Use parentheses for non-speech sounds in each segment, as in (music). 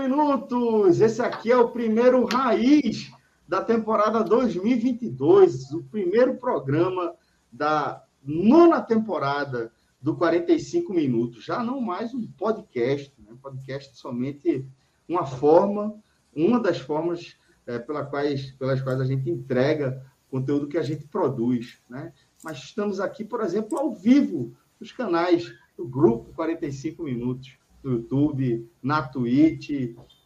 Minutos. Esse aqui é o primeiro raiz da temporada 2022, o primeiro programa da nona temporada do 45 minutos. Já não mais um podcast, né? Podcast somente uma forma, uma das formas é, pela quais, pelas quais a gente entrega conteúdo que a gente produz, né? Mas estamos aqui, por exemplo, ao vivo nos canais do Grupo 45 Minutos, no YouTube, na Twitch,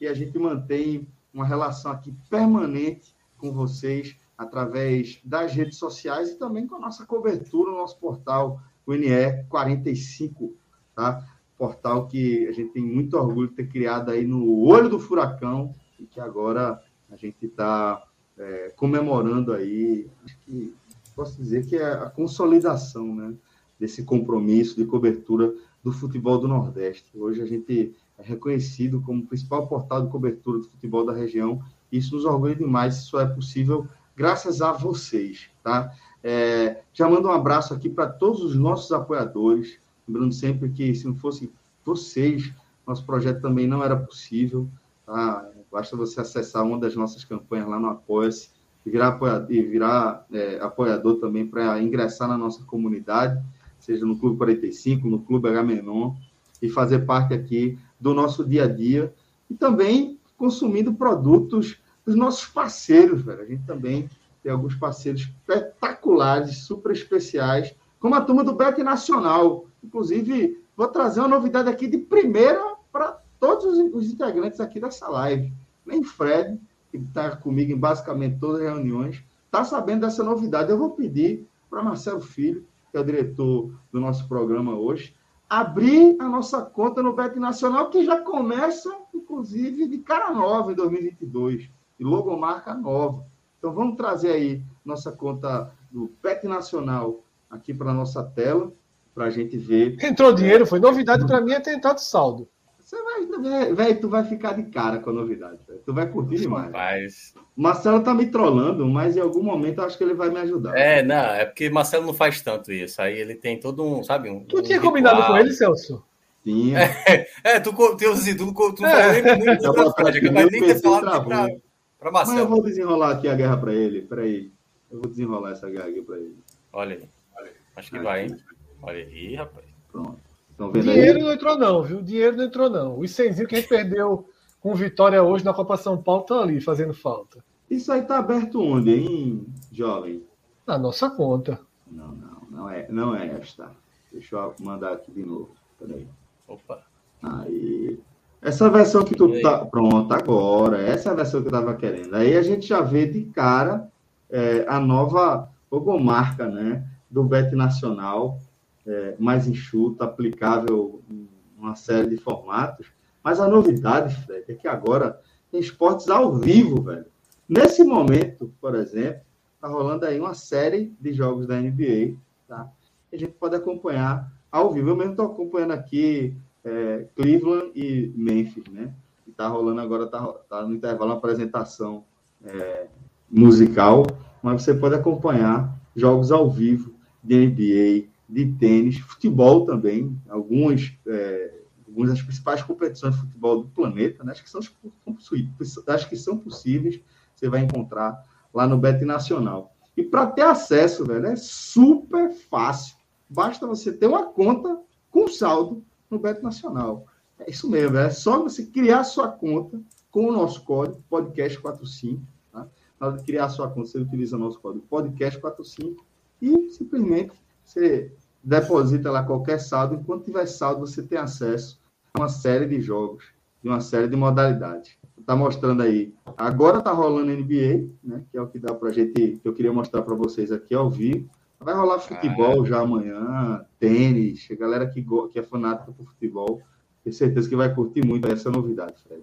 e a gente mantém uma relação aqui permanente com vocês através das redes sociais e também com a nossa cobertura no nosso portal, o NE 45, tá? Portal que a gente tem muito orgulho de ter criado aí no olho do furacão e que agora a gente está é, comemorando aí, acho que posso dizer que é a consolidação, né? desse compromisso de cobertura do futebol do Nordeste. Hoje a gente é reconhecido como o principal portal de cobertura do futebol da região. Isso nos orgulha demais, isso é possível graças a vocês, tá? É, já mando um abraço aqui para todos os nossos apoiadores, lembrando sempre que se não fosse vocês, nosso projeto também não era possível, tá? Basta você acessar uma das nossas campanhas lá no Apoia-se e virar, e virar é, apoiador também para ingressar na nossa comunidade seja no Clube 45, no Clube H Menon, e fazer parte aqui do nosso dia a dia e também consumindo produtos dos nossos parceiros, velho. A gente também tem alguns parceiros espetaculares, super especiais, como a turma do Bet Nacional. Inclusive, vou trazer uma novidade aqui de primeira para todos os integrantes aqui dessa live. Nem Fred, que está comigo em basicamente todas as reuniões, está sabendo dessa novidade. Eu vou pedir para Marcelo Filho que é o diretor do nosso programa hoje, abrir a nossa conta no Bet Nacional, que já começa, inclusive, de cara nova em 2022, e logomarca nova. Então, vamos trazer aí nossa conta do Bet Nacional aqui para a nossa tela, para a gente ver. Entrou dinheiro, foi novidade para mim é tentar de saldo. Você vai, velho, tu vai ficar de cara com a novidade. Véio. Tu vai curtir demais. Rapaz. Marcelo tá me trollando, mas em algum momento eu acho que ele vai me ajudar. É, não, é porque Marcelo não faz tanto isso. Aí ele tem todo um, sabe? Um, tu um tinha ritual. combinado com ele, Celso? Tinha. É, é tu, tu, tu, tu, tu é. falou muito outra coisa, capaz nem ter falado pra, pra Marcelo. Mas eu vou desenrolar aqui a guerra para ele. Peraí. Eu vou desenrolar essa guerra aqui para ele. Olha aí. Acho que aqui. vai, hein? Olha aí, rapaz. Pronto. Dinheiro não entrou, não, viu? Dinheiro não entrou, não. Os 100 que a gente perdeu com vitória hoje na Copa São Paulo estão ali fazendo falta. Isso aí tá aberto onde, hein, jovem? Na nossa conta. Não, não, não é, não é esta. Deixa eu mandar aqui de novo. Peraí. Opa. Aí. Essa versão que tu tá. Pronto, agora. Essa é a versão que eu tava querendo. Aí a gente já vê de cara é, a nova logomarca, né? Do Bet Nacional é, mais enxuta, aplicável em uma série de formatos. Mas a novidade, Fred, é que agora tem esportes ao vivo, velho. Nesse momento, por exemplo, está rolando aí uma série de jogos da NBA, tá? A gente pode acompanhar ao vivo. Eu mesmo estou acompanhando aqui é, Cleveland e Memphis, né? E tá rolando agora, tá, tá no intervalo uma apresentação é, musical, mas você pode acompanhar jogos ao vivo de NBA, de tênis, futebol também, algumas, é, algumas das principais competições de futebol do planeta, né? acho, que são, acho que são possíveis, você vai encontrar lá no Bet Nacional. E para ter acesso, velho, é super fácil. Basta você ter uma conta com saldo no Bet Nacional. É isso mesmo, é só você criar sua conta com o nosso código podcast45. Tá? Na hora de criar sua conta, você utiliza o nosso código podcast45 e simplesmente você deposita lá qualquer saldo. Enquanto tiver saldo, você tem acesso a uma série de jogos, de uma série de modalidades. Está mostrando aí. Agora está rolando NBA, né? Que é o que dá para a gente. Que eu queria mostrar para vocês aqui ao vivo. Vai rolar futebol ah, já amanhã, tênis. A galera que, que é fanática por futebol, tenho certeza que vai curtir muito essa novidade, Fred.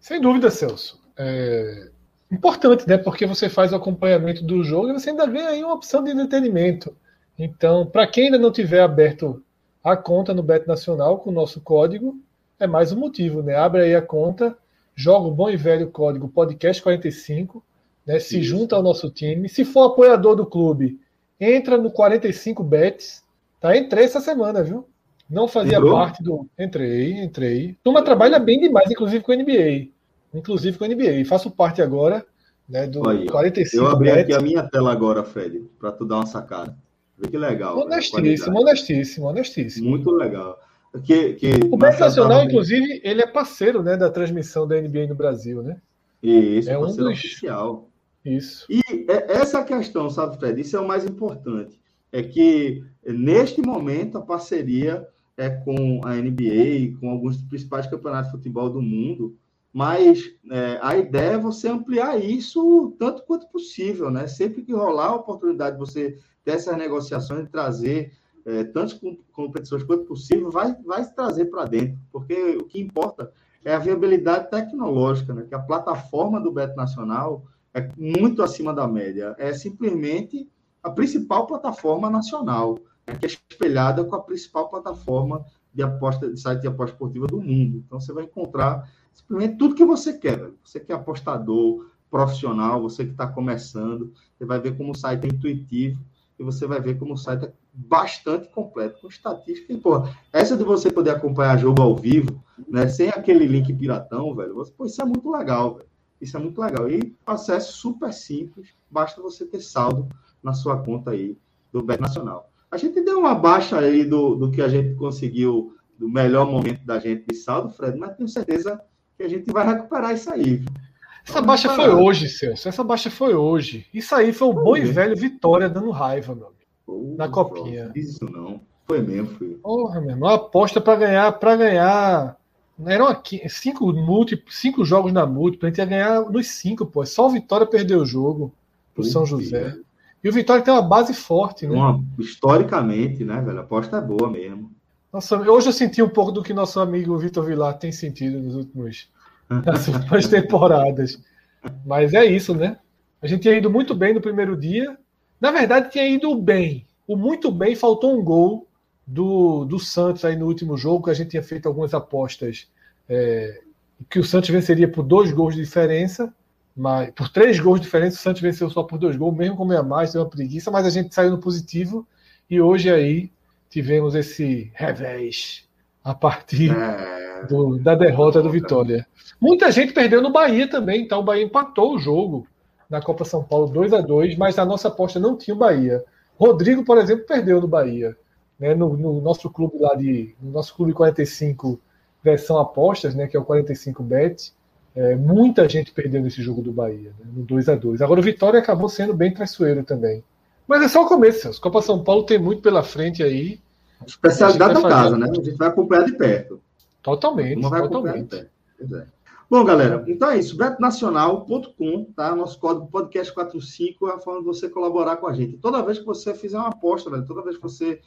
Sem dúvida, Celso. É importante, né? Porque você faz o acompanhamento do jogo e você ainda ganha aí uma opção de entretenimento. Então, para quem ainda não tiver aberto a conta no Bet Nacional com o nosso código, é mais um motivo, né? Abre aí a conta, joga o bom e velho código podcast45, né? Se Isso. junta ao nosso time. Se for apoiador do clube, entra no 45 Bets. Tá? Entrei essa semana, viu? Não fazia Entrou? parte do. Entrei, entrei. Turma trabalha bem demais, inclusive com a NBA. Inclusive com a NBA. Faço parte agora né, do Aí, 45 Eu abri aqui a minha tela agora, Fred, para tu dar uma sacada. Vê que legal. Honestíssimo, honestíssimo, honestíssimo. Muito legal. Que, que o Bet Nacional, inclusive, ele é parceiro né, da transmissão da NBA no Brasil, né? Isso, é um dos... oficial. Isso. E é essa questão, sabe, Fred? Isso é o mais importante. É que, neste momento, a parceria é com a NBA, com alguns dos principais campeonatos de futebol do mundo, mas é, a ideia é você ampliar isso tanto quanto possível, né? Sempre que rolar a oportunidade de você ter essas negociações, de trazer é, tantas competições quanto possível, vai, vai trazer para dentro, porque o que importa é a viabilidade tecnológica, né? Que a plataforma do Beto Nacional é muito acima da média. É simplesmente a principal plataforma nacional, né, que é espelhada com a principal plataforma de aposta de site de aposta esportiva do mundo. Então você vai encontrar simplesmente tudo que você quer. Você que é apostador, profissional, você que está começando, você vai ver como o site é intuitivo e você vai ver como o site é bastante completo, com estatística. E, pô, essa de você poder acompanhar jogo ao vivo, né, sem aquele link piratão, velho, você, pô, isso é muito legal, velho. Isso é muito legal. E acesso super simples, basta você ter saldo na sua conta aí do Bet Nacional. A gente deu uma baixa aí do, do que a gente conseguiu, do melhor momento da gente de saldo, Fred, mas tenho certeza que a gente vai recuperar isso aí. Essa Vamos baixa parar. foi hoje, Celso. Essa baixa foi hoje. Isso aí foi o foi bom mesmo. e velho Vitória dando raiva, meu amigo. na copinha. Isso não. Foi mesmo, filho. Porra, meu irmão. Aposta para ganhar, para ganhar eram aqui, cinco, multi, cinco jogos na múltipla, a gente ia ganhar nos cinco, pô. Só o Vitória perdeu o jogo pro São José. E o Vitória tem uma base forte, né? Uma, historicamente, né, velho? A aposta é boa mesmo. Nossa, hoje eu senti um pouco do que nosso amigo Vitor Vilar tem sentido nos últimos (laughs) nas últimas temporadas. Mas é isso, né? A gente tinha ido muito bem no primeiro dia. Na verdade, tinha ido bem. O muito bem faltou um gol do, do Santos aí no último jogo, que a gente tinha feito algumas apostas é, que o Santos venceria por dois gols de diferença, mas por três gols de diferença, o Santos venceu só por dois gols, mesmo com meia mais, deu uma preguiça, mas a gente saiu no positivo e hoje aí tivemos esse revés a partir é... do, da derrota do Vitória. Muita gente perdeu no Bahia também, então o Bahia empatou o jogo na Copa São Paulo 2 a 2 mas a nossa aposta não tinha o Bahia. Rodrigo, por exemplo, perdeu no Bahia né, no, no, nosso clube lá de. No nosso clube 45 versão apostas, né? Que é o 45 Bet. É, muita gente perdeu nesse jogo do Bahia, né, no 2 a 2 Agora o Vitória acabou sendo bem traiçoeiro também. Mas é só o começo, Celso. Copa São Paulo tem muito pela frente aí. Especialidade da casa, né? A gente vai acompanhar de perto. Totalmente. Uma vai totalmente. acompanhar de perto. É. Bom, galera, então é isso. Betonacional.com, tá? Nosso código podcast45 é a forma de você colaborar com a gente. Toda vez que você fizer uma aposta, velho, toda vez que você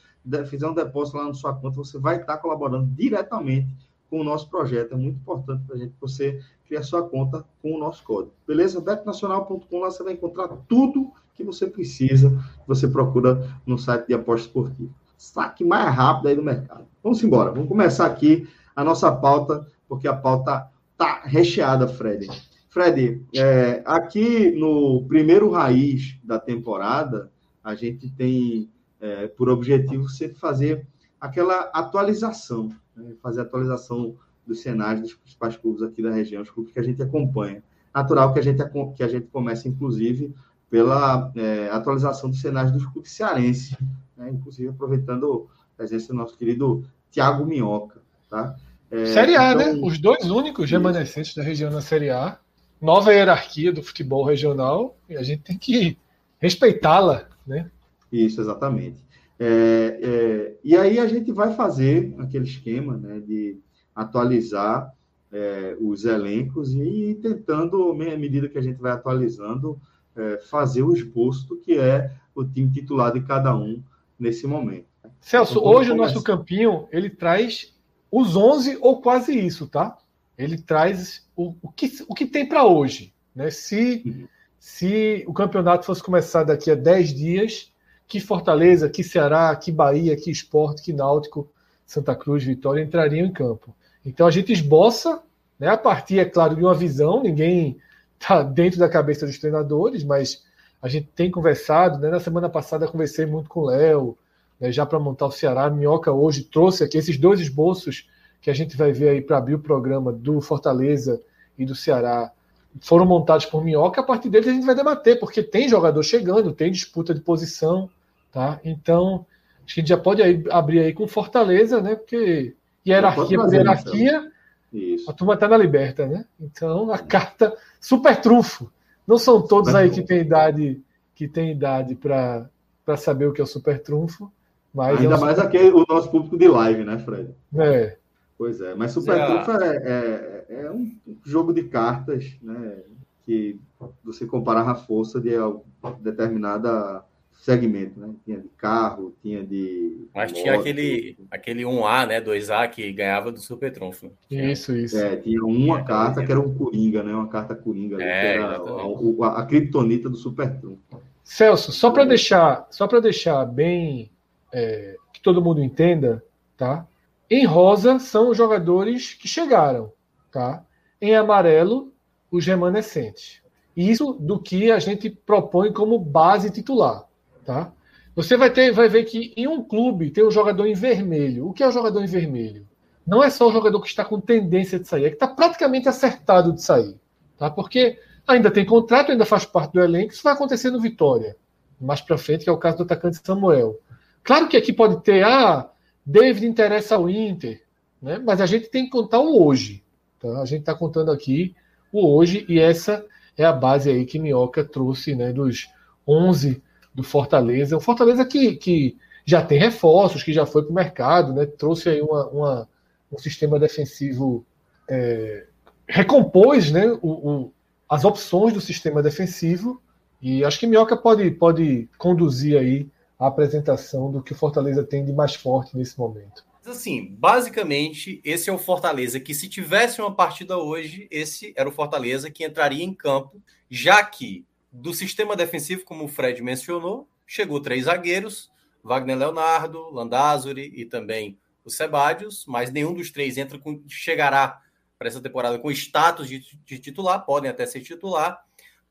fizer um depósito lá na sua conta, você vai estar colaborando diretamente com o nosso projeto. É muito importante para a gente que você crie a sua conta com o nosso código. Beleza? Betonacional.com, lá você vai encontrar tudo que você precisa, que você procura no site de aposta esportiva. Saque mais rápido aí do mercado. Vamos embora. Vamos começar aqui a nossa pauta, porque a pauta tá recheada, Fred. Fred, é, aqui no primeiro raiz da temporada, a gente tem é, por objetivo sempre fazer aquela atualização, né? fazer atualização dos cenários dos principais clubes aqui da região, os clubes que a gente acompanha. Natural que a gente, que a gente comece, inclusive, pela é, atualização dos cenários dos clubes cearenses, né? inclusive aproveitando a presença do nosso querido Tiago Minhoca. Tá? É, série A, então, né? Os dois únicos remanescentes da região na Série A. nova hierarquia do futebol regional e a gente tem que respeitá-la, né? Isso, exatamente. É, é, e aí a gente vai fazer aquele esquema né, de atualizar é, os elencos e tentando, à medida que a gente vai atualizando, é, fazer o esboço do que é o time titular de cada um nesse momento. Celso, então, hoje o nosso campinho ele traz os 11 ou quase isso, tá? Ele traz o, o, que, o que tem para hoje. Né? Se, uhum. se o campeonato fosse começar daqui a 10 dias, que Fortaleza, que Ceará, que Bahia, que Esporte, que Náutico, Santa Cruz, Vitória entrariam em campo. Então a gente esboça, né, a partir, é claro, de uma visão, ninguém está dentro da cabeça dos treinadores, mas a gente tem conversado. Né, na semana passada conversei muito com o Léo, né, já para montar o Ceará. A Minhoca hoje trouxe aqui esses dois esboços que a gente vai ver aí para abrir o programa do Fortaleza e do Ceará foram montados por Minhoca, a partir deles a gente vai debater, porque tem jogador chegando, tem disputa de posição, tá? Então, acho que a gente já pode aí, abrir aí com Fortaleza, né? Porque hierarquia por hierarquia, então. a turma tá na liberta, né? Então, a carta super trunfo. Não são todos aí que têm idade que tem idade para saber o que é o super trunfo, mas ainda é um mais super... aqui o nosso público de live, né, Fred? É. Pois é, mas Super é. Trunfo é, é, é, um jogo de cartas, né? Que você comparava a força de determinada segmento, né? Tinha de carro, tinha de. Mas moto, tinha aquele, aquele 1A, né? 2A que ganhava do Super Trunfo. Isso, isso. É, tinha uma tinha carta que era um Coringa, né? Uma carta Coringa, é, que era a, a, a criptonita do Super Trunfo. Celso, só para deixar, só para deixar bem é, que todo mundo entenda, tá? Em rosa são os jogadores que chegaram, tá? Em amarelo, os remanescentes. Isso do que a gente propõe como base titular, tá? Você vai ter, vai ver que em um clube tem um jogador em vermelho. O que é o jogador em vermelho? Não é só o jogador que está com tendência de sair, é que está praticamente acertado de sair, tá? Porque ainda tem contrato, ainda faz parte do elenco. Isso vai acontecer no Vitória, mais para frente, que é o caso do atacante Samuel. Claro que aqui pode ter, ah, David interessa ao Inter, né? mas a gente tem que contar o hoje. Tá? A gente está contando aqui o hoje e essa é a base aí que Minhoca trouxe né, dos 11 do Fortaleza. O Fortaleza que, que já tem reforços, que já foi para o mercado, né? trouxe aí uma, uma um sistema defensivo, é, recompôs né, o, o, as opções do sistema defensivo e acho que Minhoca pode, pode conduzir aí a apresentação do que o Fortaleza tem de mais forte nesse momento. Assim, basicamente, esse é o Fortaleza que, se tivesse uma partida hoje, esse era o Fortaleza que entraria em campo, já que do sistema defensivo, como o Fred mencionou, chegou três zagueiros, Wagner Leonardo, Landázuri e também o Sebadios, mas nenhum dos três entra com, chegará para essa temporada com status de, de titular, podem até ser titular.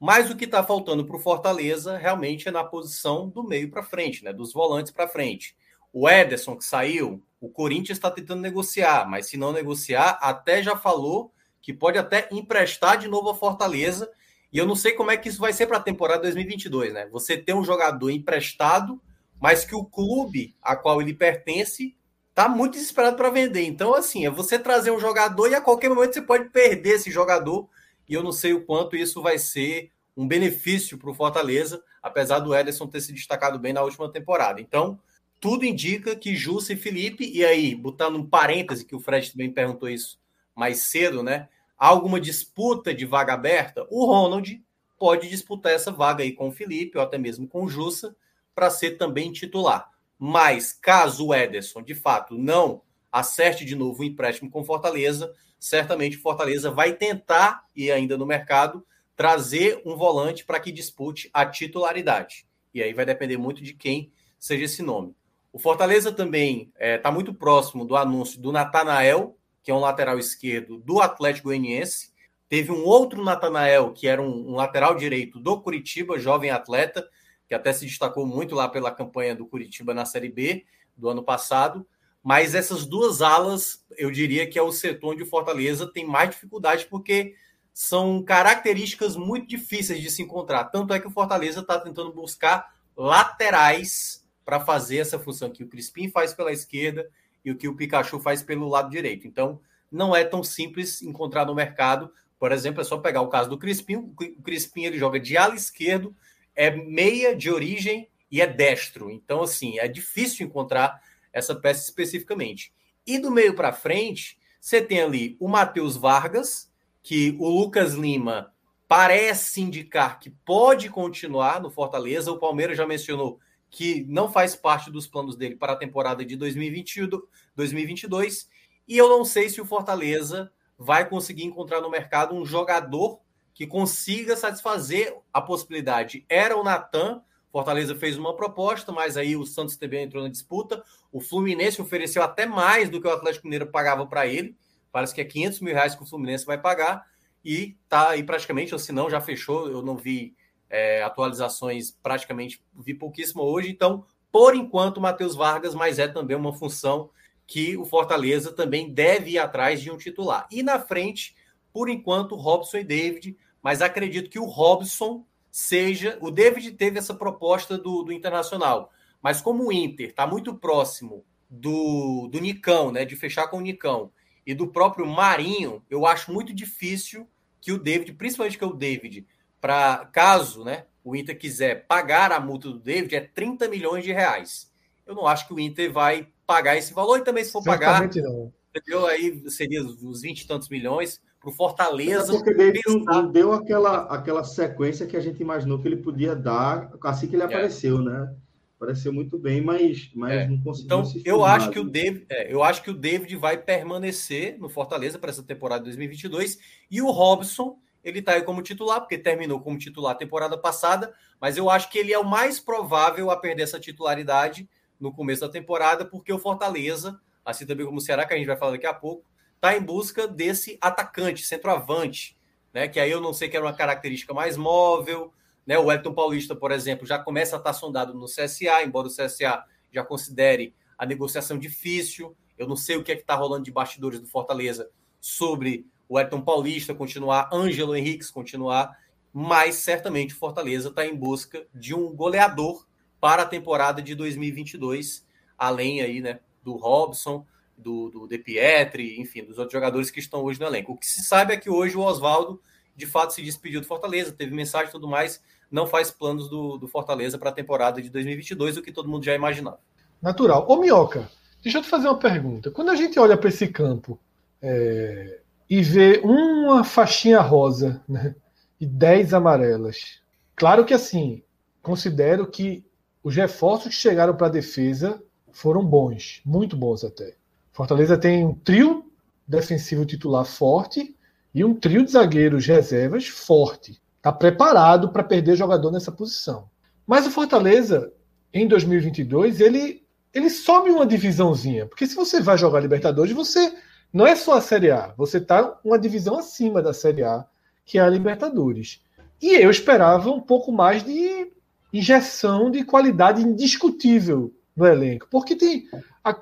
Mas o que está faltando para o Fortaleza realmente é na posição do meio para frente, né? Dos volantes para frente. O Ederson que saiu, o Corinthians está tentando negociar, mas se não negociar, até já falou que pode até emprestar de novo a Fortaleza. E eu não sei como é que isso vai ser para a temporada 2022, né? Você ter um jogador emprestado, mas que o clube a qual ele pertence está muito desesperado para vender. Então, assim, é você trazer um jogador e a qualquer momento você pode perder esse jogador. E eu não sei o quanto isso vai ser um benefício para o Fortaleza, apesar do Ederson ter se destacado bem na última temporada. Então, tudo indica que Jussa e Felipe, e aí, botando um parêntese, que o Fred também perguntou isso mais cedo, né? Alguma disputa de vaga aberta? O Ronald pode disputar essa vaga aí com o Felipe, ou até mesmo com o Jussa, para ser também titular. Mas, caso o Ederson, de fato, não acerte de novo o empréstimo com Fortaleza, certamente Fortaleza vai tentar, e ainda no mercado, trazer um volante para que dispute a titularidade. E aí vai depender muito de quem seja esse nome. O Fortaleza também está é, tá muito próximo do anúncio do Natanael, que é um lateral esquerdo do Atlético Goianiense. Teve um outro Natanael, que era um, um, lateral direito do Curitiba, jovem atleta, que até se destacou muito lá pela campanha do Curitiba na Série B do ano passado. Mas essas duas alas, eu diria que é o setor onde o Fortaleza tem mais dificuldade, porque são características muito difíceis de se encontrar. Tanto é que o Fortaleza está tentando buscar laterais para fazer essa função que o Crispim faz pela esquerda e o que o Pikachu faz pelo lado direito. Então, não é tão simples encontrar no mercado. Por exemplo, é só pegar o caso do Crispim. O Crispim ele joga de ala esquerdo, é meia de origem e é destro. Então, assim, é difícil encontrar essa peça especificamente. E do meio para frente, você tem ali o Matheus Vargas, que o Lucas Lima parece indicar que pode continuar no Fortaleza. O Palmeiras já mencionou que não faz parte dos planos dele para a temporada de 2022. E eu não sei se o Fortaleza vai conseguir encontrar no mercado um jogador que consiga satisfazer a possibilidade. Era o Natan, Fortaleza fez uma proposta, mas aí o Santos também entrou na disputa. O Fluminense ofereceu até mais do que o Atlético Mineiro pagava para ele. Parece que é 500 mil reais que o Fluminense vai pagar. E tá aí praticamente, ou se não, já fechou. Eu não vi é, atualizações, praticamente vi pouquíssimo hoje. Então, por enquanto, Matheus Vargas, mas é também uma função que o Fortaleza também deve ir atrás de um titular. E na frente, por enquanto, Robson e David, mas acredito que o Robson seja. O David teve essa proposta do, do Internacional, mas como o Inter está muito próximo do, do Nicão, né, de fechar com o Nicão, e do próprio Marinho, eu acho muito difícil que o David, principalmente que o David, para caso né, o Inter quiser pagar a multa do David, é 30 milhões de reais. Eu não acho que o Inter vai pagar esse valor, e também se for Certamente pagar, não. entendeu? Aí seria uns 20 e tantos milhões para o Fortaleza. É porque David não deu aquela, aquela sequência que a gente imaginou que ele podia dar assim que ele é. apareceu, né? Apareceu muito bem, mas, mas é. não conseguiu. Então, eu acho que o David, é, eu acho que o David vai permanecer no Fortaleza para essa temporada de 2022 e o Robson ele está aí como titular, porque terminou como titular a temporada passada, mas eu acho que ele é o mais provável a perder essa titularidade no começo da temporada, porque o Fortaleza, assim também como o Ceará, que a gente vai falar daqui a pouco, está em busca desse atacante, centroavante, né? Que aí eu não sei que era uma característica mais móvel, né? O Elton Paulista, por exemplo, já começa a estar tá sondado no CSA, embora o CSA já considere a negociação difícil. Eu não sei o que é que está rolando de bastidores do Fortaleza sobre o Elton Paulista continuar, Ângelo Henriques continuar, mas certamente Fortaleza está em busca de um goleador para a temporada de 2022, além aí, né, do Robson, do, do De Pietri, enfim, dos outros jogadores que estão hoje no elenco. O que se sabe é que hoje o Oswaldo, de fato, se despediu do Fortaleza, teve mensagem e tudo mais, não faz planos do, do Fortaleza para a temporada de 2022, o que todo mundo já imaginava. Natural. Ô, Minhoca, deixa eu te fazer uma pergunta. Quando a gente olha para esse campo é, e vê uma faixinha rosa né, e dez amarelas, claro que assim, considero que os reforços que chegaram para a defesa foram bons, muito bons até. Fortaleza tem um trio defensivo titular forte e um trio de zagueiros reservas forte. Está preparado para perder jogador nessa posição. Mas o Fortaleza, em 2022, ele, ele sobe uma divisãozinha. Porque se você vai jogar Libertadores, você não é só a Série A. Você está uma divisão acima da Série A, que é a Libertadores. E eu esperava um pouco mais de injeção de qualidade indiscutível no elenco. Porque tem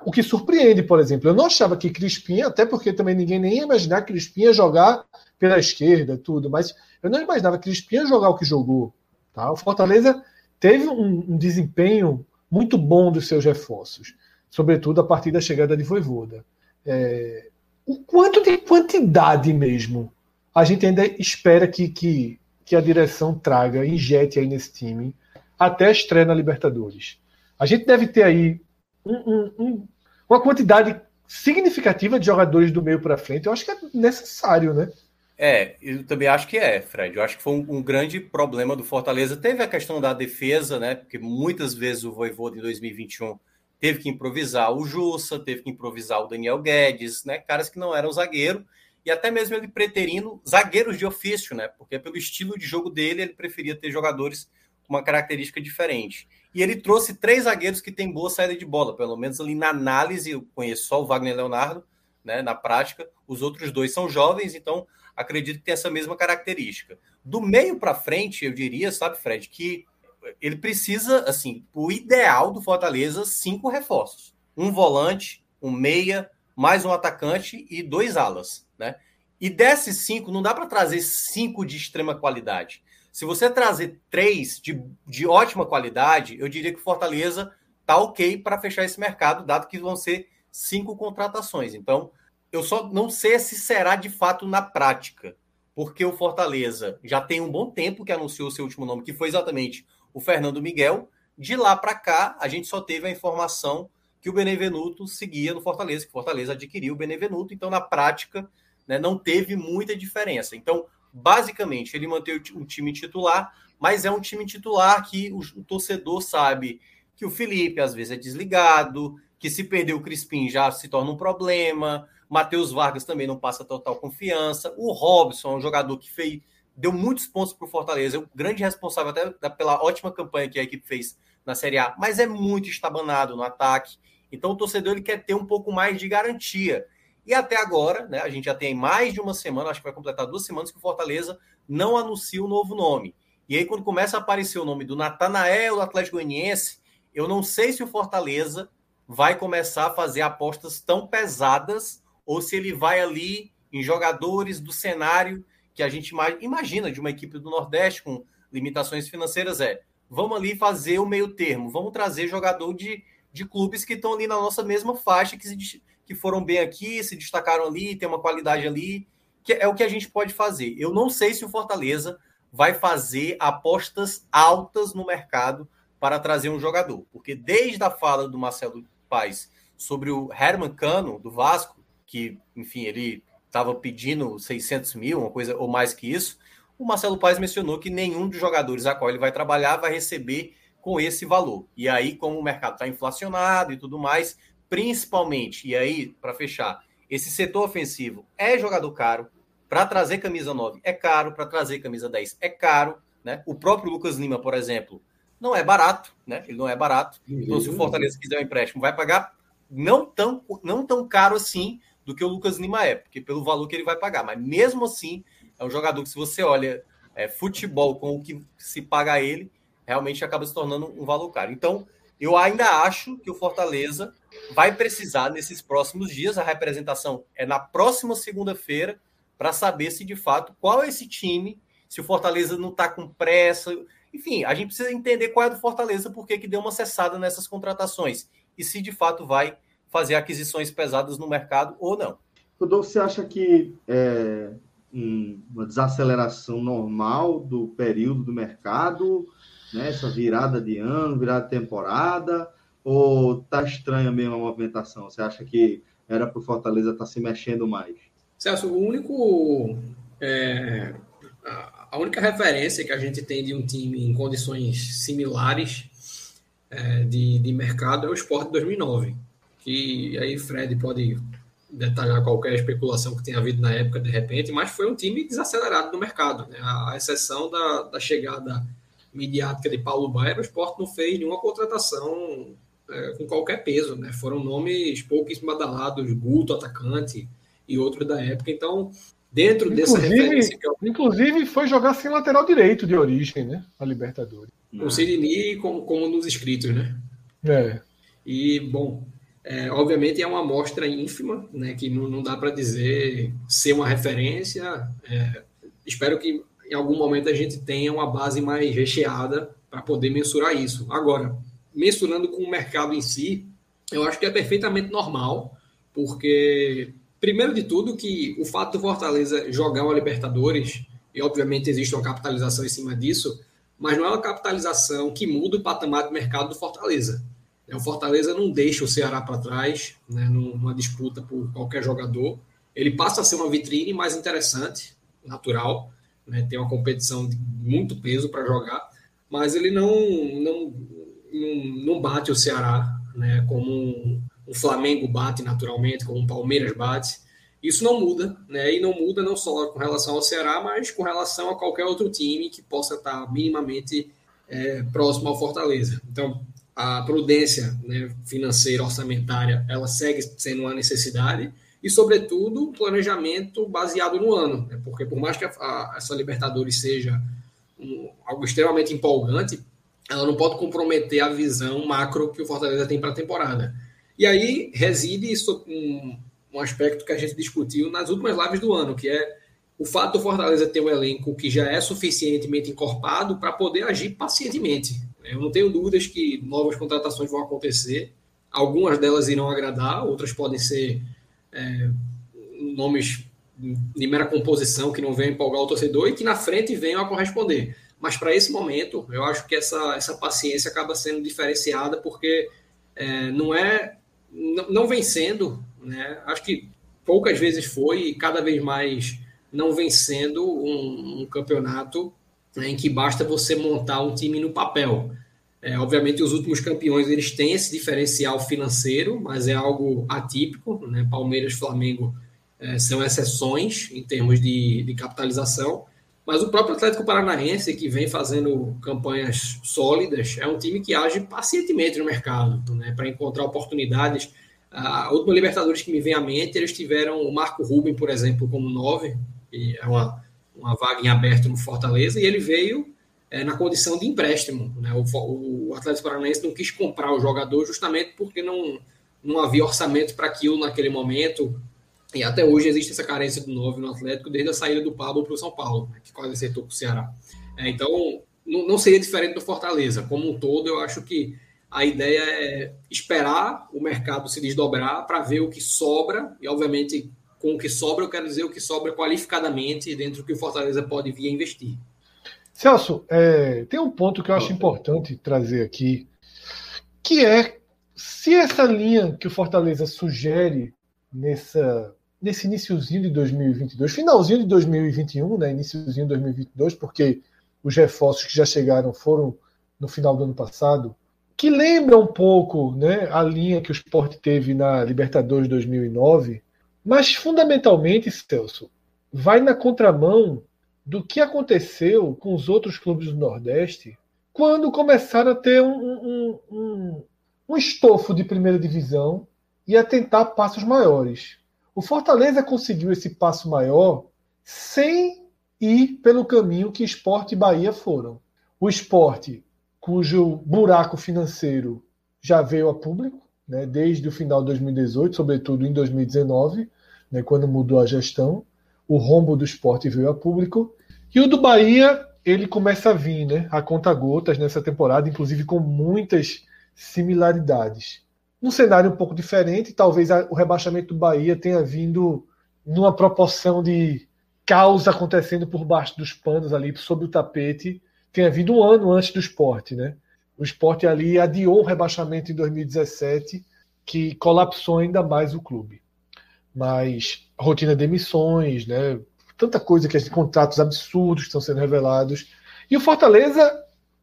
o que surpreende, por exemplo. Eu não achava que Crispim, até porque também ninguém nem ia imaginar que Crispim ia jogar pela esquerda, tudo, mas eu não imaginava que Crispim ia jogar o que jogou. Tá? O Fortaleza teve um, um desempenho muito bom dos seus reforços, sobretudo a partir da chegada de Voivoda. É, o quanto de quantidade mesmo a gente ainda espera que, que, que a direção traga, injete aí nesse time até a estreia na Libertadores. A gente deve ter aí um, um, uma quantidade significativa de jogadores do meio para frente. Eu acho que é necessário, né? É, eu também acho que é, Fred. Eu acho que foi um, um, grande problema do Fortaleza. Teve a questão da defesa, né? Porque muitas vezes o Voivoda em 2021 teve que improvisar o Jussa, teve que improvisar o Daniel Guedes, né? Caras que não eram zagueiro e até mesmo ele preterindo zagueiros de ofício, né? Porque pelo estilo de jogo dele, ele preferia ter jogadores com uma característica diferente. E ele trouxe três zagueiros que têm boa saída de bola, pelo menos ali na análise, eu conheço só o Wagner Leonardo, né, na prática, os outros dois são jovens, então acredito que tem essa mesma característica. Do meio para frente, eu diria, sabe, Fred, que ele precisa, assim, o ideal do Fortaleza, cinco reforços. Um volante, um meia, mais um atacante e dois alas, né? E desses cinco, não dá para trazer cinco de extrema qualidade. Se você trazer três de, de ótima qualidade, eu diria que Fortaleza tá ok para fechar esse mercado, dado que vão ser cinco contratações. Então, eu só não sei se será de fato na prática. porque o Fortaleza já tem um bom tempo que anunciou seu último nome, que foi exatamente o Fernando Miguel. De lá para cá, a gente só teve a informação que o Benevenuto seguia no Fortaleza, que o Fortaleza adquiriu o Benevenuto, então na prática né, não teve muita diferença. Então, basicamente, ele manteve um time titular, mas é um time titular que o, o torcedor sabe que o Felipe às vezes é desligado, que se perder o Crispim já se torna um problema, Matheus Vargas também não passa total confiança, o Robson é um jogador que fez, deu muitos pontos para o Fortaleza, o grande responsável até pela ótima campanha que a equipe fez na Série A, mas é muito estabanado no ataque, então o torcedor ele quer ter um pouco mais de garantia. E até agora, né, a gente já tem mais de uma semana, acho que vai completar duas semanas, que o Fortaleza não anuncia o novo nome. E aí, quando começa a aparecer o nome do Natanael do Atlético Goianiense, eu não sei se o Fortaleza vai começar a fazer apostas tão pesadas ou se ele vai ali em jogadores do cenário que a gente imagina de uma equipe do Nordeste com limitações financeiras é vamos ali fazer o meio termo, vamos trazer jogador de de clubes que estão ali na nossa mesma faixa, que, se, que foram bem aqui, se destacaram ali, tem uma qualidade ali, que é o que a gente pode fazer. Eu não sei se o Fortaleza vai fazer apostas altas no mercado para trazer um jogador, porque desde a fala do Marcelo Paes sobre o Herman Cano, do Vasco, que, enfim, ele estava pedindo 600 mil, uma coisa ou mais que isso, o Marcelo Paes mencionou que nenhum dos jogadores a qual ele vai trabalhar vai receber com esse valor. E aí, como o mercado está inflacionado e tudo mais, principalmente, e aí, para fechar, esse setor ofensivo é jogador caro. Para trazer camisa 9 é caro, para trazer camisa 10 é caro. Né? O próprio Lucas Lima, por exemplo, não é barato, né? Ele não é barato. Então, se o Fortaleza quiser um empréstimo, vai pagar não tão, não tão caro assim do que o Lucas Lima é, porque pelo valor que ele vai pagar. Mas mesmo assim, é um jogador que, se você olha é, futebol com o que se paga a ele, realmente acaba se tornando um valor caro. Então, eu ainda acho que o Fortaleza vai precisar, nesses próximos dias, a representação é na próxima segunda-feira, para saber se de fato qual é esse time, se o Fortaleza não está com pressa. Enfim, a gente precisa entender qual é do Fortaleza, porque que deu uma cessada nessas contratações. E se de fato vai fazer aquisições pesadas no mercado ou não. Rodolfo, você acha que é uma desaceleração normal do período do mercado? né? Essa virada de ano, virada de temporada, ou tá estranha mesmo a movimentação? Você acha que era para o Fortaleza estar tá se mexendo mais? Celso, o único. É, a única referência que a gente tem de um time em condições similares é, de, de mercado é o Sport 2009. Que aí Fred pode detalhar qualquer especulação que tenha havido na época, de repente, mas foi um time desacelerado no mercado. Né? A, exceção da, da chegada midiática de Paulo Baier, o esporte não fez nenhuma contratação é, com qualquer peso, né? Foram nomes pouquíssimo badalados, Guto, atacante e outros da época. Então, dentro inclusive, dessa referência. Eu... Inclusive, foi jogar sem lateral direito de origem, né? A Libertadores. O Sidney, como, como nos escritos, né? É. E, bom, é, obviamente é uma amostra ínfima, né? Que não, não dá para dizer ser uma referência. É, espero que em algum momento a gente tenha uma base mais recheada para poder mensurar isso. Agora, mensurando com o mercado em si, eu acho que é perfeitamente normal, porque, primeiro de tudo, que o fato do Fortaleza jogar uma Libertadores, e obviamente existe uma capitalização em cima disso, mas não é uma capitalização que muda o patamar do mercado do Fortaleza. O Fortaleza não deixa o Ceará para trás, né, numa disputa por qualquer jogador. Ele passa a ser uma vitrine mais interessante, natural, né, tem uma competição de muito peso para jogar, mas ele não, não, não, bate o Ceará né, como um, um Flamengo bate naturalmente, como um Palmeiras bate. Isso não muda, né? E não muda não só com relação ao Ceará, mas com relação a qualquer outro time que possa estar minimamente é, próximo ao Fortaleza. Então, a prudência né, financeira, orçamentária, ela segue sendo uma necessidade, e, sobretudo, planejamento baseado no ano, né? porque por mais que a, a, essa Libertadores seja um, algo extremamente empolgante, ela não pode comprometer a visão macro que o Fortaleza tem para a temporada. E aí reside um, um aspecto que a gente discutiu nas últimas lives do ano, que é o fato do Fortaleza ter um elenco que já é suficientemente encorpado para poder agir pacientemente. Eu não tenho dúvidas que novas contratações vão acontecer, algumas delas irão agradar, outras podem ser é, nomes de mera composição que não vem empolgar o torcedor e que na frente venham a corresponder. Mas para esse momento, eu acho que essa, essa paciência acaba sendo diferenciada porque é, não é não, não vencendo, né? Acho que poucas vezes foi e cada vez mais não vencendo um, um campeonato né, em que basta você montar um time no papel. É, obviamente, os últimos campeões eles têm esse diferencial financeiro, mas é algo atípico. Né? Palmeiras, Flamengo é, são exceções em termos de, de capitalização. Mas o próprio Atlético Paranaense, que vem fazendo campanhas sólidas, é um time que age pacientemente no mercado né? para encontrar oportunidades. A última Libertadores que me vem à mente, eles tiveram o Marco Ruben, por exemplo, como nove, que é uma, uma vaga em aberto no Fortaleza, e ele veio é, na condição de empréstimo. Né? O, o Atlético Paranaense não quis comprar o jogador justamente porque não, não havia orçamento para aquilo naquele momento. E até hoje existe essa carência do 9 no Atlético, desde a saída do Pablo para o São Paulo, né? que quase acertou com o Ceará. É, então, não, não seria diferente do Fortaleza. Como um todo, eu acho que a ideia é esperar o mercado se desdobrar para ver o que sobra, e obviamente, com o que sobra, eu quero dizer o que sobra qualificadamente dentro do que o Fortaleza pode vir a investir. Celso, é, tem um ponto que eu acho importante trazer aqui, que é se essa linha que o Fortaleza sugere nessa, nesse iníciozinho de 2022, finalzinho de 2021, né, iníciozinho de 2022, porque os reforços que já chegaram foram no final do ano passado, que lembra um pouco né, a linha que o Sport teve na Libertadores 2009, mas fundamentalmente, Celso, vai na contramão do que aconteceu com os outros clubes do Nordeste quando começaram a ter um, um, um, um estofo de primeira divisão e a tentar passos maiores. O Fortaleza conseguiu esse passo maior sem ir pelo caminho que Esporte e Bahia foram. O Esporte, cujo buraco financeiro já veio a público, né, desde o final de 2018, sobretudo em 2019, né, quando mudou a gestão, o rombo do esporte veio a público. E o do Bahia, ele começa a vir, né? A conta gotas nessa temporada, inclusive com muitas similaridades. Num cenário um pouco diferente, talvez o rebaixamento do Bahia tenha vindo numa proporção de caos acontecendo por baixo dos panos ali, sob o tapete, tenha vindo um ano antes do esporte, né? O esporte ali adiou o rebaixamento em 2017, que colapsou ainda mais o clube. Mas rotina de emissões, né? tanta coisa que contratos absurdos estão sendo revelados. E o Fortaleza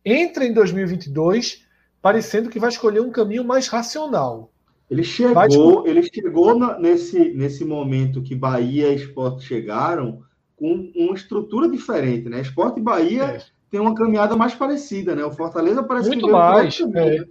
entra em 2022 parecendo que vai escolher um caminho mais racional. Ele chegou, ele chegou na, nesse, nesse momento que Bahia e Esporte chegaram com uma estrutura diferente, né? Esporte e Bahia é. Tem uma caminhada mais parecida, né? O Fortaleza parece muito que mais. É.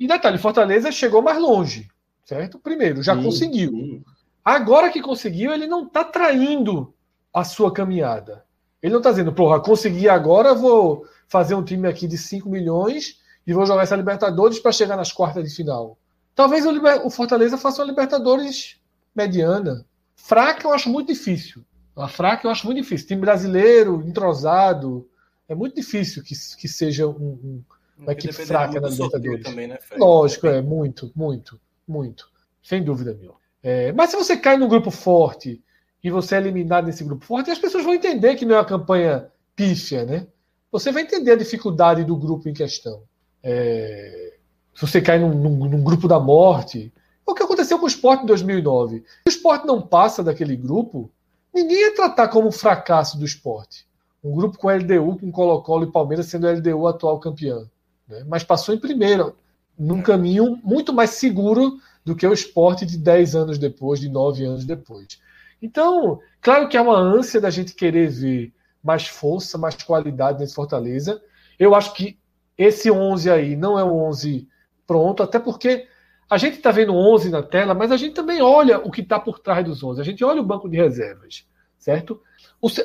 E detalhe, Fortaleza chegou mais longe, certo? Primeiro, já sim, conseguiu. Sim. Agora que conseguiu, ele não está traindo a sua caminhada. Ele não está dizendo, porra, consegui agora, vou fazer um time aqui de 5 milhões e vou jogar essa Libertadores para chegar nas quartas de final. Talvez o, o, Fortaleza faça uma Libertadores mediana. Fraca eu acho muito difícil. A fraca eu acho muito difícil. Time brasileiro, entrosado. É muito difícil que, que seja um, um, uma equipe fraca na Libertadores. Também, né, Lógico, é muito, muito, muito. Sem dúvida, meu. É, mas se você cai num grupo forte e você é eliminado nesse grupo forte, as pessoas vão entender que não é uma campanha pífia, né? Você vai entender a dificuldade do grupo em questão. É, se você cai num, num, num, grupo da morte, é o que aconteceu com o esporte em 2009. Se o esporte não passa daquele grupo, ninguém ia tratar como um fracasso do esporte. Um grupo com LDU, com Colo-Colo e Palmeiras sendo o LDU atual campeão. Né? Mas passou em primeiro, num caminho muito mais seguro do que o esporte de 10 anos depois, de 9 anos depois. Então, claro que há uma ânsia da gente querer ver mais força, mais qualidade nesse Fortaleza. Eu acho que esse 11 aí não é um 11 pronto, até porque a gente está vendo 11 na tela, mas a gente também olha o que está por trás dos 11. A gente olha o banco de reservas, certo?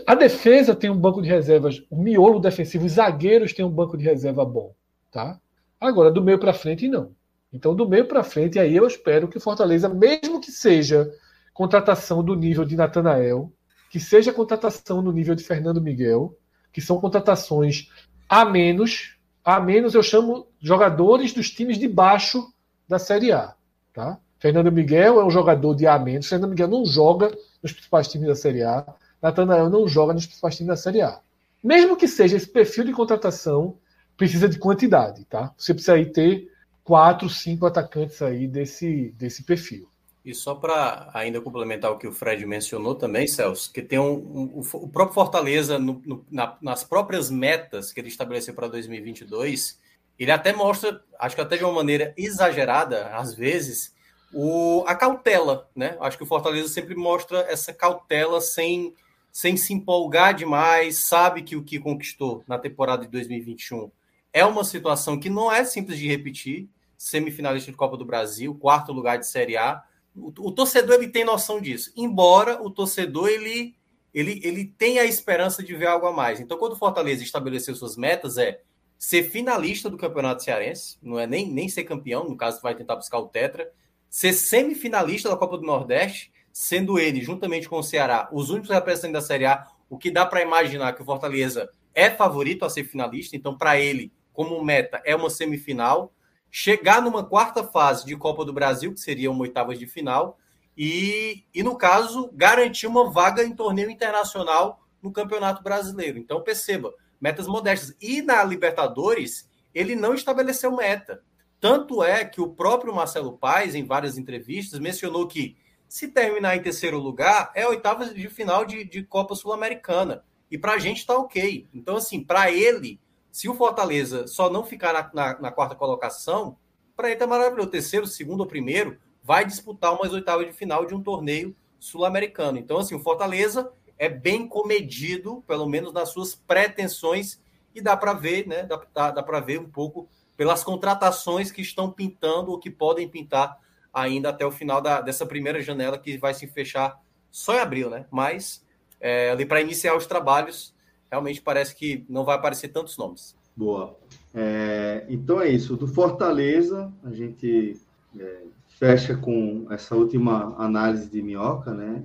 A defesa tem um banco de reservas, o miolo defensivo, os zagueiros têm um banco de reserva bom, tá? Agora, do meio para frente, não. Então, do meio para frente, aí eu espero que o Fortaleza, mesmo que seja contratação do nível de Natanael, que seja contratação no nível de Fernando Miguel, que são contratações a menos, a menos eu chamo jogadores dos times de baixo da Série A, tá? Fernando Miguel é um jogador de A menos, Fernando Miguel não joga nos principais times da Série A. Natanael não joga nos principais times da Série A. Mesmo que seja esse perfil de contratação, precisa de quantidade, tá? Você precisa aí ter quatro, cinco atacantes aí desse, desse perfil. E só para ainda complementar o que o Fred mencionou também, Celso, que tem um, um o próprio Fortaleza, no, no, na, nas próprias metas que ele estabeleceu para 2022, ele até mostra, acho que até de uma maneira exagerada, às vezes, o, a cautela, né? Acho que o Fortaleza sempre mostra essa cautela sem, sem se empolgar demais, sabe que o que conquistou na temporada de 2021 é uma situação que não é simples de repetir, semifinalista de Copa do Brasil, quarto lugar de Série A, o, o, torcedor ele tem noção disso. Embora o torcedor ele, ele, ele tenha a esperança de ver algo a mais. Então, quando o Fortaleza estabeleceu suas metas, é ser finalista do Campeonato Cearense, não é nem, nem ser campeão, no caso, vai tentar buscar o Tetra, ser semifinalista da Copa do Nordeste, sendo ele, juntamente com o Ceará, os únicos representantes da Série A, o que dá para imaginar que o Fortaleza é favorito a ser finalista, então, para ele, como meta, é uma semifinal chegar numa quarta fase de Copa do Brasil, que seria uma oitava de final, e, e no caso, garantir uma vaga em torneio internacional no Campeonato Brasileiro. Então, perceba, metas modestas. E na Libertadores, ele não estabeleceu meta. Tanto é que o próprio Marcelo Paes, em várias entrevistas, mencionou que se terminar em terceiro lugar, é oitava de final de, de Copa Sul-Americana. E para a gente está ok. Então, assim, para ele, se o Fortaleza só não ficar na, na, na quarta colocação, para ele é maravilhoso. Terceiro, segundo ou primeiro, vai disputar umas oitavas de final de um torneio sul-americano. Então, assim, o Fortaleza é bem comedido, pelo menos nas suas pretensões, e dá para ver, né? Dá, dá para ver um pouco pelas contratações que estão pintando ou que podem pintar ainda até o final da, dessa primeira janela que vai se fechar só em abril, né? Mas é, ali para iniciar os trabalhos realmente parece que não vai aparecer tantos nomes. Boa. É, então é isso. Do Fortaleza, a gente é, fecha com essa última análise de minhoca, né?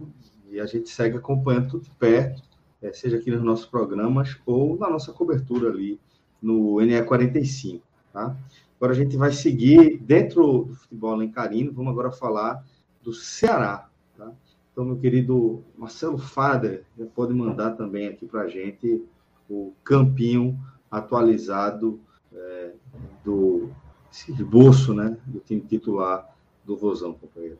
E a gente segue acompanhando tudo de perto, é, seja aqui nos nossos programas ou na nossa cobertura ali no NE45, tá? Agora a gente vai seguir dentro do futebol alencarino, vamos agora falar do Ceará, tá? Então, meu querido Marcelo Fader, já pode mandar também aqui para a gente o campinho atualizado é, do esboço né, do time titular do Vozão, companheiro.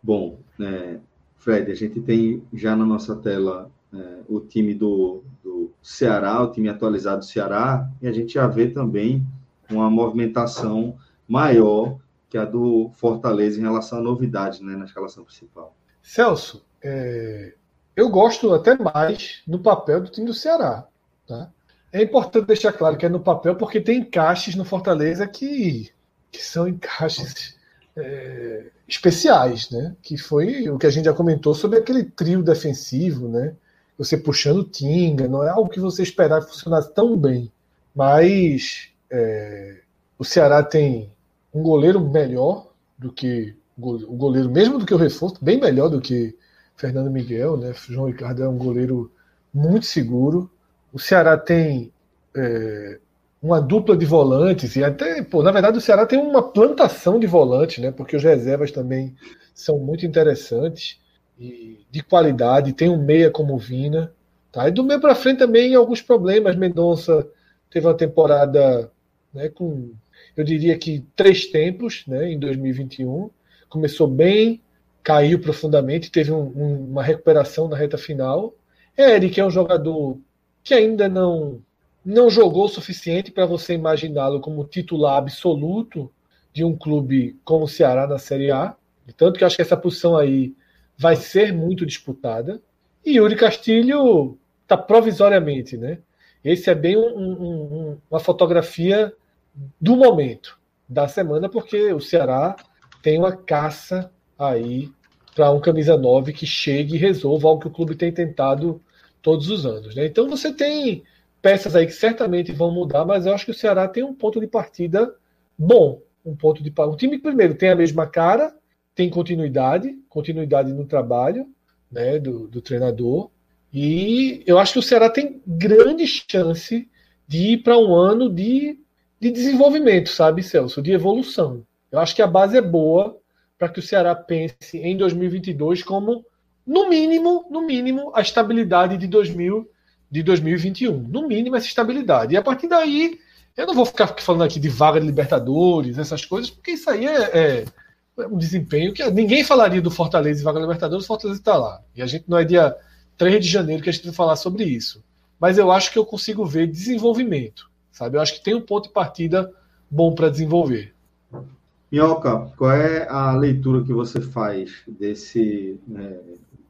Bom, é, Fred, a gente tem já na nossa tela é, o time do, do Ceará, o time atualizado do Ceará, e a gente já vê também uma movimentação maior que a do Fortaleza em relação a novidades né, na escalação principal. Celso, é, eu gosto até mais no papel do time do Ceará. Tá? É importante deixar claro que é no papel porque tem encaixes no Fortaleza que, que são encaixes é, especiais, né? Que foi o que a gente já comentou sobre aquele trio defensivo, né? Você puxando Tinga, não é algo que você esperava que funcionasse tão bem. Mas é, o Ceará tem um goleiro melhor do que o goleiro, mesmo do que o reforço, bem melhor do que Fernando Miguel, né? João Ricardo é um goleiro muito seguro. O Ceará tem é, uma dupla de volantes, e até, pô, na verdade, o Ceará tem uma plantação de volantes, né? Porque os reservas também são muito interessantes e de qualidade. Tem um meia como Vina. Tá? E do meio para frente também alguns problemas. Mendonça teve uma temporada né, com eu diria que três tempos né, em 2021. Começou bem, caiu profundamente, teve um, um, uma recuperação na reta final. Eric é um jogador que ainda não, não jogou o suficiente para você imaginá-lo como titular absoluto de um clube como o Ceará na Série A. Tanto que acho que essa posição aí vai ser muito disputada. E Yuri Castilho está provisoriamente, né? Esse é bem um, um, uma fotografia do momento da semana, porque o Ceará tem uma caça aí para um camisa 9 que chegue e resolva algo que o clube tem tentado todos os anos. Né? Então você tem peças aí que certamente vão mudar, mas eu acho que o Ceará tem um ponto de partida bom. Um ponto de O time, primeiro, tem a mesma cara, tem continuidade, continuidade no trabalho né, do, do treinador. E eu acho que o Ceará tem grande chance de ir para um ano de de desenvolvimento, sabe, Celso? De evolução. Eu acho que a base é boa para que o Ceará pense em 2022 como no mínimo, no mínimo, a estabilidade de 2000 de 2021. No mínimo, essa estabilidade. E a partir daí, eu não vou ficar falando aqui de vaga de Libertadores, essas coisas, porque isso aí é, é, é um desempenho que ninguém falaria do Fortaleza e vaga Libertadores, o Fortaleza está lá. E a gente não é dia 3 de janeiro que a gente vai falar sobre isso. Mas eu acho que eu consigo ver desenvolvimento, sabe? Eu acho que tem um ponto de partida bom para desenvolver. Minhoca, qual é a leitura que você faz desse né,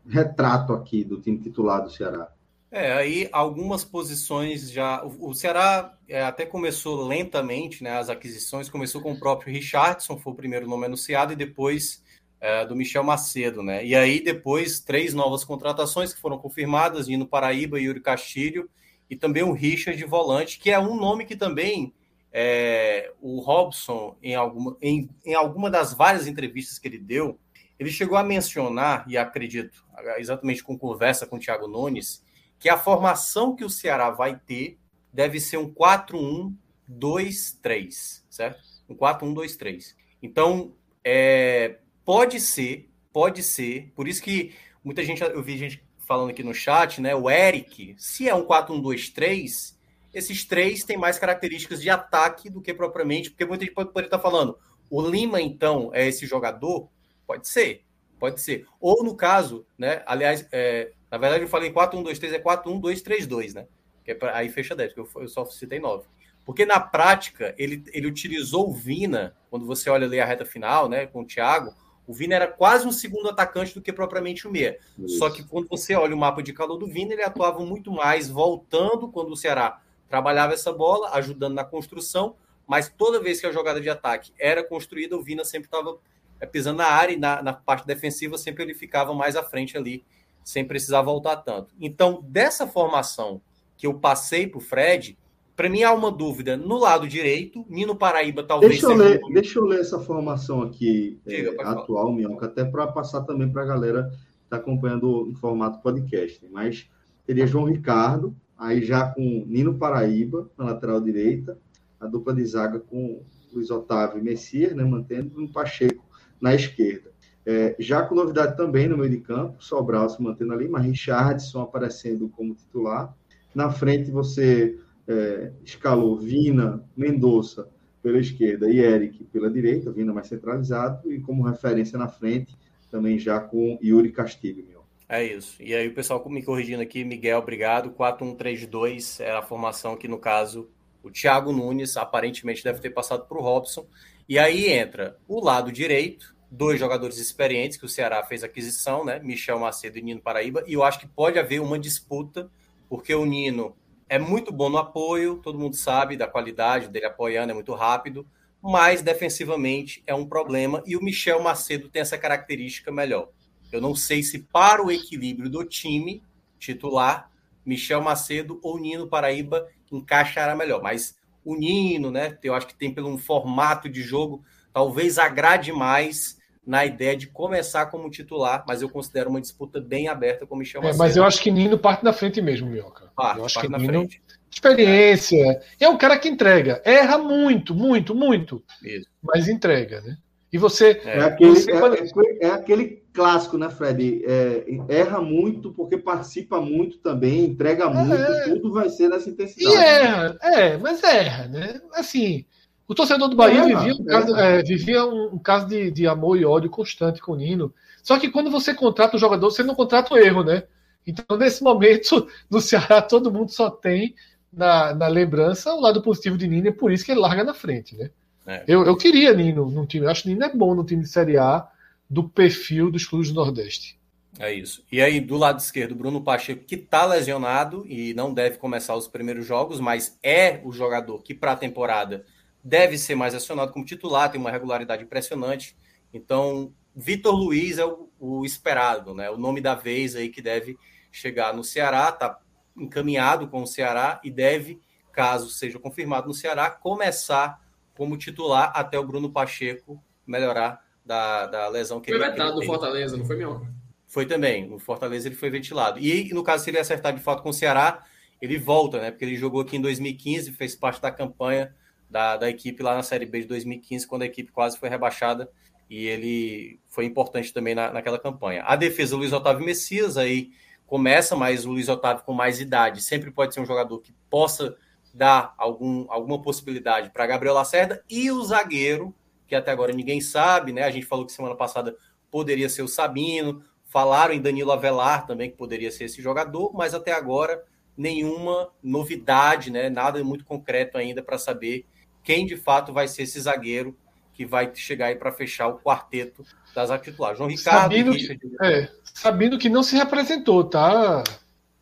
retrato aqui do time titular do Ceará? É, aí algumas posições já. O, Ceará é, até começou lentamente, né? As aquisições começou com o próprio Richardson, foi o primeiro nome anunciado, e depois é, do Michel Macedo, né? E aí depois três novas contratações que foram confirmadas: Nino Paraíba, Yuri Castilho e também o Richard de volante, que é um nome que também é, o Robson, em alguma, em, em alguma das várias entrevistas que ele deu, ele chegou a mencionar, e acredito, exatamente com conversa com o Thiago Nunes, que a formação que o Ceará vai ter deve ser um 4-1-2-3, certo? Um 4-1-2-3. Então, é, pode ser, pode ser, por isso que muita gente, eu vi gente falando aqui no chat, né? O Eric, se é um 4-1-2-3, esses três têm mais características de ataque do que propriamente, porque muita gente pode, pode estar falando, o Lima, então, é esse jogador? Pode ser, pode ser. Ou no caso, né? Aliás, é, na verdade, eu falei 4-1-2-3, é 4-1-2-3-2, né? Que é pra, aí fecha 10, porque eu, eu só citei 9. Porque na prática, ele, ele utilizou o Vina, quando você olha ali a reta final, né, com o Thiago, o Vina era quase um segundo atacante do que propriamente o meia. Isso. Só que quando você olha o mapa de calor do Vina, ele atuava muito mais voltando quando o Ceará trabalhava essa bola, ajudando na construção, mas toda vez que a jogada de ataque era construída, o Vina sempre estava é, pisando na área e na, na parte defensiva sempre ele ficava mais à frente ali sem precisar voltar tanto. Então, dessa formação que eu passei para o Fred, para mim há uma dúvida no lado direito. Nino Paraíba talvez. Deixa eu, ler, um... deixa eu ler essa formação aqui Diga, é, atual, Minhoca, até para passar também para a galera que está acompanhando em formato podcast. Mas teria João Ricardo, aí já com Nino Paraíba na lateral direita, a dupla de zaga com Luiz Otávio e Messias, né, mantendo um Pacheco na esquerda. É, já com novidade também no meio de campo, Sobral se mantendo ali, mas Richardson aparecendo como titular. Na frente você é, escalou Vina, Mendonça pela esquerda e Eric pela direita, Vina mais centralizado, e como referência na frente, também já com Yuri Castilho. Meu. É isso. E aí o pessoal me corrigindo aqui, Miguel, obrigado. 4-1-3-2 é a formação que, no caso, o Thiago Nunes aparentemente deve ter passado para o Robson. E aí entra o lado direito, dois jogadores experientes que o Ceará fez aquisição, né? Michel Macedo e Nino Paraíba, e eu acho que pode haver uma disputa, porque o Nino é muito bom no apoio, todo mundo sabe da qualidade dele apoiando, é muito rápido, mas defensivamente é um problema, e o Michel Macedo tem essa característica melhor. Eu não sei se para o equilíbrio do time titular, Michel Macedo ou Nino Paraíba encaixará melhor, mas o Nino, né? Eu acho que tem pelo um formato de jogo, talvez agrade mais na ideia de começar como titular, mas eu considero uma disputa bem aberta com o Michel é, Mas eu acho que Nino parte da frente mesmo, Mioca. Parte, eu acho parte que Nino, frente. experiência, é um cara que entrega, erra muito, muito, muito, Isso. mas entrega, né? E você. É, é aquele, você... É, é, é, aquele clássico, né, Fred? É, erra muito porque participa muito também, entrega muito, tudo vai ser nessa intensidade. E erra, é, mas erra, né? Assim, o torcedor do Bahia é, vivia, um caso, é, vivia um, um, caso de, de amor e ódio constante com o Nino. Só que quando você contrata um jogador, você não contrata o erro, né? Então, nesse momento, no Ceará, todo mundo só tem na, na lembrança o lado positivo de Nino, e por isso que ele larga na frente, né? É. Eu, eu queria Nino no time. Eu acho que Nino é bom no time de Série A do perfil dos clubes do Nordeste. É isso. E aí, do lado esquerdo, Bruno Pacheco, que está lesionado e não deve começar os primeiros jogos, mas é o jogador que, para a temporada, deve ser mais acionado como titular, tem uma regularidade impressionante. Então, Vitor Luiz é o, o, esperado, né? O nome da vez aí que deve chegar no Ceará, está encaminhado com o Ceará e deve, caso seja confirmado no Ceará, começar como titular até o Bruno Pacheco melhorar da, da lesão que foi ele Foi vetado no Fortaleza, não foi meu? Foi também. No Fortaleza ele foi ventilado. E no caso, se ele acertar de fato com o Ceará, ele volta, né? Porque ele jogou aqui em 2015, fez parte da campanha da, da equipe lá na Série B de 2015, quando a equipe quase foi rebaixada e ele foi importante também na, naquela campanha. A defesa, Luiz Otávio Messias, aí começa, mas o Luiz Otávio com mais idade sempre pode ser um jogador que possa dar algum, alguma possibilidade para Gabriel Lacerda e o zagueiro, que até agora ninguém sabe, né? A gente falou que semana passada poderia ser o Sabino, falaram em Danilo Avelar também que poderia ser esse jogador, mas até agora nenhuma novidade, né? Nada muito concreto ainda para saber quem de fato vai ser esse zagueiro que vai chegar aí para fechar o quarteto das titulares. João Ricardo. Sabendo, que, é, sabendo que não se representou, tá?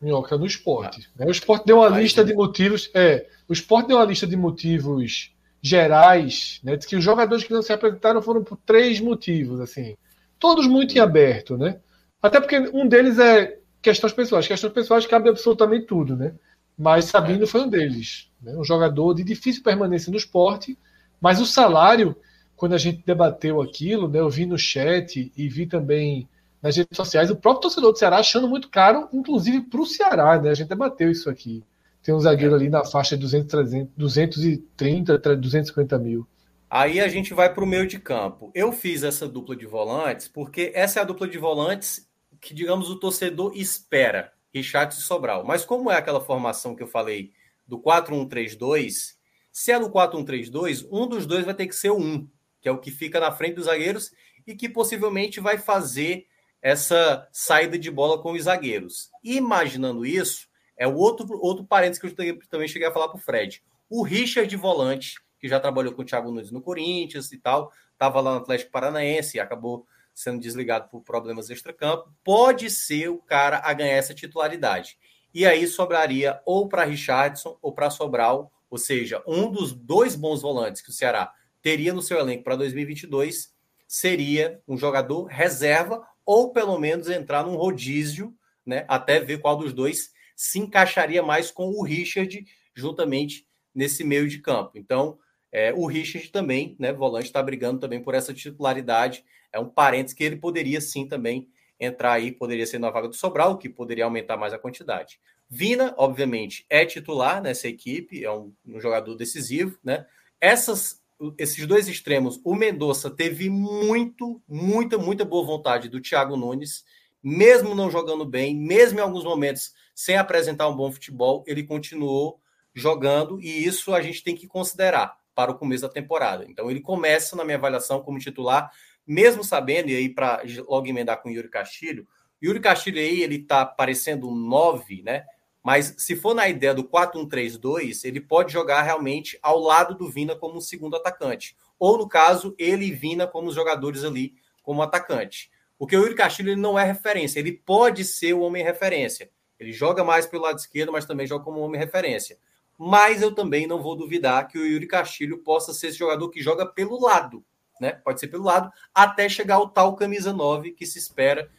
Minhoca, no esporte. Ah. O esporte deu uma Aí, lista de motivos. É, o esporte deu uma lista de motivos gerais, né? Que os jogadores que não se apresentaram foram por três motivos, assim. Todos muito em aberto, né? Até porque um deles é questões pessoais. Questões pessoais cabe absolutamente tudo, né? Mas Sabino é. foi um deles. Né? Um jogador de difícil permanência no esporte, mas o salário, quando a gente debateu aquilo, né? Eu vi no chat e vi também nas redes sociais, o próprio torcedor do Ceará achando muito caro, inclusive para o Ceará, né? A gente debateu isso aqui. Tem um zagueiro ali na faixa de 200, 300, 230, 250 mil. Aí a gente vai para o meio de campo. Eu fiz essa dupla de volantes porque essa é a dupla de volantes que, digamos, o torcedor espera, Richard e Sobral. Mas como é aquela formação que eu falei do 4-1-3-2, se é do 4-1-3-2, um dos dois vai ter que ser o 1, que é o que fica na frente dos zagueiros e que possivelmente vai fazer essa saída de bola com os zagueiros. Imaginando isso, é o outro, outro parênteses que eu também cheguei a falar para o Fred. O Richard de volante, que já trabalhou com o Thiago Nunes no Corinthians e tal, estava lá no Atlético Paranaense e acabou sendo desligado por problemas extracampo, pode ser o cara a ganhar essa titularidade. E aí sobraria ou para Richardson ou para Sobral, ou seja, um dos dois bons volantes que o Ceará teria no seu elenco para 2022 seria um jogador reserva ou pelo menos entrar num rodízio, né, até ver qual dos dois se encaixaria mais com o Richard juntamente nesse meio de campo. Então, é, o Richard também, né, volante, está brigando também por essa titularidade. É um parênteses que ele poderia sim também entrar aí, poderia ser na vaga do Sobral, que poderia aumentar mais a quantidade. Vina, obviamente, é titular nessa equipe, é um, um jogador decisivo, né? Essas esses dois extremos, o Mendonça teve muito, muita, muita boa vontade do Thiago Nunes, mesmo não jogando bem, mesmo em alguns momentos sem apresentar um bom futebol, ele continuou jogando e isso a gente tem que considerar para o começo da temporada. Então ele começa na minha avaliação como titular, mesmo sabendo, e aí para logo emendar com o Yuri Castilho, Yuri Castilho aí ele tá parecendo um 9, né? Mas se for na ideia do 4-1-3-2, ele pode jogar realmente ao lado do Vina como um segundo atacante. Ou, no caso, ele e Vina como os jogadores ali como atacante. Porque o Yuri Castilho ele não é referência, ele pode ser o homem referência. Ele joga mais pelo lado esquerdo, mas também joga como homem referência. Mas eu também não vou duvidar que o Yuri Castilho possa ser esse jogador que joga pelo lado, né? Pode ser pelo lado, até chegar ao tal camisa 9 que se espera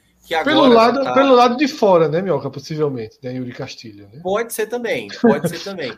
pelo lado, tá... pelo lado de fora, né, Mioca, possivelmente, né, Yuri Castilho. Né? Pode ser também, pode ser (laughs) também.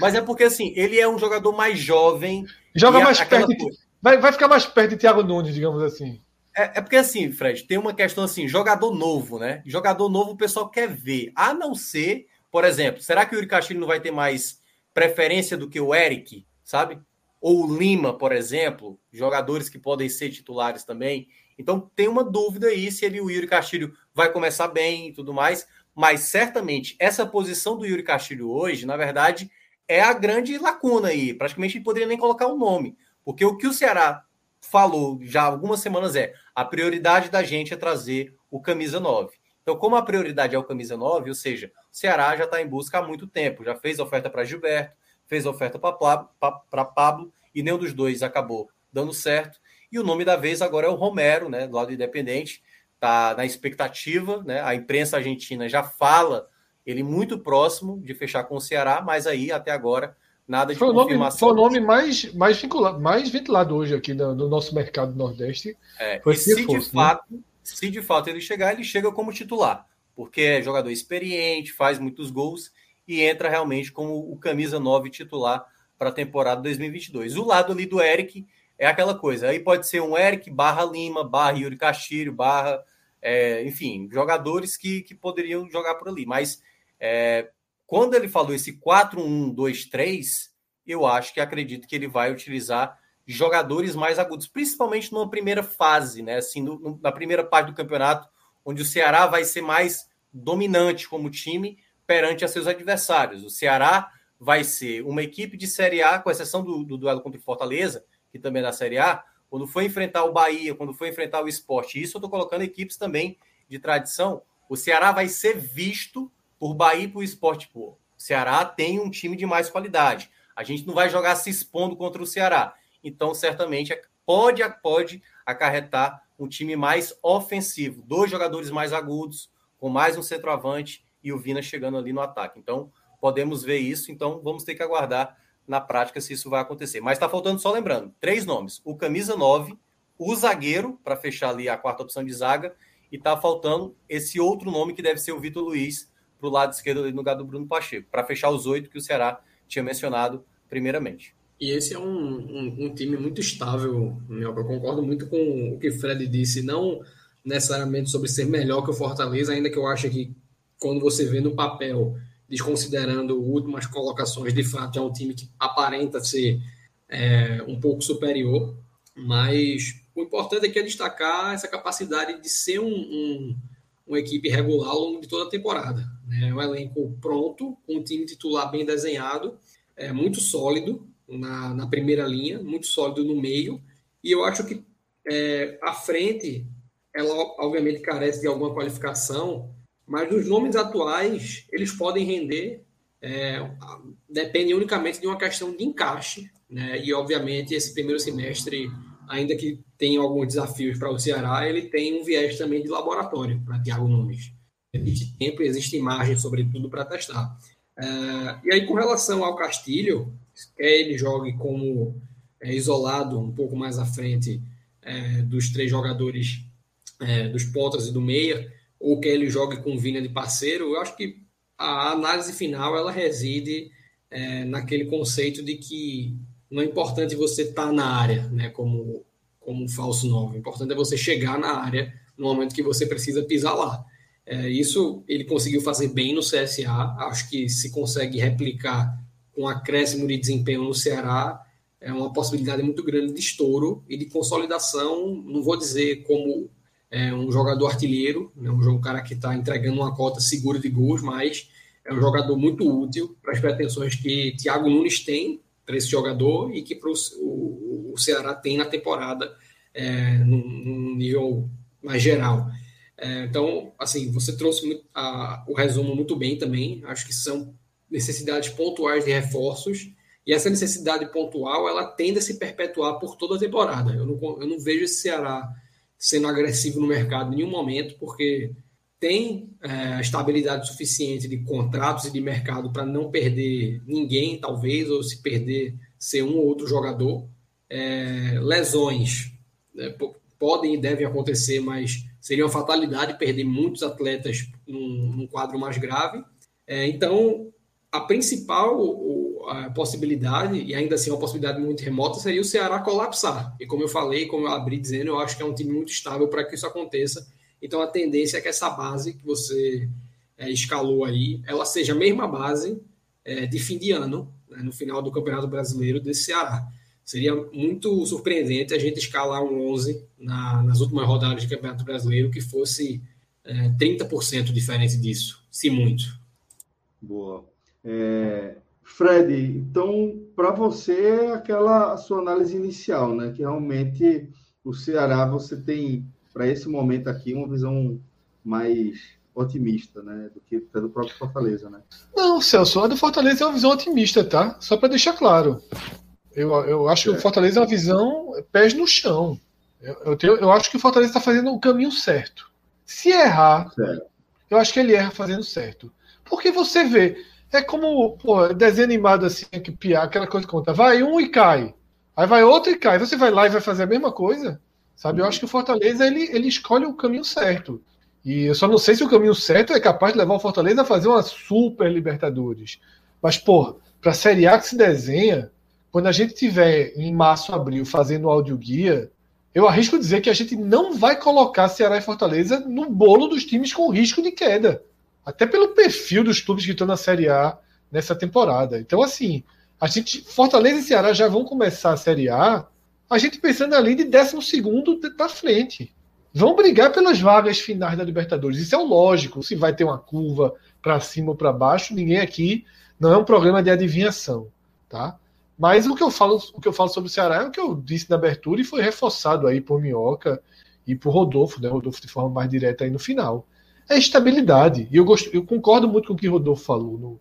Mas é porque, assim, ele é um jogador mais jovem. Joga mais a, perto. De, vai, vai ficar mais perto de Thiago Nunes, digamos assim. É, é, porque, assim, Fred, tem uma questão assim: jogador novo, né? Jogador novo o pessoal quer ver. A não ser, por exemplo, será que o Yuri Castilho não vai ter mais preferência do que o Eric, sabe? Ou o Lima, por exemplo, jogadores que podem ser titulares também. Então tem uma dúvida aí se ele, o Yuri Castilho vai começar bem e tudo mais, mas certamente essa posição do Yuri Castilho hoje, na verdade, é a grande lacuna aí. Praticamente não poderia nem colocar o um nome, porque o que o Ceará falou já algumas semanas é a prioridade da gente é trazer o camisa 9. Então, como a prioridade é o camisa 9, ou seja, o Ceará já está em busca há muito tempo, já fez oferta para Gilberto, fez oferta para Pablo, e nenhum dos dois acabou dando certo. E o nome da vez agora é o Romero, né, do lado independente, está na expectativa, né? A imprensa argentina já fala ele muito próximo de fechar com o Ceará, mas aí até agora nada de foi confirmação. Nome, foi o nome mais, mais, vinculado, mais ventilado hoje aqui no, no nosso mercado nordeste. É, e se fosse, de fato, né? se de fato ele chegar, ele chega como titular, porque é jogador experiente, faz muitos gols e entra realmente como o camisa 9 titular para a temporada 2022. O lado ali do Eric é aquela coisa. Aí pode ser um Eric barra Lima, barra Yuri Castilho, barra, é, enfim, jogadores que, que poderiam jogar por ali. Mas é, quando ele falou esse 4-1-2-3, eu acho que acredito que ele vai utilizar jogadores mais agudos, principalmente numa primeira fase, né? Assim, no, na primeira parte do campeonato, onde o Ceará vai ser mais dominante como time perante seus adversários. O Ceará vai ser uma equipe de Série A, com exceção do, do duelo contra o Fortaleza, que também é da Série A, quando for enfrentar o Bahia, quando for enfrentar o esporte, isso eu estou colocando equipes também de tradição, o Ceará vai ser visto por Bahia e por esporte. Pô, o Ceará tem um time de mais qualidade. A gente não vai jogar se expondo contra o Ceará. Então, certamente, pode, pode acarretar um time mais ofensivo. Dois jogadores mais agudos, com mais um centroavante e o Vina chegando ali no ataque. Então, podemos ver isso. Então, vamos ter que aguardar na prática se isso vai acontecer. Mas está faltando só lembrando: três nomes: o camisa 9, o zagueiro, para fechar ali a quarta opção de zaga, e está faltando esse outro nome que deve ser o Vitor Luiz para o lado esquerdo ali no lugar do Bruno Pacheco, para fechar os oito que o Ceará tinha mencionado primeiramente. E esse é um, um, um time muito estável, meu. Eu concordo muito com o que o Fred disse, não necessariamente sobre ser melhor que o Fortaleza, ainda que eu acho que quando você vê no papel, desconsiderando últimas colocações, de fato é um time que aparenta ser é, um pouco superior, mas o importante aqui é destacar essa capacidade de ser um, um, uma equipe regular ao longo de toda a temporada. Né? Um elenco pronto, um time titular bem desenhado, é, muito sólido na, na primeira linha, muito sólido no meio, e eu acho que é, a frente, ela obviamente carece de alguma qualificação, mas os nomes atuais, eles podem render, é, depende unicamente de uma questão de encaixe, né? e obviamente esse primeiro semestre, ainda que tenha alguns desafios para o Ceará, ele tem um viés também de laboratório para Thiago Nunes. Existe tempo e existe margem, sobretudo, para testar. É, e aí, com relação ao Castilho, quer ele jogue como é, isolado um pouco mais à frente é, dos três jogadores é, dos pontas e do meia, ou quer ele jogue com Vina de parceiro, eu acho que a análise final ela reside é, naquele conceito de que não é importante você estar tá na área, né, como, como um falso novo. O importante é você chegar na área no momento que você precisa pisar lá. É, isso ele conseguiu fazer bem no CSA, acho que se consegue replicar com acréscimo de desempenho no Ceará, é uma possibilidade muito grande de estouro e de consolidação, não vou dizer como é, um jogador artilheiro, né, um cara que está entregando uma cota segura de gols, mas é um jogador muito útil para as pretensões que Thiago Nunes tem para esse jogador e que pro, o, o Ceará tem na temporada é, num, num nível mais geral. É, então, assim, você trouxe a, o resumo muito bem também. Acho que são necessidades pontuais de reforços e essa necessidade pontual ela tende a se perpetuar por toda a temporada. Eu não, eu não vejo esse Ceará sendo agressivo no mercado em nenhum momento, porque tem é, estabilidade suficiente de contratos e de mercado para não perder ninguém, talvez, ou se perder ser um ou outro jogador. É, lesões né, podem e devem acontecer, mas seria uma fatalidade perder muitos atletas num, num quadro mais grave. É, então, a principal a possibilidade, e ainda assim uma possibilidade muito remota, seria o Ceará colapsar. E como eu falei, como eu abri dizendo, eu acho que é um time muito estável para que isso aconteça. Então a tendência é que essa base que você é, escalou aí, ela seja a mesma base é, de fim de ano, né, no final do Campeonato Brasileiro desse Ceará. Seria muito surpreendente a gente escalar um 11 na, nas últimas rodadas de Campeonato Brasileiro que fosse é, 30% diferente disso, se muito. Boa. É, Fred, então, para você, aquela sua análise inicial, né? Que realmente o Ceará, você tem, para esse momento aqui, uma visão mais otimista, né? Do que do próprio Fortaleza, né? Não, Celso, a do Fortaleza é uma visão otimista, tá? Só para deixar claro. Eu, eu acho que o Fortaleza é uma visão pés no chão. Eu, eu, tenho, eu acho que o Fortaleza está fazendo o caminho certo. Se errar, certo. eu acho que ele erra fazendo certo. Porque você vê, é como, pô, desenho animado assim, que piar, aquela coisa que conta. Vai um e cai. Aí vai outro e cai. Você vai lá e vai fazer a mesma coisa. Sabe? Eu acho que o Fortaleza ele, ele escolhe o caminho certo. E eu só não sei se o caminho certo é capaz de levar o Fortaleza a fazer uma super Libertadores. Mas, pô, para a Série A que se desenha, quando a gente tiver em março, abril fazendo áudio guia, eu arrisco dizer que a gente não vai colocar Ceará e Fortaleza no bolo dos times com risco de queda. Até pelo perfil dos clubes que estão na Série A nessa temporada. Então, assim, a gente, Fortaleza e Ceará já vão começar a Série A a gente pensando ali de 12 para frente. Vão brigar pelas vagas finais da Libertadores. Isso é lógico. Se vai ter uma curva para cima ou para baixo, ninguém aqui não é um programa de adivinhação, tá? Mas o que eu falo, o que eu falo sobre o Ceará é o que eu disse na abertura e foi reforçado aí por Minhoca e por Rodolfo, né? Rodolfo de forma mais direta aí no final. É estabilidade. E eu, gosto, eu concordo muito com o que o Rodolfo falou. No,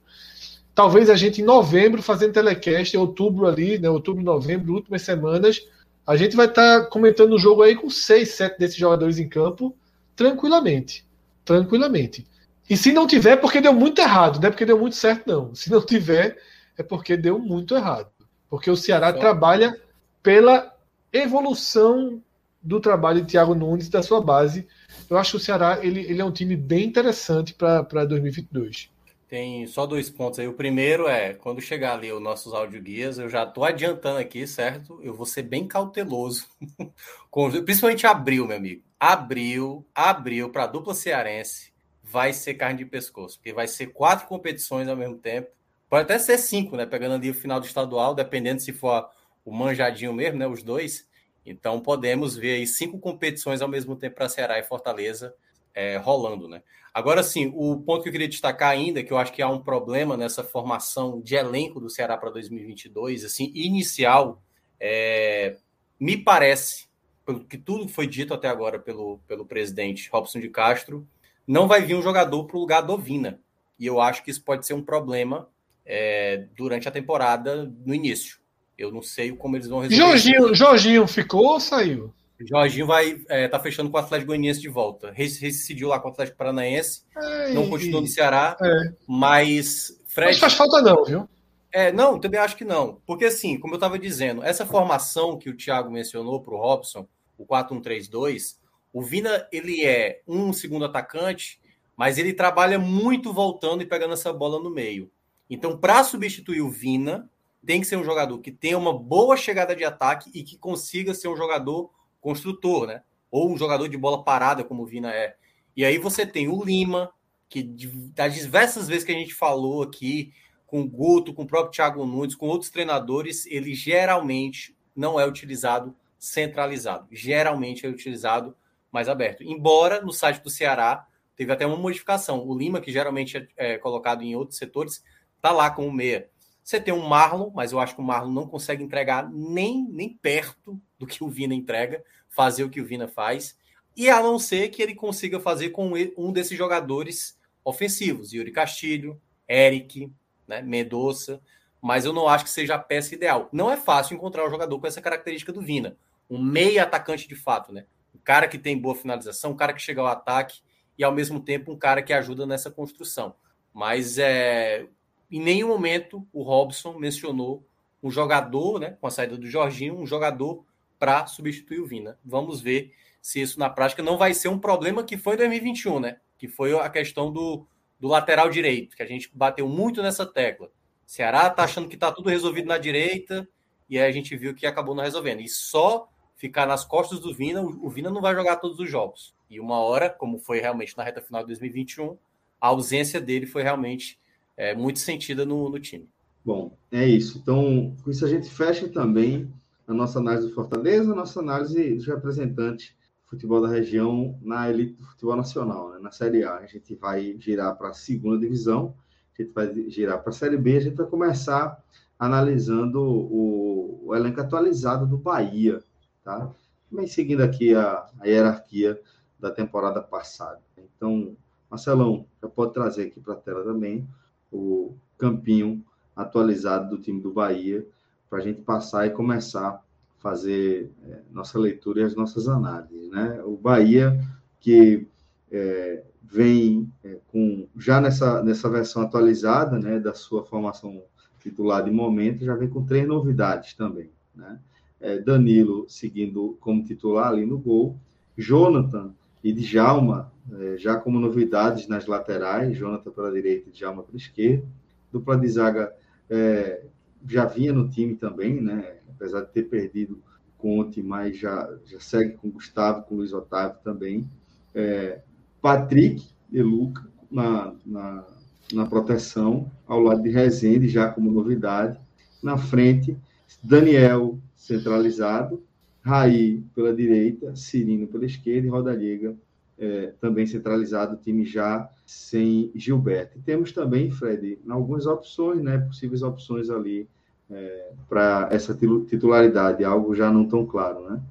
talvez a gente em novembro, fazendo telecast, em outubro ali, né? Outubro, novembro, últimas semanas, a gente vai estar tá comentando o jogo aí com seis, sete desses jogadores em campo, tranquilamente. Tranquilamente. E se não tiver, é porque deu muito errado, não é porque deu muito certo, não. Se não tiver, é porque deu muito errado. Porque o Ceará trabalha pela evolução do trabalho de Thiago Nunes da sua base. Eu acho que o Ceará ele, ele é um time bem interessante para 2022. Tem só dois pontos aí. O primeiro é, quando chegar ali os nossos audioguias, eu já estou adiantando aqui, certo? Eu vou ser bem cauteloso. (laughs) Principalmente abril, meu amigo. Abril, abril para a dupla cearense vai ser carne de pescoço, porque vai ser quatro competições ao mesmo tempo. Pode até ser cinco, né? Pegando ali o final do estadual, dependendo se for o manjadinho mesmo, né? Os dois. Então podemos ver aí cinco competições ao mesmo tempo para Ceará e Fortaleza é, rolando, né? Agora, sim, o ponto que eu queria destacar ainda, que eu acho que há um problema nessa formação de elenco do Ceará para 2022, assim, inicial, é, me parece, pelo que tudo foi dito até agora pelo, pelo presidente Robson de Castro, não vai vir um jogador para o lugar do Vina. E eu acho que isso pode ser um problema é, durante a temporada no início. Eu não sei como eles vão resolver. Jorginho, Jorginho ficou ou saiu? Jorginho vai é, tá fechando com o Atlético Goianiense de volta. Rescindiu lá com o Atlético Paranaense. É, não continuou no Ceará. É. Mas Fred. Mas faz falta, não, viu? É, não, também acho que não. Porque, assim, como eu estava dizendo, essa formação que o Thiago mencionou para o Robson, o 4-1-3-2, o Vina ele é um segundo atacante, mas ele trabalha muito voltando e pegando essa bola no meio. Então, para substituir o Vina, tem que ser um jogador que tenha uma boa chegada de ataque e que consiga ser um jogador construtor, né? Ou um jogador de bola parada, como o Vina é. E aí você tem o Lima, que das diversas vezes que a gente falou aqui, com o Guto, com o próprio Thiago Nunes, com outros treinadores, ele geralmente não é utilizado centralizado. Geralmente é utilizado mais aberto. Embora no site do Ceará teve até uma modificação. O Lima, que geralmente é, é colocado em outros setores, tá lá com o meia. Você tem um Marlon, mas eu acho que o Marlon não consegue entregar nem, nem perto do que o Vina entrega, fazer o que o Vina faz. E a não ser que ele consiga fazer com um desses jogadores ofensivos, Yuri Castilho, Eric, né, Medoça, mas eu não acho que seja a peça ideal. Não é fácil encontrar um jogador com essa característica do Vina, um meia atacante de fato, né? Um cara que tem boa finalização, um cara que chega ao ataque e ao mesmo tempo um cara que ajuda nessa construção. Mas é, em nenhum momento o Robson mencionou um jogador, né, com a saída do Jorginho, um jogador para substituir o Vina. Vamos ver se isso na prática não vai ser um problema que foi em 2021, né? Que foi a questão do, do lateral direito, que a gente bateu muito nessa tecla. Ceará tá achando que tá tudo resolvido na direita e aí a gente viu que acabou não resolvendo. E só ficar nas costas do Vina, o Vina não vai jogar todos os jogos. E uma hora, como foi realmente na reta final de 2021, a ausência dele foi realmente é, muito sentida no, no time. Bom, é isso. Então, com isso a gente fecha também a nossa análise do Fortaleza, a nossa análise dos representantes do futebol da região na elite do futebol nacional, né? na Série A. A gente vai girar para a segunda divisão, a gente vai girar para a Série B, a gente vai começar analisando o, o elenco atualizado do Bahia, tá? Também seguindo aqui a, a hierarquia da temporada passada. Então, Marcelão, já pode trazer aqui para a tela também o campinho atualizado do time do Bahia, para a gente passar e começar a fazer é, nossa leitura e as nossas análises. Né? O Bahia, que é, vem é, com já nessa, nessa versão atualizada né, da sua formação titular de momento, já vem com três novidades também. Né? é, Danilo seguindo como titular ali no gol, Jonathan e Djalma, é, já como novidades nas laterais, Jonathan pela direita e Djalma pela esquerda, dupla de zaga é, já vinha no time também, né? apesar de ter perdido Conte, mas já, já segue com Gustavo, com Luiz Otávio também, é, Patrick e Luca na, na, na proteção, ao lado de Rezende, já como novidade, na frente, Daniel centralizado Raí pela direita, Cirino pela esquerda e Rodallega é, também centralizado, o time já sem Gilberto. E temos também, Fred, algumas opções, né, possíveis opções ali é, para essa titularidade, algo já não tão claro, né?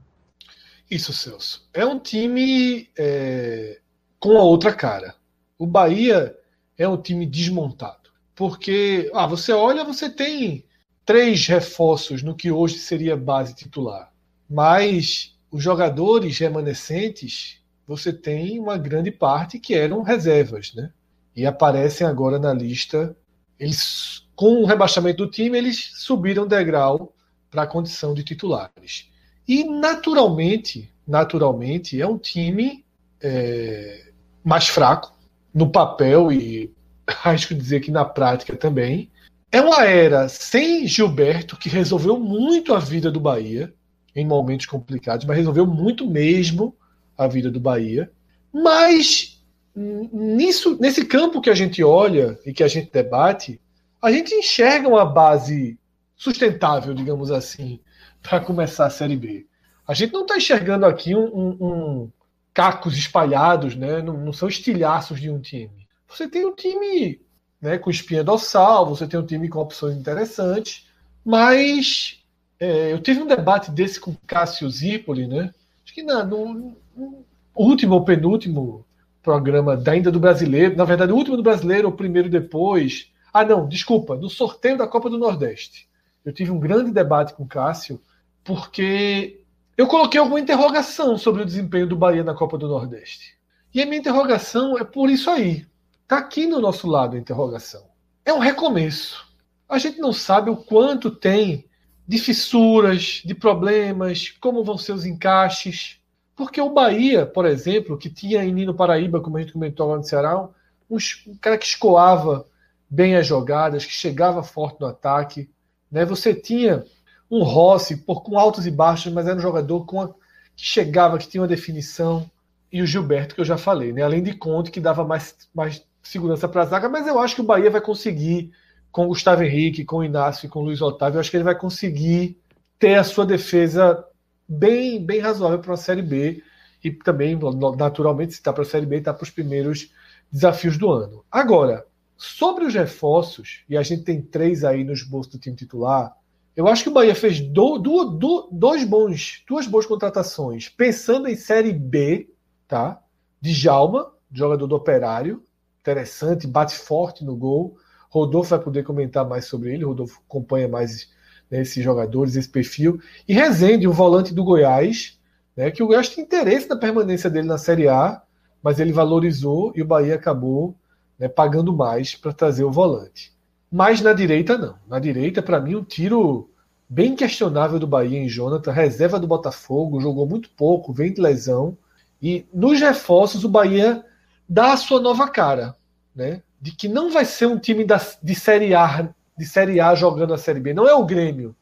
Isso, Celso. É um time é, com a outra cara. O Bahia é um time desmontado. Porque, ah, você olha, você tem três reforços no que hoje seria base titular. Mas os jogadores remanescentes, você tem uma grande parte que eram reservas, né? E aparecem agora na lista. Eles, com o rebaixamento do time, eles subiram degrau para a condição de titulares. E naturalmente, naturalmente, é um time é, mais fraco no papel e (laughs) acho dizer que na prática também. É uma era sem Gilberto que resolveu muito a vida do Bahia em momentos complicados, mas resolveu muito mesmo a vida do Bahia. Mas nisso, nesse campo que a gente olha e que a gente debate, a gente enxerga uma base sustentável, digamos assim, (laughs) para começar a Série B. A gente não está enxergando aqui um, um, um, cacos espalhados, né? Não, não, são estilhaços de um time. Você tem um time né, com espinha dorsal, você tem um time com opções interessantes, mas é, eu tive um debate desse com Cássio Zirpoli, né? Acho que na, no, no último ou penúltimo programa da ainda do brasileiro, na verdade, o último do brasileiro, o primeiro depois. Ah, não, desculpa, no sorteio da Copa do Nordeste. Eu tive um grande debate com Cássio, porque eu coloquei alguma interrogação sobre o desempenho do Bahia na Copa do Nordeste. E a minha interrogação é por isso aí. Está aqui no nosso lado a interrogação. É um recomeço. A gente não sabe o quanto tem de fissuras, de problemas, como vão ser os encaixes. Porque o Bahia, por exemplo, que tinha em Nino Paraíba, como a gente comentou lá no Ceará, um, cara que escoava bem as jogadas, que chegava forte no ataque. Né? Você tinha um Rossi, por, com altos e baixos, mas era um jogador com a, que chegava, que tinha uma definição. E o Gilberto, que eu já falei, né? além de Conte, que dava mais, mais segurança para a zaga, mas eu acho que o Bahia vai conseguir, com Gustavo Henrique, com Inácio com Luiz Otávio, eu acho que ele vai conseguir ter a sua defesa bem, bem razoável para a Série B. E também, naturalmente, se está para a Série B, está para os primeiros desafios do ano. Agora, sobre os reforços, e a gente tem três aí no esboço do time titular, eu acho que o Bahia fez do, do, do, dois bons, duas boas contratações, pensando em Série B, tá? De Jalma, jogador do Operário, interessante, bate forte no gol. Rodolfo vai poder comentar mais sobre ele, Rodolfo acompanha mais né, esses jogadores, esse perfil. E Rezende, o volante do Goiás, né, que o Goiás tem interesse na permanência dele na Série A, mas ele valorizou e o Bahia acabou né, pagando mais para trazer o volante. Mas na direita, não. Na direita, para mim, um tiro bem questionável do Bahia em Jonathan, reserva do Botafogo, jogou muito pouco, vem de lesão. E nos reforços, o Bahia dá a sua nova cara, né? De que não vai ser um time da, de Série A, de Série A jogando a Série B. Não é o Grêmio.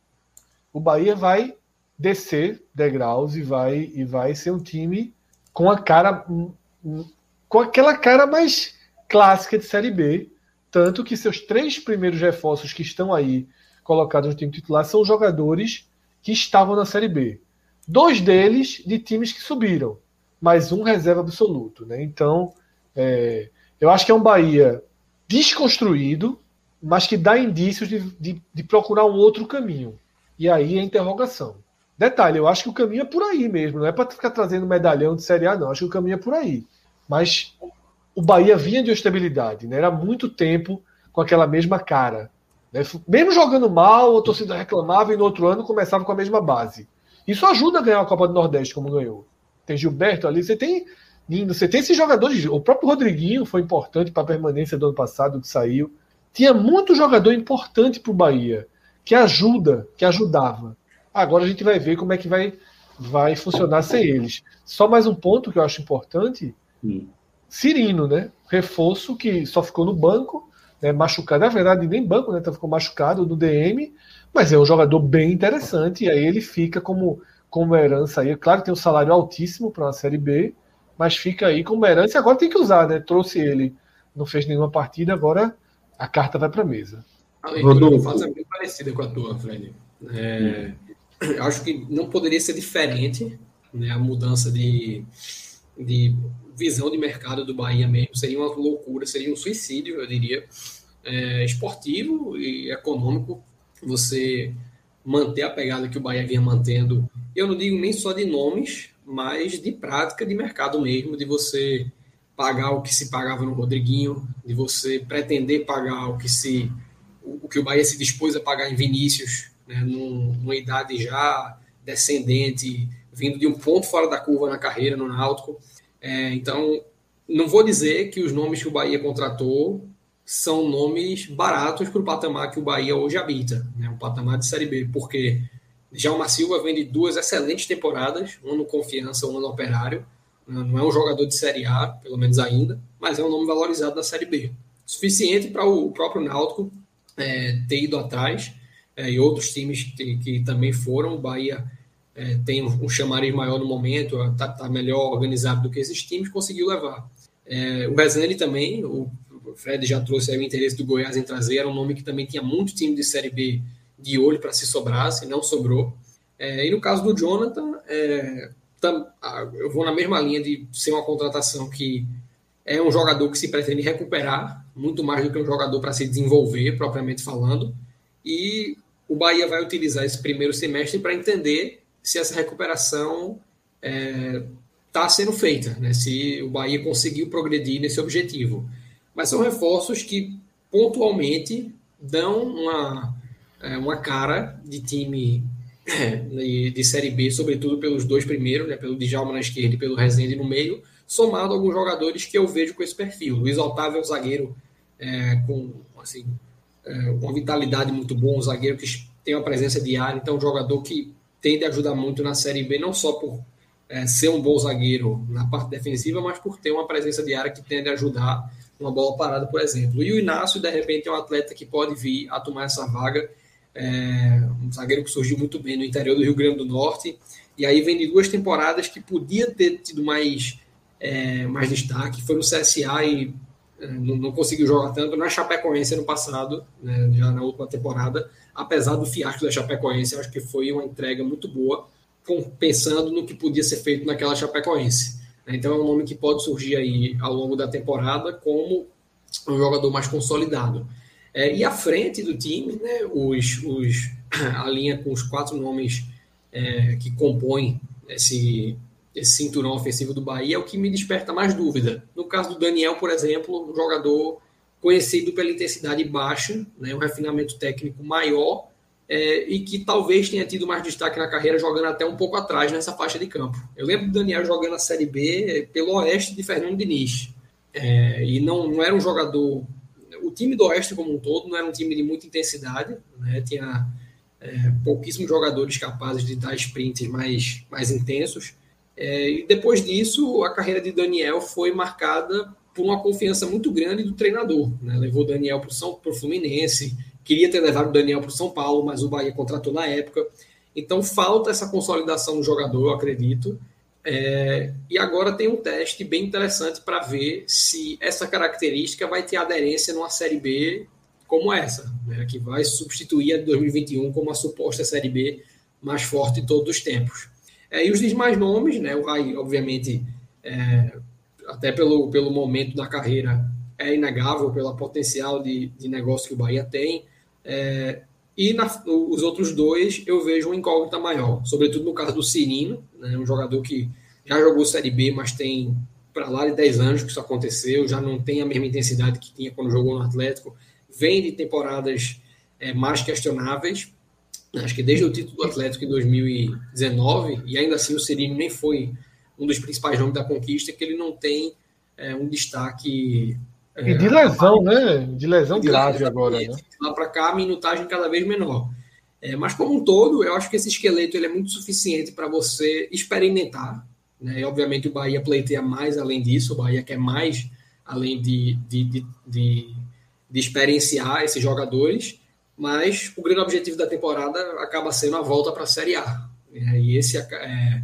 O Bahia vai descer degraus e vai e vai ser um time com a cara com aquela cara mais clássica de Série B, tanto que seus três primeiros reforços que estão aí colocados no time titular são jogadores que estavam na Série B. Dois deles de times que subiram, mas um reserva absoluto. Né? Então, é, eu acho que é um Bahia desconstruído, mas que dá indícios de, de, de procurar um outro caminho. E aí a interrogação. Detalhe, eu acho que o caminho é por aí mesmo, não é para ficar trazendo medalhão de Série A, não. Acho que o caminho é por aí. Mas o Bahia vinha de estabilidade, né? Era muito tempo com aquela mesma cara. Né? Mesmo jogando mal, a torcida reclamava e no outro ano começava com a mesma base. Isso ajuda a ganhar a Copa do Nordeste, como ganhou. Tem Gilberto ali, você tem você tem esses jogadores. O próprio Rodriguinho foi importante para a permanência do ano passado que saiu. Tinha muito jogador importante para o Bahia, que ajuda, que ajudava. Agora a gente vai ver como é que vai, vai funcionar sem eles. Só mais um ponto que eu acho importante. Hum. Cirino, né? Reforço que só ficou no banco, né? machucado. Na verdade, nem banco, né? Então ficou machucado no DM, mas é um jogador bem interessante. E aí ele fica como, como herança aí. Claro que tem um salário altíssimo para uma Série B, mas fica aí como herança. Agora tem que usar, né? Trouxe ele, não fez nenhuma partida, agora a carta vai para a mesa. A leitura do Fato é bem parecida com a tua, Fred. É, eu acho que não poderia ser diferente né, a mudança de, de visão de mercado do Bahia mesmo. Seria uma loucura, seria um suicídio, eu diria, é, esportivo e econômico. Você manter a pegada que o Bahia vinha mantendo. Eu não digo nem só de nomes, mas de prática de mercado mesmo, de você pagar o que se pagava no Rodriguinho, de você pretender pagar o que se o que o Bahia se dispôs a pagar em Vinícius, né, numa idade já descendente, vindo de um ponto fora da curva na carreira no Náutico. É, então, não vou dizer que os nomes que o Bahia contratou são nomes baratos para o patamar que o Bahia hoje habita, né, um patamar de Série B, porque Djalma Silva vem de duas excelentes temporadas, uma no Confiança, uma no Operário. Não é um jogador de Série A, pelo menos ainda, mas é um nome valorizado na Série B. Suficiente para o próprio Náutico é, ter ido atrás, é, e outros times que, que, também foram. O Bahia é, tem um, um chamariz maior no momento, está tá melhor organizado do que esses times, conseguiu levar. É, o Rezende também, o Fred já trouxe o interesse do Goiás em trazer, era um nome que também tinha muito time de Série B de olho para se sobrasse, não sobrou. É, e no caso do Jonathan, é, tam, eu vou na mesma linha de ser uma contratação que é um jogador que se pretende recuperar, muito mais do que um jogador para se desenvolver, propriamente falando. E o Bahia vai utilizar esse primeiro semestre para entender se essa recuperação está é, tá sendo feita, né? se o Bahia conseguiu progredir nesse objetivo. Mas são reforços que pontualmente dão uma, é, uma cara de time é, de, de, Série B, sobretudo pelos dois primeiros, né, pelo Djalma na esquerda e pelo Rezende no meio, somado a alguns jogadores que eu vejo com esse perfil. Luiz Otávio é um zagueiro é, com assim, é, uma vitalidade muito bom, um zagueiro que tem uma presença diária, então um jogador que tende a ajudar muito na Série B, não só por é, ser um bom zagueiro na parte defensiva, mas por ter uma presença diária que tende a ajudar uma bola parada, por exemplo. E o Inácio, de repente, é um atleta que pode vir a tomar essa vaga é, um zagueiro que surgiu muito bem no interior do Rio Grande do Norte, e aí vem de duas temporadas que podia ter tido mais, é, mais destaque, foi no CSA e é, não, não, conseguiu jogar tanto, na Chapecoense no passado, né, já na última temporada, apesar do fiasco da Chapecoense, acho que foi uma entrega muito boa, pensando no que podia ser feito naquela Chapecoense. Então é um nome que pode surgir aí ao longo da temporada como um jogador mais consolidado. É, e à frente do time, né, os, os, (clears throat) a linha com os quatro nomes é, que compõem esse, esse cinturão ofensivo do Bahia é o que me desperta mais dúvida. No caso do Daniel, por exemplo, um jogador conhecido pela intensidade baixa, né, um refinamento técnico maior é, e que talvez tenha tido mais destaque na carreira jogando até um pouco atrás nessa faixa de campo. Eu lembro do Daniel jogando a Série B pelo oeste de Fernando Diniz. É, e não, não era um jogador o time do Oeste como um todo não era um time de muita intensidade, né? tinha é, pouquíssimos jogadores capazes de dar sprints mais, mais intensos. É, e depois disso, a carreira de Daniel foi marcada por uma confiança muito grande do treinador. Né? Levou Daniel para o Fluminense, queria ter levado Daniel para o São Paulo, mas o Bahia contratou na época. Então falta essa consolidação do jogador, eu acredito. É, e agora tem um teste bem interessante para ver se essa característica vai ter aderência numa Série B como essa, né, que vai substituir a de 2021 como a suposta Série B mais forte de todos os tempos. É, e os demais nomes, né, o Rai, obviamente, é, até pelo, pelo momento da carreira, é inegável pelo potencial de, de negócio que o Bahia tem. É, e na, os outros dois eu vejo uma incógnita maior, sobretudo no caso do Cirino, né, um jogador que já jogou Série B, mas tem para lá de 10 anos que isso aconteceu, já não tem a mesma intensidade que tinha quando jogou no Atlético, vem de temporadas é, mais questionáveis, acho que desde o título do Atlético em 2019, e ainda assim o Cirino nem foi um dos principais nomes da conquista, que ele não tem é, um destaque e de lesão, né? De lesão de grave agora. Né? Lá para cá, a minutagem cada vez menor. É, mas, como um todo, eu acho que esse esqueleto ele é muito suficiente para você experimentar. Né? E, obviamente, o Bahia pleiteia mais além disso, o Bahia quer mais além de, de, de, de, de experienciar esses jogadores. Mas o grande objetivo da temporada acaba sendo a volta para a Série A. E esse é,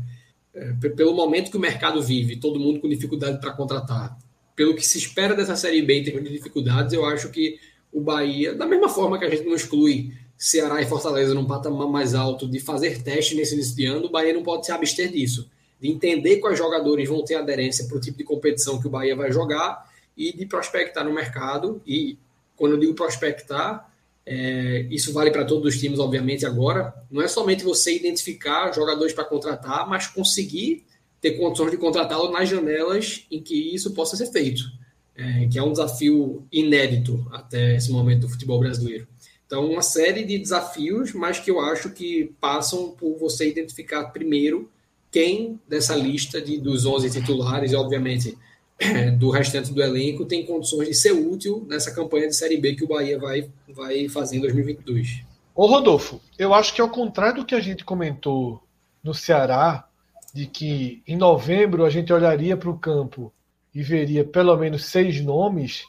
é, pelo momento que o mercado vive, todo mundo com dificuldade para contratar, pelo que se espera dessa Série B em termos de dificuldades, eu acho que o Bahia, da mesma forma que a gente não exclui Ceará e Fortaleza num patamar mais alto de fazer teste nesse início de ano, o Bahia não pode se abster disso. De entender quais jogadores vão ter aderência para o tipo de competição que o Bahia vai jogar e de prospectar no mercado. E quando eu digo prospectar, é, isso vale para todos os times, obviamente, agora. Não é somente você identificar jogadores para contratar, mas conseguir ter condições de contratá-lo nas janelas em que isso possa ser feito, é, que é um desafio inédito até esse momento do futebol brasileiro. Então, uma série de desafios, mas que eu acho que passam por você identificar primeiro quem dessa lista de, dos 11 titulares, e obviamente (clears throat) do restante do elenco, tem condições de ser útil nessa campanha de Série B que o Bahia vai, vai fazer em 2022. Ô Rodolfo, eu acho que ao contrário do que a gente comentou no Ceará, de que em novembro a gente olharia para o campo e veria pelo menos seis nomes,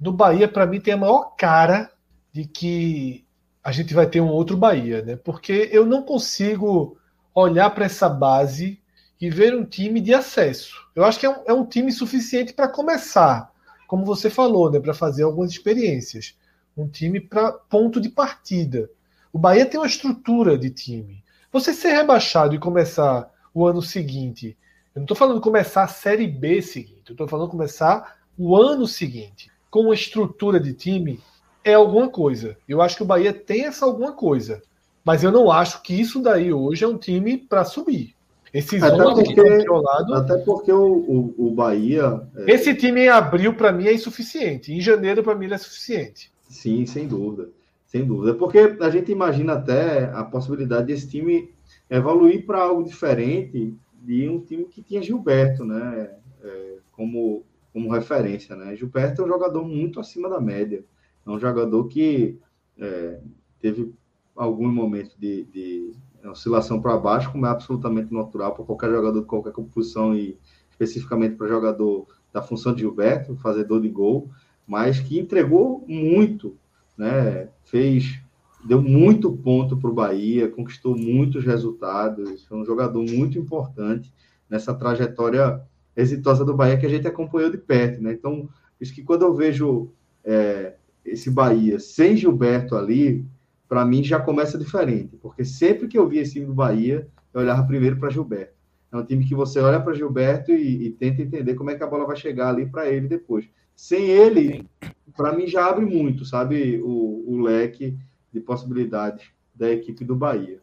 no Bahia, para mim, tem a maior cara de que a gente vai ter um outro Bahia, né? Porque eu não consigo olhar para essa base e ver um time de acesso. Eu acho que é um, é um time suficiente para começar, como você falou, né? Para fazer algumas experiências. Um time para ponto de partida. O Bahia tem uma estrutura de time. Você ser rebaixado e começar o ano seguinte, eu não estou falando começar a Série B seguinte, eu estou falando começar o ano seguinte com uma estrutura de time é alguma coisa. Eu acho que o Bahia tem essa alguma coisa. Mas eu não acho que isso daí hoje é um time para subir. Esses até porque, que lado, até porque o, o, o Bahia. É... Esse time em abril, para mim, é insuficiente. Em janeiro, para mim, ele é suficiente. Sim, sem dúvida. Sem dúvida. Porque a gente imagina até a possibilidade desse time evoluir para algo diferente de um time que tinha Gilberto, né? É, como, como referência, né? Gilberto é um jogador muito acima da média. É um jogador que é, teve algum momento de, de oscilação para baixo, como é absolutamente natural para qualquer jogador de qualquer posição e especificamente para jogador da função de Gilberto, fazedor de gol, mas que entregou muito, né? Fez, deu muito ponto para o Bahia, conquistou muitos resultados, foi um jogador muito importante nessa trajetória exitosa do Bahia que a gente acompanhou de perto, né? Então, isso que quando eu vejo é, esse Bahia sem Gilberto ali, para mim já começa diferente, porque sempre que eu via esse time do Bahia, eu olhava primeiro para Gilberto. É um time que você olha para Gilberto e, e, tenta entender como é que a bola vai chegar ali para ele depois. Sem ele, para mim já abre muito, sabe, o, o, leque de possibilidades da equipe do Bahia.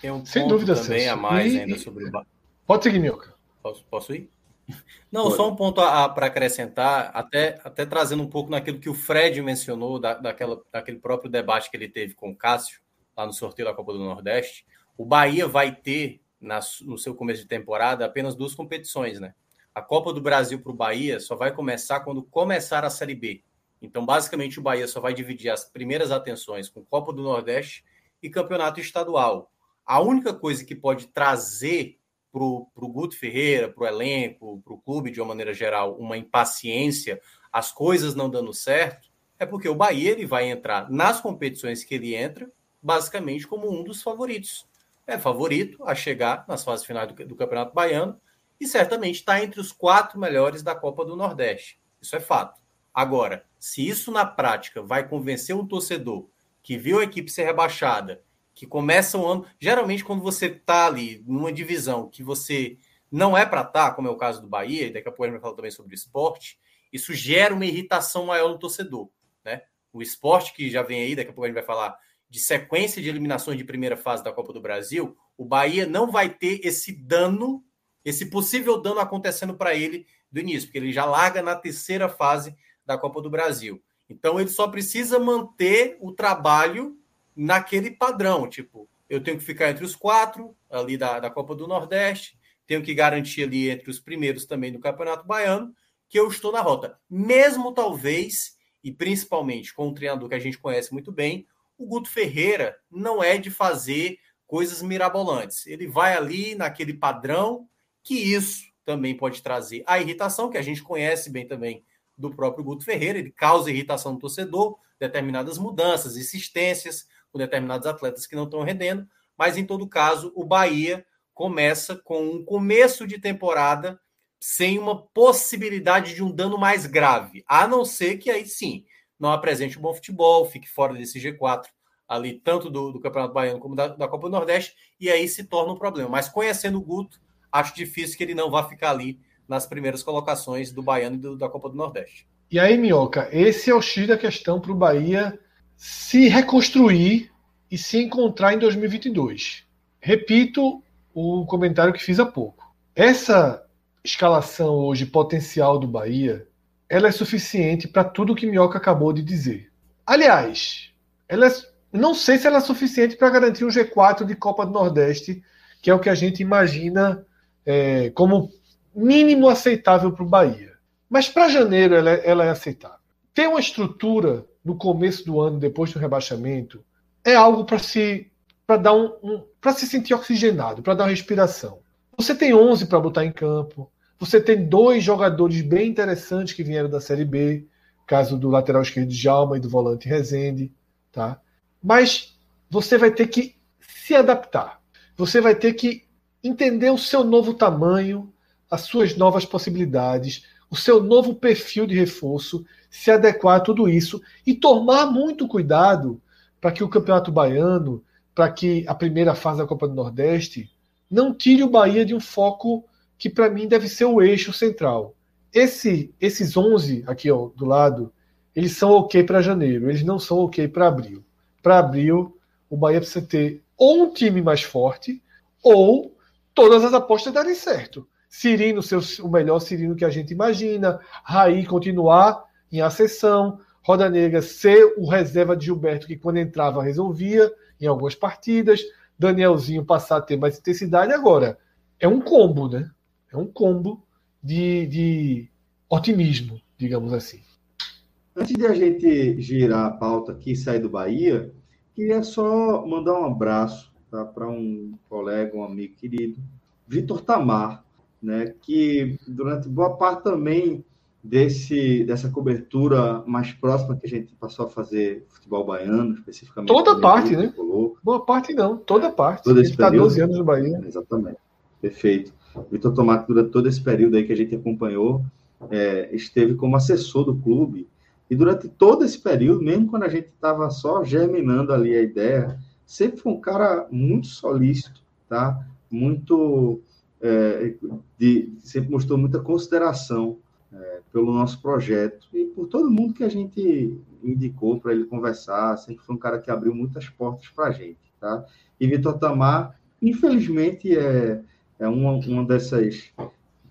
Tem um Sem dúvida também Celso. a mais e, ainda sobre o Bahia. Pode seguir, Milka. Posso, posso ir? (laughs) Não, Pode. só um ponto para acrescentar, até, até trazendo um pouco naquilo que o Fred mencionou, da, daquela, daquele próprio debate que ele teve com o Cássio, lá no sorteio da Copa do Nordeste. O Bahia vai ter, na, no seu começo de temporada, apenas duas competições, né? A Copa do Brasil para o Bahia só vai começar quando começar a Série B. Então, basicamente, o Bahia só vai dividir as primeiras atenções com Copa do Nordeste e Campeonato Estadual. A única coisa que pode trazer para o Guto Ferreira, para o elenco, para o clube de uma maneira geral, uma impaciência, as coisas não dando certo, é porque o Bahia ele vai entrar nas competições que ele entra, basicamente como um dos favoritos. É favorito a chegar nas fases finais do, do Campeonato Baiano e certamente está entre os quatro melhores da Copa do Nordeste. Isso é fato. Agora, se isso na prática vai convencer um torcedor que viu a equipe ser rebaixada que começa o ano. Geralmente, quando você está ali numa divisão que você não é para estar, tá, como é o caso do Bahia, e daqui a pouco a gente vai falar também sobre o esporte, isso gera uma irritação maior no torcedor. Né? O esporte que já vem aí, daqui a pouco a gente vai falar de sequência de eliminações de primeira fase da Copa do Brasil, o Bahia não vai ter esse dano, esse possível dano acontecendo para ele do início, porque ele já larga na terceira fase da Copa do Brasil. Então ele só precisa manter o trabalho naquele padrão, tipo, eu tenho que ficar entre os quatro ali da, da Copa do Nordeste, tenho que garantir ali entre os primeiros também do Campeonato Baiano, que eu estou na rota. Mesmo talvez, e principalmente com um treinador que a gente conhece muito bem, o Guto Ferreira não é de fazer coisas mirabolantes. Ele vai ali naquele padrão, que isso também pode trazer a irritação, que a gente conhece bem também do próprio Guto Ferreira, ele causa irritação no torcedor, determinadas mudanças, insistências, com determinados atletas que não estão rendendo, mas em todo caso, o Bahia começa com um começo de temporada sem uma possibilidade de um dano mais grave, a não ser que aí sim não apresente um bom futebol, fique fora desse G4 ali tanto do, do Campeonato Baiano como da, da, Copa do Nordeste, e aí se torna um problema. Mas conhecendo o Guto, acho difícil que ele não vá ficar ali nas primeiras colocações do Baiano e do, da Copa do Nordeste. E aí, Minhoca, esse é o X da questão para o Bahia se reconstruir e se encontrar em 2022. Repito o comentário que fiz há pouco. Essa escalação hoje potencial do Bahia, ela é suficiente para tudo que Minhoca acabou de dizer. Aliás, ela é, não sei se ela é suficiente para garantir um G4 de Copa do Nordeste, que é o que a gente imagina é, como mínimo aceitável para o Bahia. Mas para janeiro ela, é, ela é aceitável. Ter uma estrutura no começo do ano, depois do rebaixamento, é algo para se para dar um, um para se sentir oxigenado, para dar uma respiração. Você tem 11 para botar em campo. Você tem dois jogadores bem interessantes que vieram da Série B, caso do lateral esquerdo Jalma e do volante Rezende, tá? Mas você vai ter que se adaptar. Você vai ter que entender o seu novo tamanho, as suas novas possibilidades, o seu novo perfil de reforço, se adequar a tudo isso e tomar muito cuidado para que o Campeonato Baiano, para que a primeira fase da Copa do Nordeste não tire o Bahia de um foco que para mim deve ser o eixo central. Esse, esses 11 aqui ó, do lado, eles são ok para janeiro, eles não são ok para abril. Para abril, o Bahia precisa ter ou um time mais forte ou todas as apostas darem certo. Cirino o melhor Cirino que a gente imagina, Raí continuar em acessão, Roda Negra ser o reserva de Gilberto que quando entrava resolvia em algumas partidas, Danielzinho passar a ter mais intensidade. Agora, é um combo, né? É um combo de, de otimismo, digamos assim. Antes de a gente girar a pauta aqui e sair do Bahia, queria só mandar um abraço tá, para um colega, um amigo querido, Vitor Tamar, né, que durante boa parte também desse, dessa cobertura mais próxima que a gente passou a fazer futebol baiano, especificamente. Toda parte, né? Boa parte não, toda parte. Todo esse está 12 anos no Bahia. Exatamente. Perfeito. Vitor Tomato, durante todo esse período aí que a gente acompanhou, é, esteve como assessor do clube. E durante todo esse período, mesmo quando a gente estava só germinando ali a ideia, sempre foi um cara muito solícito, tá? Muito é, de, sempre mostrou muita consideração é, pelo nosso projeto e por todo mundo que a gente indicou para ele conversar. Sempre foi um cara que abriu muitas portas para a gente. Tá? E Vitor Tamar, infelizmente, é, é uma, uma dessas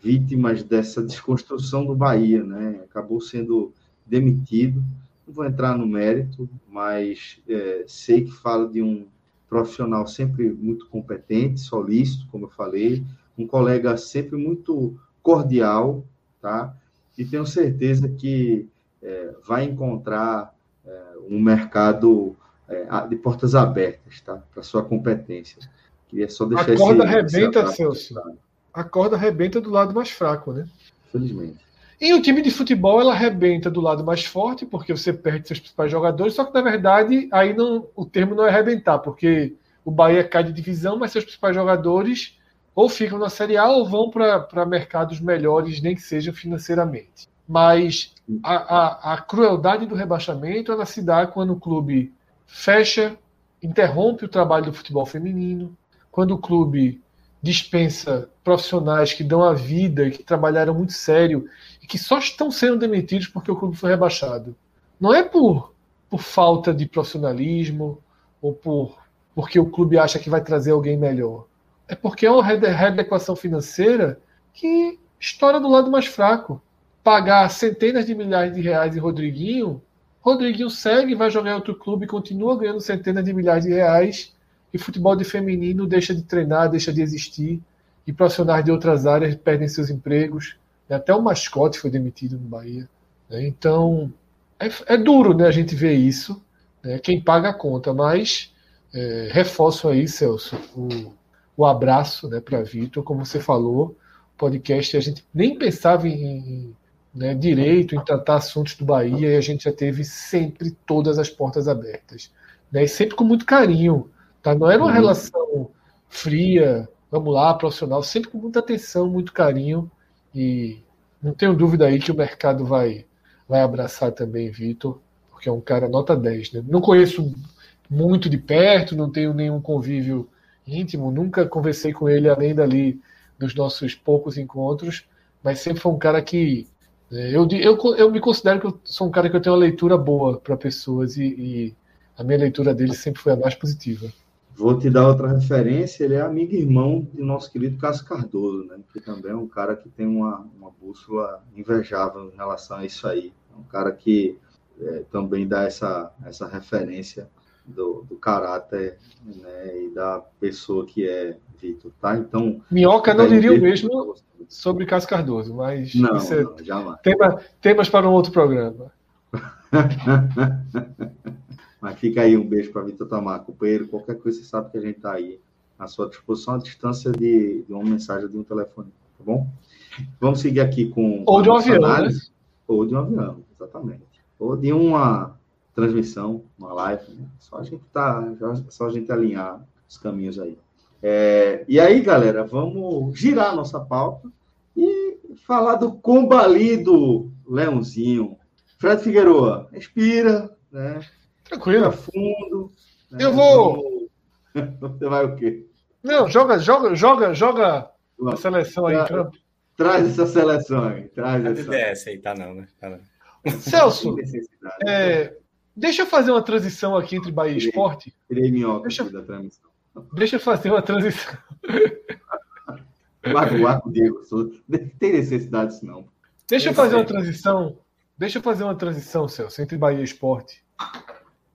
vítimas dessa desconstrução do Bahia. Né? Acabou sendo demitido. Não vou entrar no mérito, mas é, sei que fala de um profissional sempre muito competente, solícito, como eu falei, um colega sempre muito cordial, tá? E tenho certeza que é, vai encontrar é, um mercado é, de portas abertas, tá? Para sua competência. Queria só deixar A corda esse, arrebenta, esse Celso. A corda arrebenta do lado mais fraco, né? Felizmente. E o time de futebol ela arrebenta do lado mais forte, porque você perde seus principais jogadores, só que na verdade aí não, o termo não é arrebentar, porque o Bahia cai de divisão, mas seus principais jogadores ou ficam na Série A ou vão para mercados melhores, nem que seja financeiramente. Mas a, a, a, crueldade do rebaixamento ela se dá quando o clube fecha, interrompe o trabalho do futebol feminino, quando o clube dispensa profissionais que dão a vida, que trabalharam muito sério e que só estão sendo demitidos porque o clube foi rebaixado. Não é por, por falta de profissionalismo ou por porque o clube acha que vai trazer alguém melhor é porque é uma readequação financeira que estoura do lado mais fraco. Pagar centenas de milhares de reais em Rodriguinho, Rodriguinho segue, vai jogar em outro clube, continua ganhando centenas de milhares de reais, e futebol de feminino deixa de treinar, deixa de existir, e profissionais de outras áreas perdem seus empregos. Até o mascote foi demitido no Bahia. Né? Então, é, é, duro né, a gente ver isso. Né? Quem paga a conta, mas é, reforço aí, Celso, o, o abraço né, para Vitor. Como você falou, podcast a gente nem pensava em né, direito, em tratar assuntos do Bahia, e a gente já teve sempre todas as portas abertas. Né, e sempre com muito carinho. Tá? Não era uma uhum. relação fria, vamos lá, profissional, sempre com muita atenção, muito carinho. E não tenho dúvida aí que o mercado vai, vai abraçar também Vitor, porque é um cara nota 10. Né? Não conheço muito de perto, não tenho nenhum convívio íntimo, nunca conversei com ele além dali dos nossos poucos encontros, mas sempre foi um cara que é, eu, eu, eu me considero que eu sou um cara que eu tenho uma leitura boa para pessoas e, e, a minha leitura dele sempre foi a mais positiva. Vou te dar outra referência, ele é amigo e irmão de nosso querido Cássio Cardoso, né? que também é um cara que tem uma, uma bússola invejável em relação a isso aí. É um cara que é, também dá essa, essa referência do, do caráter né, e da pessoa que é Vitor, tá? Então. Minhoca não diria o mesmo sobre Cássio Cardoso, mas não, é não, jamais. Tema, temas para um outro programa. (laughs) mas fica aí um beijo para Vitor Tamar, companheiro. Qualquer coisa, você sabe que a gente está aí à sua disposição, à distância de, de uma mensagem de um telefone, tá bom? Vamos seguir aqui com. Ou de um avião. Né? Ou de um avião, exatamente. Ou de uma transmissão, uma live. Né? Só a gente tá, só a gente alinhar os caminhos aí. É, e aí, galera, vamos girar a nossa pauta e falar do combalido Leãozinho. Fred Figueroa, respira, né? Tranquilo. fundo. Né? Eu vou. (laughs) Você vai o quê? Não, joga, joga, joga, joga a seleção aí, Tra... Traz essa seleção aí. Traz essa. essa aí, tá não, né? Tá não. Celso, é, deixa eu fazer uma transição aqui entre Bahia e Esporte. Tirei minhoca deixa... da transmissão. Deixa eu fazer uma transição. (laughs) Marco, Marco Diego, tem necessidade disso não. Deixa eu fazer uma transição. Deixa eu fazer uma transição, Celso, entre Bahia e Esporte.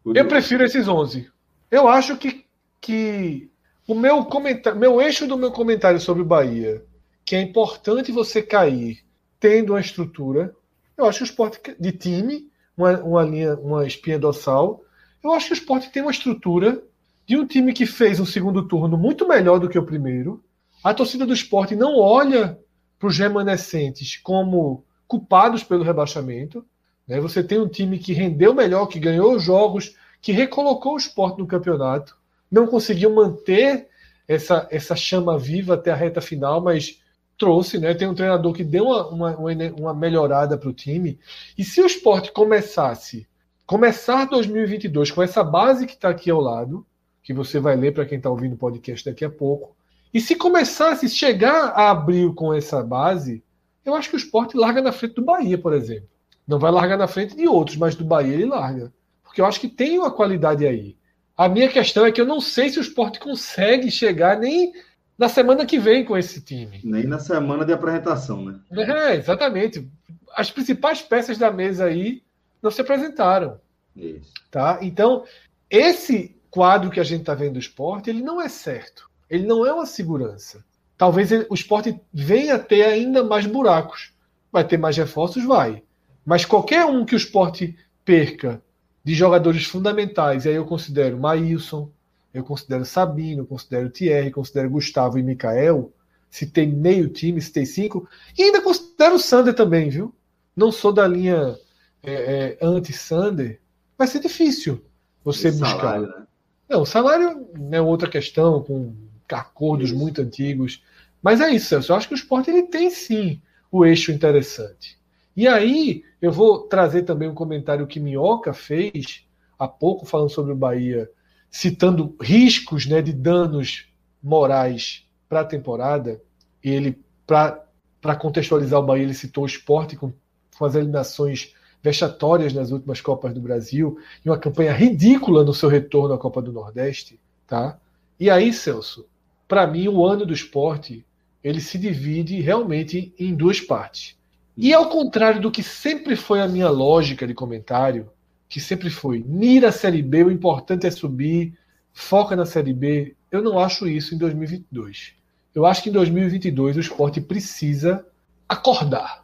Eu prefiro esses 11. Eu acho que, que o meu comentário, meu eixo do meu comentário sobre o Bahia, que é importante você cair tendo uma estrutura. Eu acho que o esporte de time, uma, uma linha, uma espinha dorsal. Eu acho que o esporte tem uma estrutura de um time que fez um segundo turno muito melhor do que o primeiro. A torcida do esporte não olha para os remanescentes como culpados pelo rebaixamento. Né? Você tem um time que rendeu melhor, que ganhou jogos, que recolocou o esporte no campeonato, não conseguiu manter essa, essa chama viva até a reta final, mas trouxe, né? Tem um treinador que deu uma, uma, uma melhorada para o time. E se o esporte começasse, começar 2022 com essa base que está aqui ao lado, que você vai ler para quem está ouvindo o podcast daqui a pouco. E se começasse, chegar a abril com essa base, eu acho que o esporte larga na frente do Bahia, por exemplo. Não vai largar na frente de outros, mas do Bahia ele larga. Porque eu acho que tem uma qualidade aí. A minha questão é que eu não sei se o esporte consegue chegar nem na semana que vem com esse time. Nem na semana de apresentação, né? É, exatamente. As principais peças da mesa aí não se apresentaram. Isso. Tá? Então, esse quadro que a gente está vendo do esporte, ele não é certo. Ele não é uma segurança. Talvez ele, o esporte venha a ter ainda mais buracos. Vai ter mais reforços? Vai. Mas qualquer um que o esporte perca de jogadores fundamentais, e aí eu considero Maílson, eu considero Sabino, eu considero Thierry, considero Gustavo e Mikael, se tem meio time, se tem cinco, e ainda considero o Sander também, viu? Não sou da linha é, é, anti-Sander, vai ser difícil você buscar. Salário, né? Não, o salário é outra questão, com acordos isso. muito antigos. Mas é isso, Celso. Eu acho que o esporte ele tem sim o eixo interessante. E aí, eu vou trazer também um comentário que Minhoca fez há pouco, falando sobre o Bahia, citando riscos né, de danos morais para a temporada. Ele, para contextualizar o Bahia, ele citou o esporte com, com as eliminações vexatórias nas últimas Copas do Brasil e uma campanha ridícula no seu retorno à Copa do Nordeste, tá? E aí, Celso, para mim o ano do esporte ele se divide realmente em duas partes. E ao contrário do que sempre foi a minha lógica de comentário, que sempre foi mira a Série B, o importante é subir, foca na Série B, eu não acho isso em 2022. Eu acho que em 2022 o esporte precisa acordar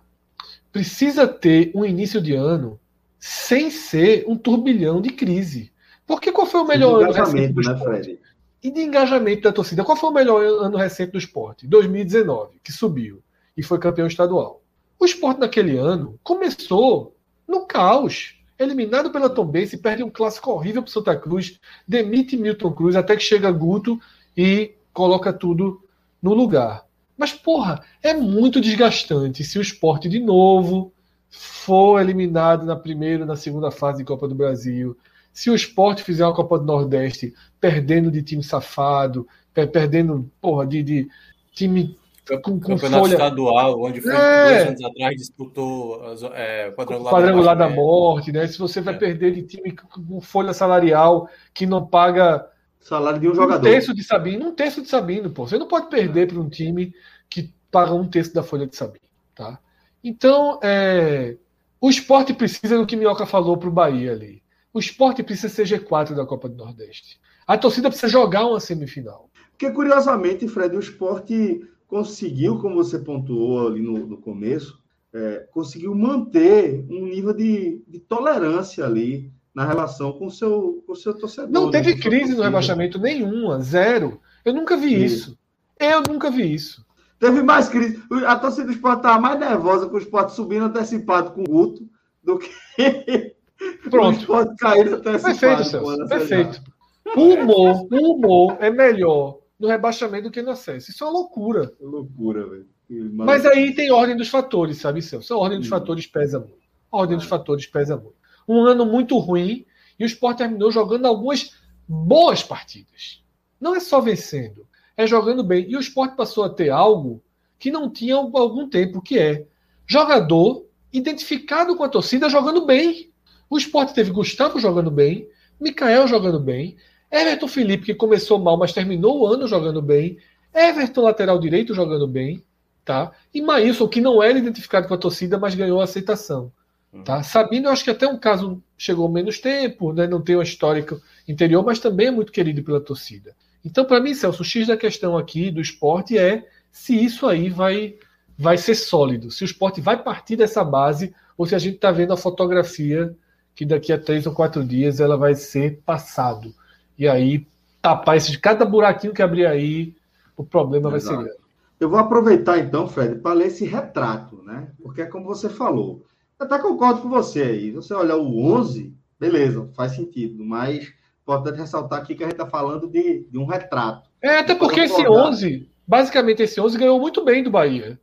precisa ter um início de ano sem ser um turbilhão de crise. Porque qual foi o melhor ano recente do né, esporte? Né, e de engajamento da torcida. Qual foi o melhor ano recente do esporte? 2019, que subiu e foi campeão estadual. O esporte naquele ano começou no caos. Eliminado pela Tombense, perde um clássico horrível para Santa Cruz, demite Milton Cruz até que chega Guto e coloca tudo no lugar. Mas, porra, é muito desgastante se o esporte, de novo, for eliminado na primeira na segunda fase de Copa do Brasil, se o esporte fizer uma Copa do Nordeste perdendo de time safado, perdendo, porra, de, de time com, com Campeonato folha... estadual, onde foi é. dois anos atrás disputou é, quadrangular, quadrangular da, da, morte, né? Se você vai é. perder de time com folha salarial que não paga salário de um jogador. Um terço de Sabino, um terço de Sabino, pô. Você não pode perder para um time que paga um terço da folha de Sabino, tá? Então, é, o esporte precisa do que Minhoca falou para o Bahia ali. O esporte precisa ser G4 da Copa do Nordeste. A torcida precisa jogar uma semifinal. Porque, curiosamente, Fred, o esporte conseguiu, como você pontuou ali no, no começo, é, conseguiu manter um nível de, de, tolerância ali na relação com o seu, com o seu torcedor. Não né, teve crise no rebaixamento nenhuma, zero. Eu nunca vi Sim. isso. Eu nunca vi isso. Teve mais crise. A torcida do esporte estava mais nervosa com o esporte subindo antecipado com o Guto do que (laughs) Pronto. o esporte caindo antecipado. Perfeito, Celso. Perfeito. O humor, o humor é melhor no rebaixamento do que no acesso. Isso é uma loucura. É loucura, velho. Mas aí tem ordem dos fatores, sabe, Celso? A ordem dos hum. fatores pesa muito. A ordem dos é. fatores pesa muito. Um ano muito ruim e o Sport terminou jogando algumas boas partidas. Não é só vencendo, é jogando bem. E o Sport passou a ter algo que não tinha há algum tempo, que é jogador identificado com a torcida jogando bem. O Sport teve Gustavo jogando bem, Mikael jogando bem, Everton Felipe, que começou mal, mas terminou o ano jogando bem. Everton, lateral direito, jogando bem. Tá? E Maílson, que não era identificado com a torcida, mas ganhou aceitação. Tá? Uhum. Sabino, eu acho que até um caso chegou menos tempo, né? não tem uma histórico interior, mas também é muito querido pela torcida. Então, para mim, Celso, o X da questão aqui do esporte é se isso aí vai, vai ser sólido, se o esporte vai partir dessa base, ou se a gente está vendo a fotografia que daqui a três ou quatro dias ela vai ser passado. E aí, tapar esse, cada buraquinho que abrir aí, o problema Exato. vai ser grande. Eu vou aproveitar então, Fred, para ler esse retrato, né? Porque é como você falou. Eu até concordo com você aí. Você olhar o 11, beleza, faz sentido, mas pode ressaltar aqui que a gente está falando de, de, um retrato. É, até porque esse 11, basicamente esse 11 ganhou muito bem do Bahia.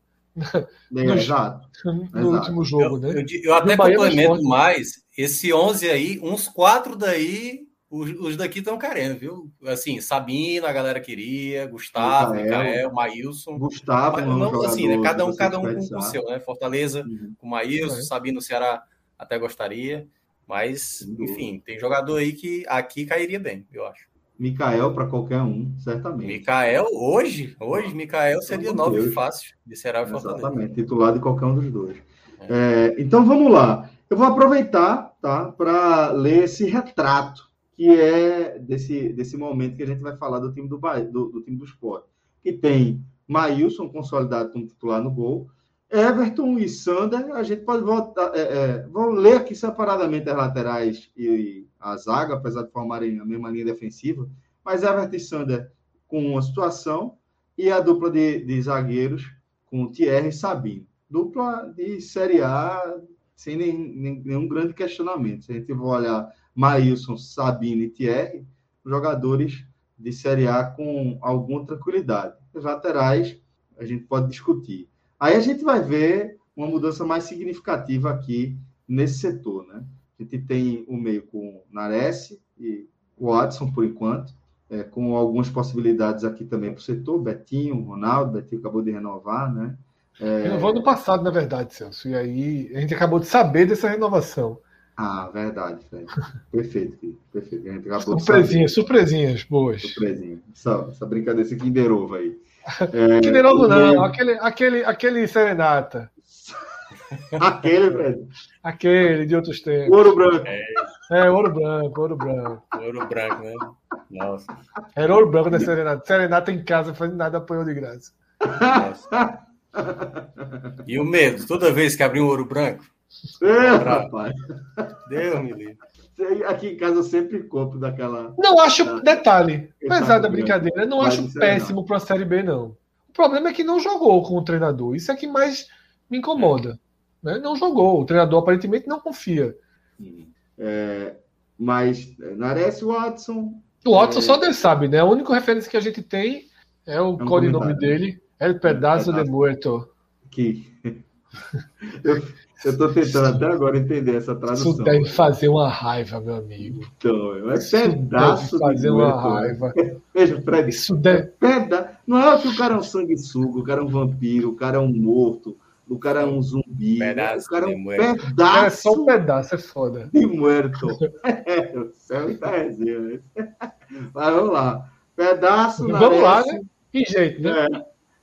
Bem, no, exato. No exato. último jogo, eu, né? Eu, eu até complemento mais, esse 11 aí, uns quatro daí os, os daqui estão querendo, viu? Assim, Sabino, a galera queria, Gustavo, Micael, Maílson. Gustavo, mas, não, assim, né? Cada um, cada um com o seu, né? Fortaleza uhum. com Maílson, é. Sabino, Ceará até gostaria. Mas, enfim, tem jogador aí que aqui cairia bem, eu acho. Mikael para qualquer um, certamente. Mikael, hoje, hoje, Mikael seria nove fácil de Ceará e Fortaleza. Exatamente, titular de qualquer um dos dois. É. É, então vamos lá. Eu vou aproveitar tá, para ler esse retrato que é desse, desse momento que a gente vai falar do time do, do, do time do esporte, que tem Maílson consolidado como titular no gol, Everton e Sander, a gente pode voltar, é, é, vamos ler aqui separadamente as laterais e, e, a zaga, apesar de formarem a mesma linha defensiva, mas Everton e Sander com uma situação e a dupla de, de zagueiros com Thierry e Sabino. Dupla de Série A sem nem, nem, nenhum grande questionamento. Se a gente for olhar Maílson, Sabino e Thierry, jogadores de Série A com alguma tranquilidade. Os laterais a gente pode discutir. Aí a gente vai ver uma mudança mais significativa aqui nesse setor, né? A gente tem o meio com Nares e Watson, por enquanto, é, com algumas possibilidades aqui também para o setor. Betinho, Ronaldo, Betinho acabou de renovar, né? É... Renovou no passado, na verdade, Celso. E aí a gente acabou de saber dessa renovação. Ah, verdade, Fred. Perfeito, filho. Perfeito. Surpresinhas, surpresinhas boas. Surpresinha. Essa, essa brincadeira, esse Kinder Ovo aí. (laughs) É, Kinder Ovo não, aquele, aquele, aquele Serenata. (laughs) aquele, Fred. Aquele de outros tempos. O ouro branco. É. é, ouro branco, ouro branco. Ouro branco, né? Nossa. Era ouro branco da Serenata. Serenata em casa, fazendo nada, apoiou de graça. Nossa. E o medo, toda vez que abrir um ouro branco, é, rapaz. Deus me livre. Aqui em casa eu sempre compro daquela. Não acho, da... detalhe, apesar da brincadeira, não acho péssimo para a Série B, não. O problema é que não jogou com o treinador. Isso é que mais me incomoda. Né? Não jogou. O treinador aparentemente não confia. É, mas é, Nares Watson. O Watson é... só Deus sabe, né? A única referência que a gente tem é o é um codinome dele, El Pedazo de Muerto. Que Eu, eu tô tentando até agora entender essa tradução. Isso deve fazer uma raiva, meu amigo. Então, é pedaço deve fazer de uma né? raiva. (laughs) Veja, Fred, Isso deve. peda... não é que o cara é um sanguessuga, o cara é um vampiro, o cara é um morto, o cara é um zumbi, Pedaço o cara é de um muerto. É pedaço só um pedaço, é foda. de muerto. (laughs) É, o céu está resenha. né? (laughs) Mas vamos lá. Pedaço na Vamos lá, né? Que jeito, né?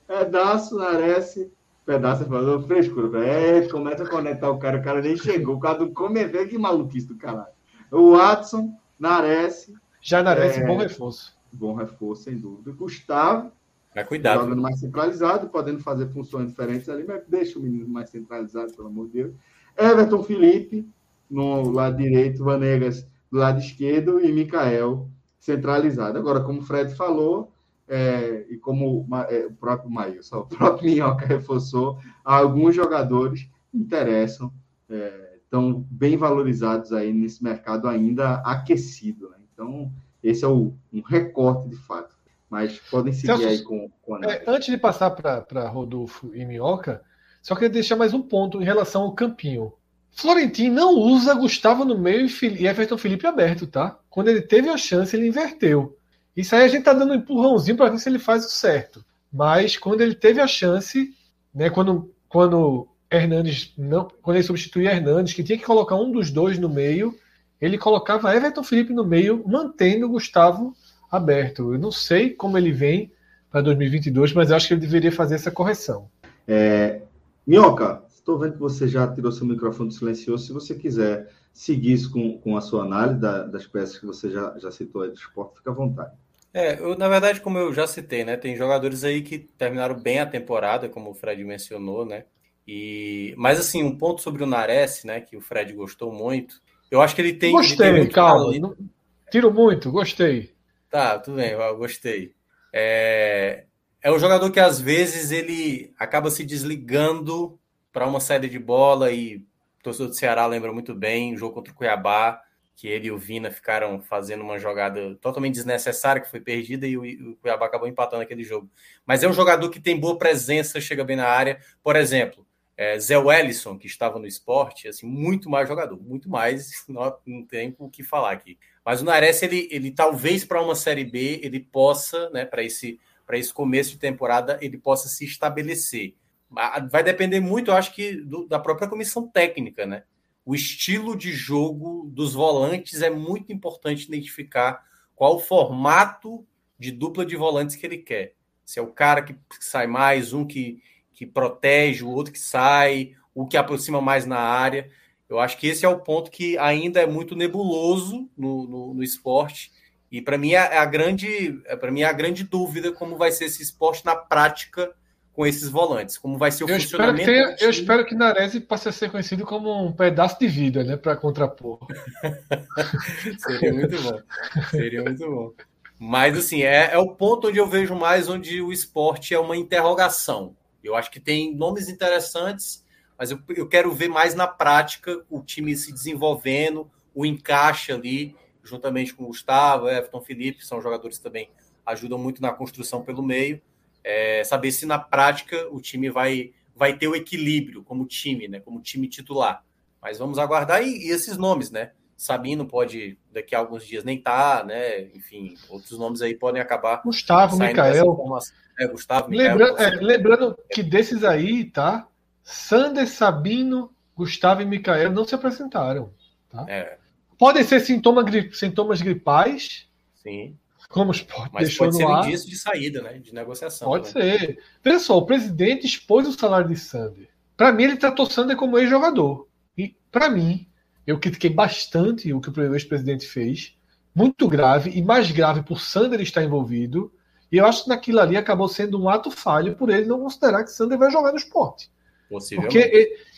É, pedaço Nares, pedaço falou frescura. velho. É, começa a conectar o cara, o cara nem chegou, o cara do comentário, que maluquice do caralho. O Watson, Nares, Já merece É. bom reforço. bom reforço, sem dúvida. Gustavo, Mas cuidado. jogando mais centralizado, podendo fazer funções diferentes ali, mas deixa o menino mais centralizado, pelo amor de Deus. Everton Felipe, no lado direito, Vanegas do lado esquerdo e Mikael centralizado. Agora, como o Fred falou, é, e como é, o próprio Maílson, o próprio (laughs) Minhoca reforçou, alguns jogadores interessam, é, estão bem valorizados aí nesse mercado ainda aquecido. Né? Então, esse é o, um recorte de fato. Mas podem seguir Celso, aí com, com. É, antes de passar para Rodolfo e Minhoca, só queria deixar mais um ponto em relação ao campinho. Florentino não usa Gustavo no meio e Everton Felipe aberto, tá? Quando ele teve a chance, ele inverteu. Isso aí a gente tá dando um empurrãozinho para ver se ele faz o certo. Mas quando ele teve a chance, né, quando, quando Hernandes não, quando ele substituía Hernandes, que tinha que colocar um dos dois no meio, ele colocava Everton Felipe no meio, mantendo o Gustavo aberto. Eu não sei como ele vem para 2022, mas acho que ele deveria fazer essa correção. Minhoca, estou vendo que você já tirou seu microfone silencioso. Se você quiser seguir isso com, com a sua análise da- das peças que você já, já citou aí do esporte, fica à vontade. É, eu, na verdade, como eu já citei, né? Tem jogadores aí que terminaram bem a temporada, como o Fred mencionou, né? E, mas assim, um ponto sobre o Nares, né? Que o Fred gostou muito. Eu acho que ele tem. ele tem gostei, muito calma. Não- Tiro muito, gostei. Tá, tudo bem, eu gostei. É, é um jogador que às vezes ele acaba se desligando para uma saída de bola e o torcedor do Ceará lembra muito bem o jogo contra o Cuiabá, que ele e o Vina ficaram fazendo uma jogada totalmente desnecessária, que foi perdida e o, Cuiabá acabou empatando aquele jogo. Mas é um jogador que tem boa presença, chega bem na área. Por exemplo, é, Zé Wellison, que estava no esporte, assim, muito mais jogador, muito mais, (laughs) não, não tem o que falar aqui. Mas o Nares, ele, ele talvez para uma Série B, ele possa, né, para esse, esse começo de temporada, ele possa se estabelecer. Vai depender muito, eu acho que, do- da própria comissão técnica, né? O estilo de jogo dos volantes é muito importante identificar qual o formato de dupla de volantes que ele quer. Se é o cara que sai mais, um que, que protege, o outro que sai, o que aproxima mais na área. Eu acho que esse é o ponto que ainda é muito nebuloso no, no, no esporte. E para mim é a grande, para mim é a grande dúvida como vai ser esse esporte na prática com esses volantes, como vai ser o Eu espero, que funcionamento. tenha, do eu espero que Nares passe a ser conhecido como um pedaço de vida, né? Para contrapor. (laughs) Seria muito bom. Seria muito bom. Mas, assim, é, é o ponto onde eu vejo mais onde o esporte é uma interrogação. Eu acho que tem nomes interessantes, mas eu, eu quero ver mais na prática o time se desenvolvendo, o encaixe ali, juntamente com o Gustavo, Everton, Felipe, que são jogadores que também ajudam muito na construção pelo meio. É, saber se na prática o time vai, vai ter o equilíbrio como time, né? Como time titular. Mas vamos aguardar e, e esses nomes, né? Sabino pode daqui a alguns dias nem tá, né? Enfim, outros nomes aí podem acabar Gustavo, informação. É, Gustavo, Mikael, Lembrando, você- é, lembrando que desses aí, tá? Sander, Sabino, Gustavo e Mikael não se apresentaram. é, Podem ser sintoma sintomas gripais, sim. Como o Sport Mas deixou pode ser um indício de saída, né? De negociação. Pode né? ser. Só, o presidente expôs o salário de Sander. Para mim, ele tratou Sander como ex-jogador. E, para mim, eu critiquei bastante o que o ex-presidente fez. Muito grave, e mais grave por Sander estar envolvido. E eu acho que naquilo ali acabou sendo um ato falho por ele não considerar que Sander vai jogar no esporte. Porque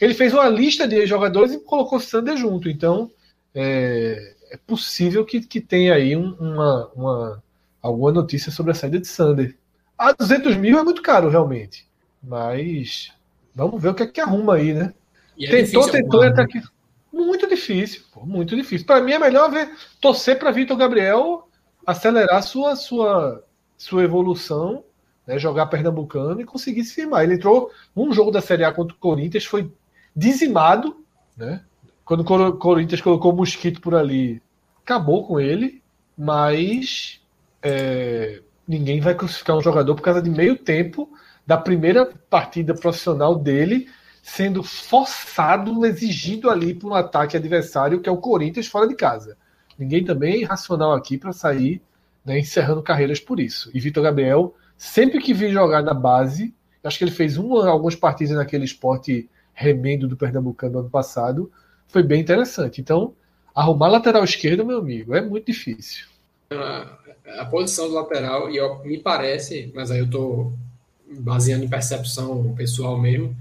ele- fez uma lista de jogadores e colocou Sander junto. Então, é, é possível que, que tenha aí um- uma, uma- alguma notícia sobre a saída de Sander. A 200 mil é muito caro, realmente. Mas vamos ver o que é que arruma aí, né? E é tentou, tentou e até aqui. Muito difícil, pô, muito difícil. Para mim é melhor ver torcer para Vitor Gabriel acelerar sua, sua, sua evolução né, jogar pernambucano e conseguir se firmar. Ele entrou num jogo da Série A contra o Corinthians, foi dizimado, né? Quando o Corinthians colocou o Mosquito por ali, acabou com ele, mas é, ninguém vai crucificar um jogador por causa de meio tempo da primeira partida profissional dele sendo forçado, exigido ali por um ataque adversário que é o Corinthians fora de casa. Ninguém também é racional aqui para sair né, encerrando carreiras por isso. E Vitor Gabriel, sempre que vi jogar na base, acho que ele fez uma, algumas partidas naquele esporte remendo do Pernambucano ano passado, foi bem interessante. Então, arrumar lateral esquerdo, meu amigo, é muito difícil. A, posição do lateral, e eu, me parece, mas aí eu estou baseando em percepção pessoal mesmo,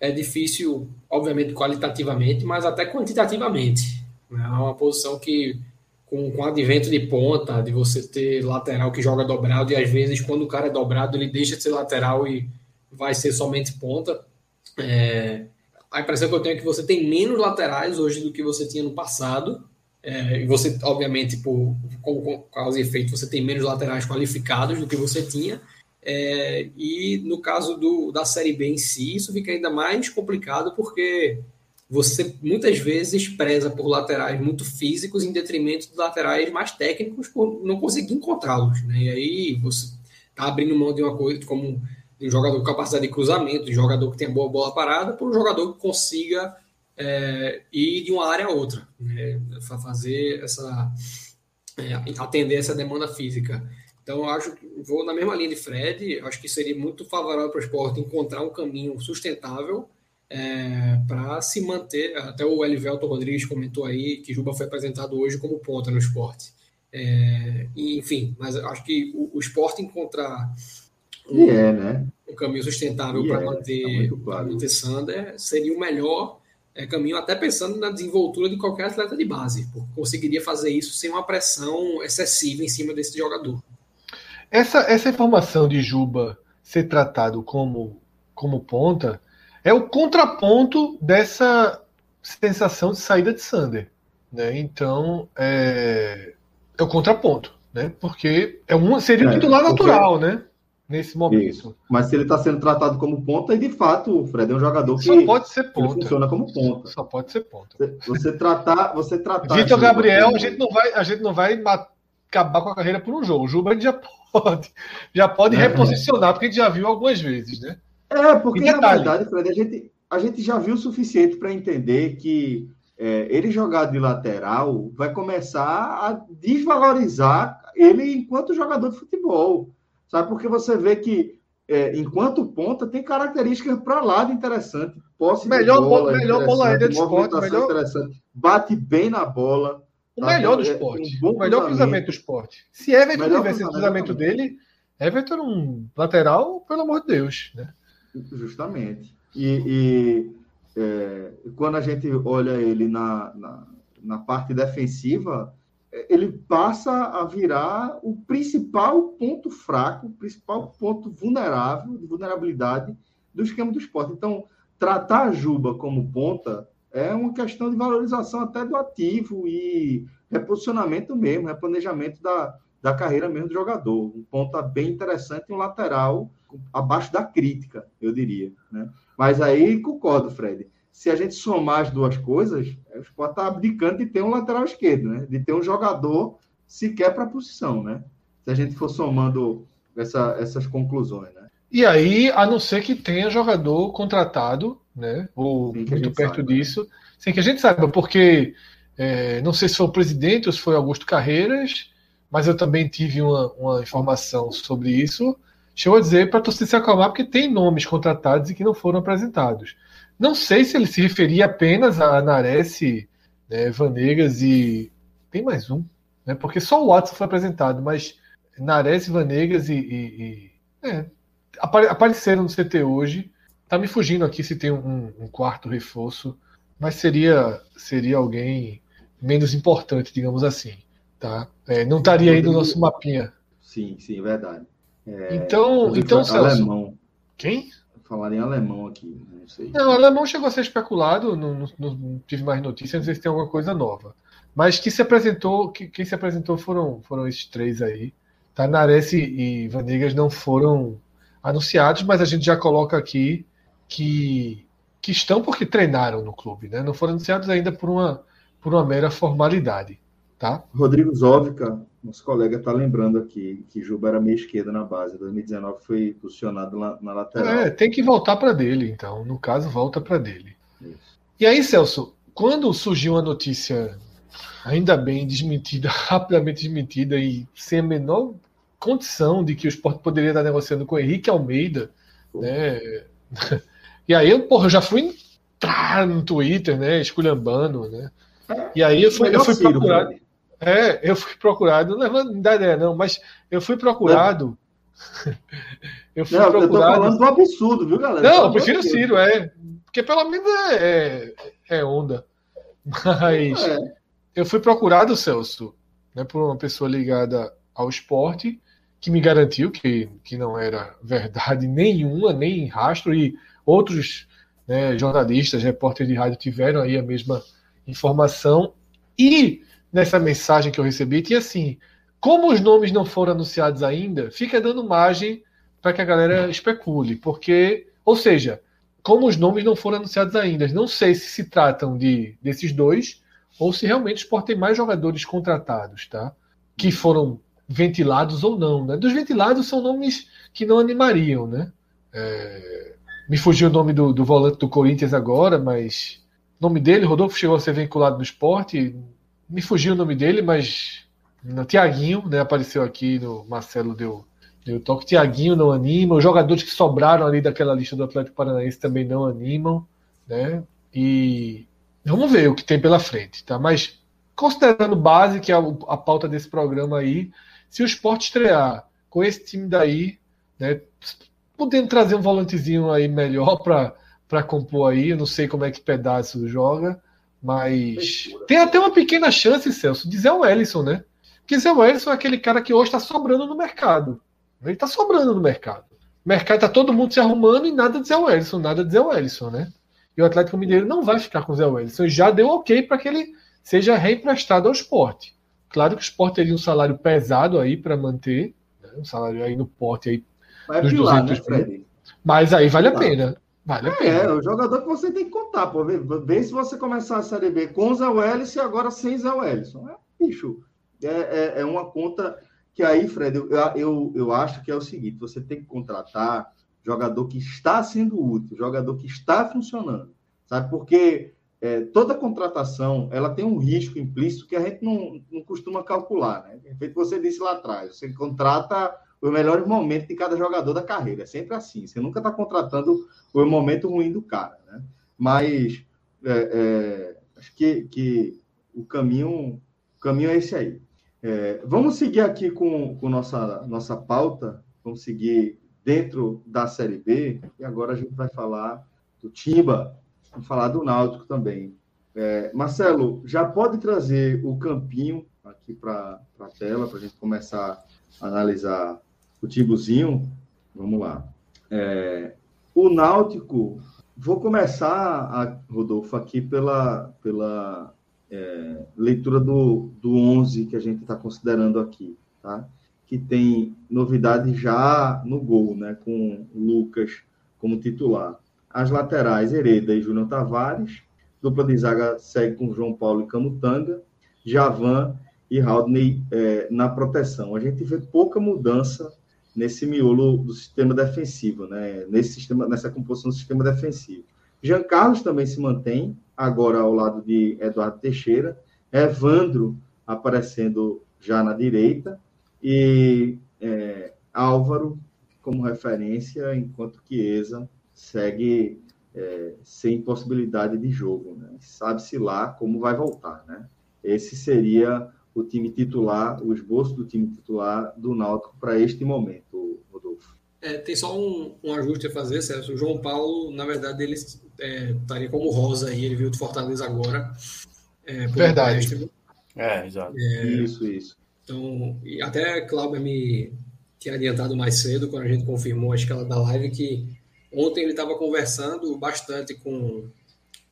é difícil, obviamente, qualitativamente, mas até quantitativamente. Né? É uma posição que, com, com advento de ponta, de você ter lateral que joga dobrado, e às vezes, quando o cara é dobrado, ele deixa de ser lateral e vai ser somente ponta. É, a impressão que eu tenho é que você tem menos laterais hoje do que você tinha no passado. É, e você, obviamente, por, com, com causa e efeito, você tem menos laterais qualificados do que você tinha. É, e no caso do, da Série B em si, isso fica ainda mais complicado porque você muitas vezes preza por laterais muito físicos em detrimento de laterais mais técnicos por não conseguir encontrá-los. Né? E aí você está abrindo mão de uma coisa como um jogador com capacidade de cruzamento, um jogador que tem boa bola parada, por um jogador que consiga é, ir de uma área a outra, né? fazer essa é, atender essa demanda física. Então, eu acho que vou na mesma linha de Fred. Acho que seria muito favorável para o esporte encontrar um caminho sustentável é, para se manter. Até o Elivelto Rodrigues comentou aí que Juba foi apresentado hoje como ponta no esporte. É, enfim, mas acho que o, o esporte encontrar um, é, né? um caminho sustentável para é, manter, tá claro. manter Sander seria o melhor é, caminho, até pensando na desenvoltura de qualquer atleta de base, porque conseguiria fazer isso sem uma pressão excessiva em cima desse jogador. Essa, essa informação de Juba ser tratado como, como ponta é o contraponto dessa sensação de saída de Sander. Né? Então, é, é o contraponto. Né? Porque é um, seria o é, titular natural, né? Nesse momento. Isso. Mas se ele está sendo tratado como ponta, e de fato, o Fred é um jogador que só pode ser ponta. funciona como ponta. Só pode ser ponta. Você, você tratar, você tratar. Vitor Gabriel, a gente não vai, a gente não vai acabar com a carreira por um jogo. O Juba já (laughs) pode, já pode é. reposicionar, porque a gente já viu algumas vezes, né? É, porque na verdade, Fred, a gente, a gente já viu o suficiente para entender que é, ele jogar de lateral vai começar a desvalorizar ele enquanto jogador de futebol. Porque você vê que é, enquanto ponta tem características para lá de interessante. Posse melhor bola, melhor bola aérea do esporte, melhor... interessante, bate bem na bola. O melhor do é, esporte. Um o melhor cruzamento do esporte. Se Everton tivesse o cruzamento dele, Everton era um lateral, pelo amor de Deus. Né? Justamente. E, e é, quando a gente olha ele na, na, na, parte defensiva, ele passa a virar o principal ponto fraco, o principal ponto vulnerável, de vulnerabilidade do esquema do esporte. Então, tratar a Juba como ponta é uma questão de valorização até do ativo e reposicionamento mesmo, replanejamento da, da carreira mesmo do jogador. Um ponta bem interessante e um lateral abaixo da crítica, eu diria. Né? Mas aí concordo, Fred. Se a gente somar as duas coisas, o Sport está abdicando de ter um lateral esquerdo, né? de ter um jogador sequer para a posição. Né? Se a gente for somando essa, essas conclusões. Né? E aí, a não ser que tenha jogador contratado né? Ou muito perto saiba. disso, sem que a gente saiba, porque é, não sei se foi o presidente ou se foi Augusto Carreiras, mas eu também tive uma, uma informação sobre isso. Chegou a dizer para a torcida se acalmar, porque tem nomes contratados e que não foram apresentados. Não sei se ele se referia apenas a Nares, né, Vanegas e. Tem mais um, né? Porque só o Watson foi apresentado, mas Nares, Vanegas e. e, e é, apareceram no CT hoje. Tá me fugindo aqui se tem um, um quarto reforço, mas seria seria alguém menos importante, digamos assim, tá? É, não estaria aí no nosso mapinha. Sim, sim, verdade. É, então, então Celso, alemão. Quem? Falaria em alemão aqui, não sei. Não, alemão chegou a ser especulado, não, não, não, tive mais notícias, não sei se tem alguma coisa nova. Mas que se apresentou, que, quem se apresentou foram, foram esses três aí. Tá? Nares e Vanegas não foram anunciados, mas a gente já coloca aqui que, que estão porque treinaram no clube, né? Não foram anunciados ainda por uma, por uma mera formalidade, tá? Rodrigo Zóvica, nosso colega, está lembrando aqui que Juba era meia esquerda na base. 2019 foi posicionado na, na lateral. É, tem que voltar para dele, então. No caso, volta para dele. Isso. E aí, Celso, quando surgiu a notícia, ainda bem desmentida, (laughs) rapidamente desmentida e sem a menor condição de que o esporte poderia estar negociando com o Henrique Almeida, né? (laughs) E aí eu, porra, eu já fui entrar no Twitter, né? Esculhambando, né? E aí eu fui, eu fui procurado. É, eu fui procurado, não levando ideia, não, mas eu fui procurado. (laughs) eu fui não, procurado. Eu tô falando do absurdo, viu, galera? Não, eu prefiro o Ciro, é. Porque pelo menos é, é, é onda. (laughs) Mas é. eu fui procurado, Celso, né, por uma pessoa ligada ao esporte que me garantiu que, que não era verdade (laughs) nenhuma, nem rastro, e outros né, jornalistas, repórteres de rádio tiveram aí a mesma informação. E nessa mensagem que eu recebi tinha assim: como os nomes não foram anunciados ainda, fica dando margem para que a galera especule, porque, ou seja, como os nomes não foram anunciados ainda, não sei se se tratam de desses dois ou se realmente o Sport tem mais jogadores contratados, tá? Que foram ventilados ou não. Né? Dos ventilados são nomes que não animariam, né? É... Me fugiu o nome do, do, volante do Corinthians agora, mas o nome dele, Rodolfo, chegou a ser vinculado no esporte. Me fugiu o nome dele, mas no Tiaguinho, né? Apareceu aqui no Marcelo deu, deu toque. Tiaguinho não anima. Os jogadores que sobraram ali daquela lista do Atlético Paranaense também não animam, né? E vamos ver o que tem pela frente, tá? Mas considerando base que é a, pauta desse programa aí, se o esporte estrear com esse time daí, né, podendo trazer um volantezinho aí melhor para compor aí, eu não sei como é que pedaço joga, mas tem até uma pequena chance, Celso, de Zé Wellison, né? Porque Zé Wellison é aquele cara que hoje está sobrando no mercado. Ele está sobrando no mercado. O mercado está todo mundo se arrumando e nada de Zé Wellison, nada de Zé Wellison, né? E o Atlético Mineiro não vai ficar com o Zé Wellison. Já deu ok para que ele seja reemprestado ao esporte. Claro que o Sport teria um salário pesado aí para manter, né? um salário aí no porte aí Vai dos pilar, 200 né, Fred? Mas aí vale a pena. Vale é. É, o jogador que você tem que contar, pô. Vê, vê se você começar a Série B com Zé Wellison e agora sem Zé Wellison. É, bicho, é, é, é, uma conta que aí, Fred, eu, eu, eu acho que é o seguinte: você tem que contratar jogador que está sendo útil, jogador que está funcionando, sabe? Porque é, toda contratação ela tem um risco implícito que a gente não, não costuma calcular, né? Feito você disse lá atrás, você contrata o melhor momento de cada jogador da carreira, é sempre assim. Você nunca está contratando o momento ruim do cara, né? Mas é, é, acho que, que o caminho, o caminho é esse aí. É, vamos seguir aqui com, com nossa nossa pauta. Vamos seguir dentro da Série B e agora a gente vai falar do Timba Vamos falar do Náutico também. É, Marcelo, já pode trazer o campinho aqui para a tela, para a gente começar a analisar o? Vamos lá. É, o Náutico, vou começar, a, Rodolfo, aqui pela, pela é, leitura do, do 11 que a gente está considerando aqui, tá? que tem novidade já no gol, né? com Lucas como titular. As laterais, Hereda e Júnior Tavares. Dupla de zaga segue com João Paulo e Camutanga. Javan e Haldney é, na proteção. A gente vê pouca mudança nesse miolo do sistema defensivo, né? nesse sistema, nessa composição do sistema defensivo. Jean Carlos também se mantém, agora ao lado de Eduardo Teixeira. Evandro aparecendo já na direita. E é, Álvaro como referência, enquanto que Eza segue é, sem possibilidade de jogo. Né? Sabe-se lá como vai voltar. Né? Esse seria o time titular, o esboço do time titular do Náutico para este momento, Rodolfo. É, tem só um, um, ajuste a fazer, Celso. O João Paulo, na verdade, ele é, estaria como rosa aí, ele veio de Fortaleza agora. É, verdade. É, exato. É, isso, isso. Então, até a Cláudia me tinha adiantado mais cedo, quando a gente confirmou a escala da live, que Ontem ele estava conversando bastante com,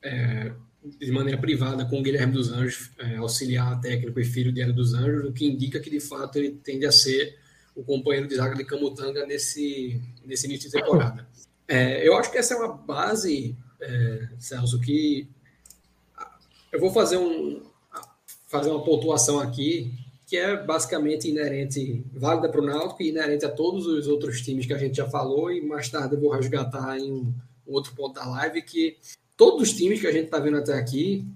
é, de maneira privada com o Guilherme dos Anjos, é, auxiliar técnico e filho de Hélio dos Anjos, o que indica que de fato ele tende a ser o companheiro de zaga de Camutanga nesse, nesse início de temporada. É, eu acho que essa é uma base, é, Celso, que eu vou fazer, um, fazer uma pontuação aqui que é basicamente inerente, válida para o Náutico e inerente a todos os outros times que a gente já falou, e mais tarde eu vou resgatar em um, outro ponto da live, que todos os times que a gente está vendo até aqui,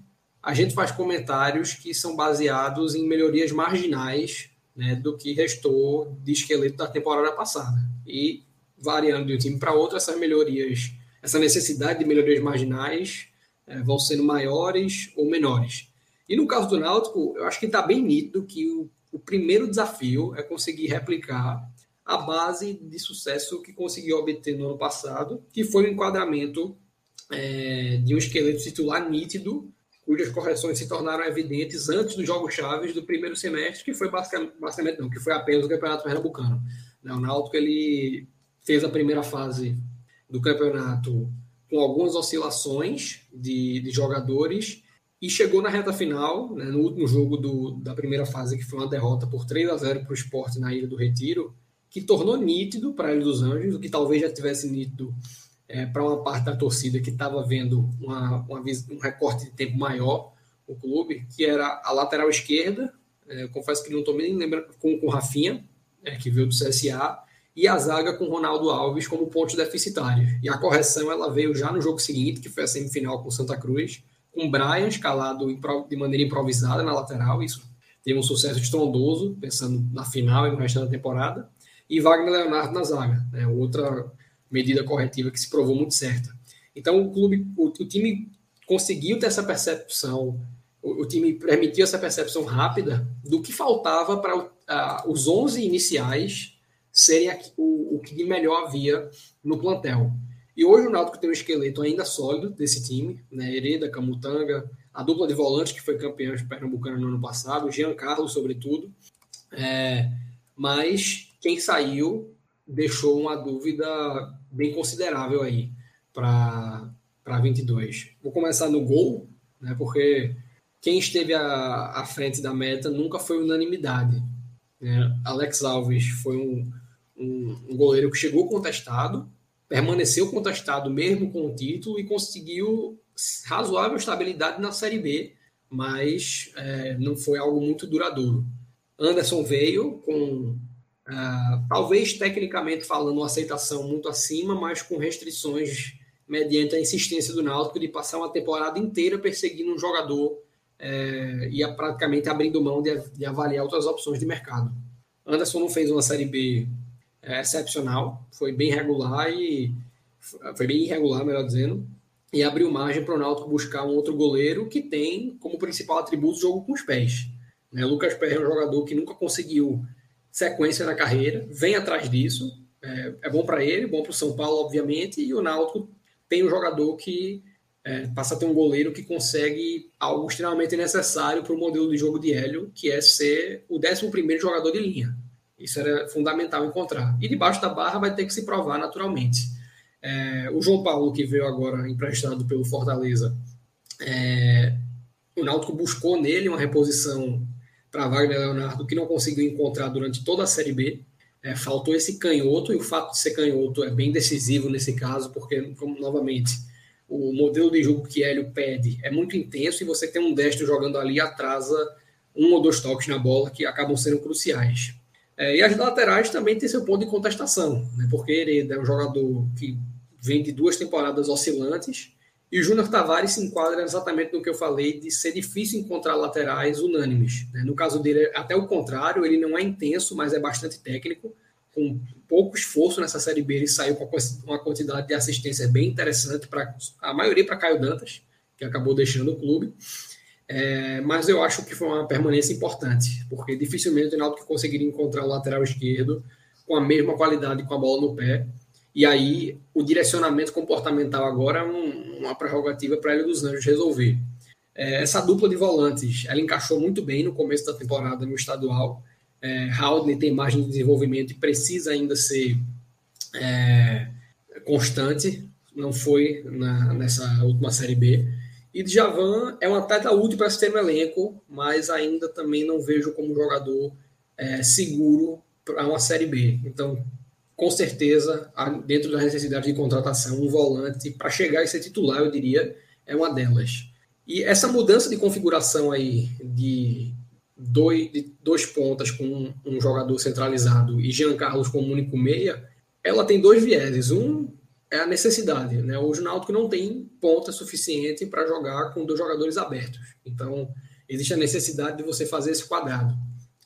a gente faz comentários que são baseados em melhorias marginais né, do que restou de esqueleto da temporada passada. E variando de um time para outro, essas melhorias, essa necessidade de melhorias marginais é, vão sendo maiores ou menores. E no caso do Náutico, eu acho que está bem nítido que o, o primeiro desafio é conseguir replicar a base de sucesso que conseguiu obter no ano passado, que foi o enquadramento é, de um esqueleto titular nítido cujas correções se tornaram evidentes antes dos jogos chaves do primeiro semestre, que foi basicamente, basicamente não, que foi apenas o Campeonato Pernambucano. Né, o Náutico ele fez a primeira fase do campeonato com algumas oscilações de, de jogadores e chegou na reta final, né, no último jogo do, da primeira fase, que foi uma derrota por 3 a 0 para o esporte na Ilha do Retiro, que tornou nítido para a Ilha dos Anjos, o que talvez já tivesse nítido é, para uma parte da torcida que estava vendo uma, uma, um recorte de tempo maior o clube, que era a lateral esquerda, é, confesso que não estou nem lembrando, com o Rafinha, é, que veio do CSA, e a zaga com Ronaldo Alves como pontos deficitários. E a correção ela veio já no jogo seguinte, que foi a semifinal com Santa Cruz, com Brian escalado de maneira improvisada na lateral, isso teve um sucesso estrondoso, pensando na final e no resto da temporada, e Wagner Leonardo na zaga, né, outra medida corretiva que se provou muito certa. Então o clube, o, o time conseguiu ter essa percepção, o, o, time permitiu essa percepção rápida do que faltava para uh, os 11 iniciais serem o, o que de melhor havia no plantel. E hoje o Náutico tem um esqueleto ainda sólido desse time, né? Hereda, Camutanga, a dupla de volantes que foi campeão de Pernambucano no ano passado, Jean Carlos, sobretudo. É, mas quem saiu deixou uma dúvida bem considerável aí para 22. Vou começar no gol, né, porque quem esteve à, à frente da meta nunca foi unanimidade. Né? Alex Alves foi um, um, um, goleiro que chegou contestado, permaneceu contestado mesmo com o título e conseguiu razoável estabilidade na Série B, mas é, não foi algo muito duradouro. Anderson veio com Uh, talvez tecnicamente falando, uma aceitação muito acima, mas com restrições mediante a insistência do Náutico de passar uma temporada inteira perseguindo um jogador é, e praticamente abrindo mão de, de, avaliar outras opções de mercado. Anderson não fez uma Série B é, excepcional, foi bem regular e foi bem irregular, melhor dizendo, e abriu margem para o Náutico buscar um outro goleiro que tem como principal atributo o jogo com os pés. Né? Lucas Perry é um jogador que nunca conseguiu sequência na carreira, vem atrás disso. É, é bom para ele, bom para o São Paulo, obviamente, e o Náutico tem um jogador que é, passa a ter um goleiro que consegue algo extremamente necessário para o modelo de jogo de Hélio, que é ser o 11 jogador de linha. Isso era fundamental encontrar. E debaixo da barra vai ter que se provar naturalmente. É, o João Paulo, que veio agora emprestado pelo Fortaleza, é, o Náutico buscou nele uma reposição para Wagner Leonardo, que não conseguiu encontrar durante toda a Série B. É, faltou esse canhoto, e o fato de ser canhoto é bem decisivo nesse caso, porque, como, novamente, o modelo de jogo que Hélio pede é muito intenso e você tem um destro jogando ali atrasa um ou dois toques na bola que acabam sendo cruciais. É, e as laterais também tem seu ponto de contestação, né, porque ele é um jogador que vem de duas temporadas oscilantes e o Júnior Tavares se enquadra exatamente no que eu falei de ser difícil encontrar laterais unânimes. Né? No caso dele, até o contrário, ele não é intenso, mas é bastante técnico. Com pouco esforço nessa Série B, ele saiu com uma quantidade de assistência bem interessante, para a maioria para Caio Dantas, que acabou deixando o clube. É, mas eu acho que foi uma permanência importante, porque dificilmente o Ronaldo conseguiria encontrar o lateral esquerdo com a mesma qualidade com a bola no pé e aí o direcionamento comportamental agora é um, uma prerrogativa para ele dos Anjos resolver. É, essa dupla de volantes, ela encaixou muito bem no começo da temporada no estadual. É, Haldane tem margem de desenvolvimento e precisa ainda ser é, constante, não foi na, nessa última Série B. E Djavan é um atleta útil para se ter no elenco, mas ainda também não vejo como jogador é, seguro para uma Série B. Então, com certeza, dentro da necessidade de contratação, um volante para chegar e ser titular, eu diria, é uma delas. E essa mudança de configuração aí de dois, de dois pontas com um, jogador centralizado e Jean Carlos como único meia, ela tem dois vieses. Um é a necessidade. Né? Hoje o Náutico não tem ponta suficiente para jogar com dois jogadores abertos. Então, existe a necessidade de você fazer esse quadrado.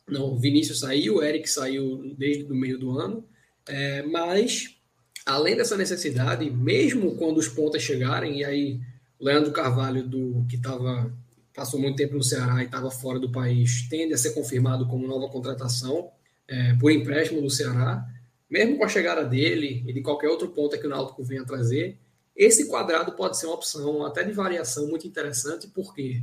Não, Vinícius saiu, Eric saiu desde o meio do ano, é, mas além dessa necessidade, mesmo quando os pontas chegarem, e aí Leandro Carvalho, do, que tava, passou muito tempo no Ceará e estava fora do país, tende a ser confirmado como nova contratação é, por empréstimo do Ceará mesmo com a chegada dele e de qualquer outro ponto que o Náutico venha trazer, esse quadrado pode ser uma opção até de variação muito interessante, porque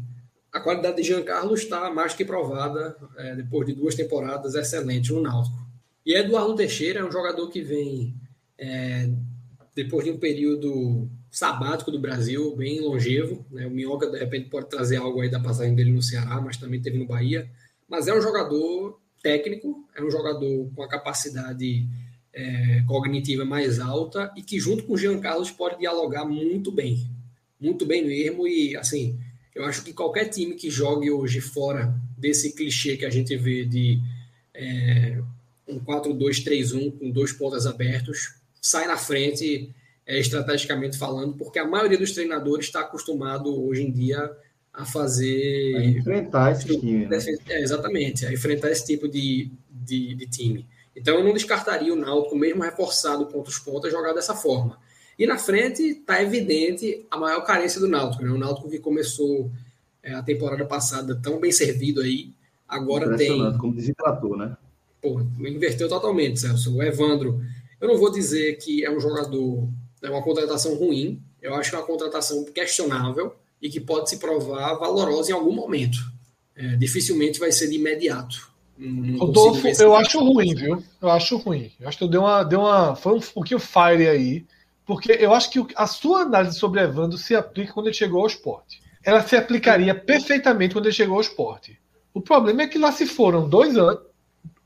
a qualidade de Jean Carlos está mais que provada é, depois de duas temporadas excelentes no Náutico. E Eduardo Teixeira é um jogador que vem é, depois de um período sabático do Brasil, bem longevo. Né? O Minhoca, de repente, pode trazer algo aí da passagem dele no Ceará, mas também teve no Bahia. Mas é um jogador técnico, é um jogador com a capacidade é, cognitiva mais alta e que junto com o Jean Carlos pode dialogar muito bem, muito bem mesmo e assim, eu acho que qualquer time que jogue hoje fora desse clichê que a gente vê de é, um 4-2-3-1 com dois pontas abertos, sai na frente é, estrategicamente falando, porque a maioria dos treinadores está acostumado hoje em dia a fazer... A enfrentar esse time. Né? É, exatamente, a enfrentar esse tipo de, de, de time. Então eu não descartaria o Náutico, mesmo reforçado contra os pontas, jogar dessa forma. E na frente está evidente a maior carência do Náutico. Né? O Náutico que começou é, a temporada passada tão bem servido aí, agora tem. como desidratou, né? Pô, inverteu totalmente, Celso. O Evandro, eu não vou dizer que é um jogador, é uma contratação ruim, eu acho que é uma contratação questionável e que pode se provar valorosa em algum momento. É, dificilmente vai ser de imediato. Rodolfo, eu acho ruim, viu? Eu acho ruim. Eu acho que deu uma, deu uma. Foi um pouquinho fire aí. Porque eu acho que a sua análise sobre Evandro se aplica quando ele chegou ao esporte. Ela se aplicaria perfeitamente quando ele chegou ao esporte. O problema é que lá se foram dois anos.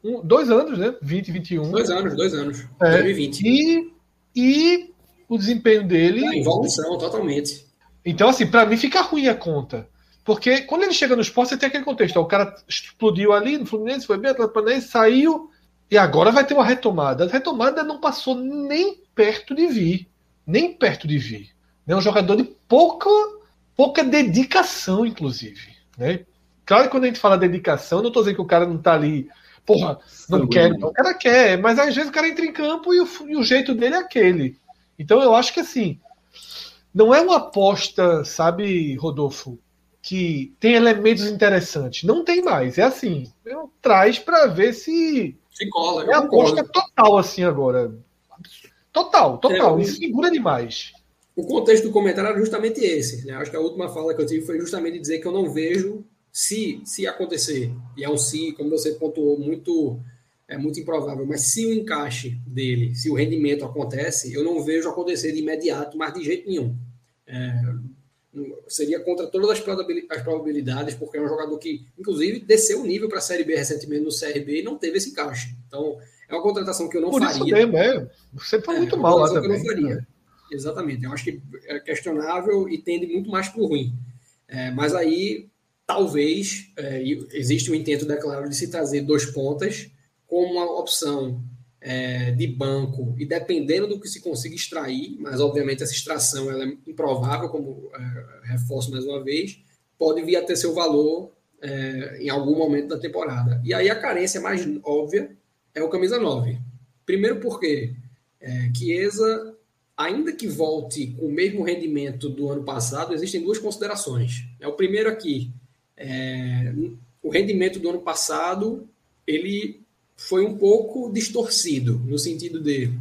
Um, dois anos, né? 20, 21. Dois anos, dois anos. É, 2020. E, e o desempenho dele. A evolução, totalmente. Então, assim, para mim fica ruim a conta. Porque quando ele chega no esporte, você tem aquele contexto. Ó, o cara explodiu ali no Fluminense, foi bem, Atlético Paranaense, saiu, e agora vai ter uma retomada. A retomada não passou nem perto de vir. Nem perto de vir. É um jogador de pouca, pouca dedicação, inclusive. Né? Claro que quando a gente fala dedicação, não estou dizendo que o cara não está ali, porra, não quer. Não. O cara quer, mas às vezes o cara entra em campo e o, e o jeito dele é aquele. Então eu acho que assim, não é uma aposta, sabe, Rodolfo, que tem elementos interessantes. Não tem mais. É assim. Traz para ver se. Se cola. É aposta total, assim, agora. Total, total. É, Insegura demais. O contexto do comentário era justamente esse. Né? Acho que a última fala que eu tive foi justamente dizer que eu não vejo se, se acontecer. E é um se, como você pontuou, muito é muito improvável, mas se o encaixe dele, se o rendimento acontece, eu não vejo acontecer de imediato, mas de jeito nenhum. É, seria contra todas as probabilidades, porque é um jogador que, inclusive, desceu o nível para a Série B recentemente no CRB e não teve esse encaixe. Então, é uma contratação que eu não Por faria. Isso mesmo, é. Você foi é, muito mal lá também. Eu não faria. Né? Exatamente. Eu acho que é questionável e tende muito mais para o ruim. É, mas aí, talvez, é, existe um intento declarado de se trazer dois pontas como uma opção é, de banco e dependendo do que se consiga extrair, mas obviamente essa extração ela é improvável, como é, reforço mais uma vez, pode vir a ter seu valor é, em algum momento da temporada. E aí a carência mais óbvia é o camisa 9. Primeiro porque é, Chiesa, ainda que volte com o mesmo rendimento do ano passado, existem duas considerações. É o primeiro aqui, é, o rendimento do ano passado ele foi um pouco distorcido, no sentido de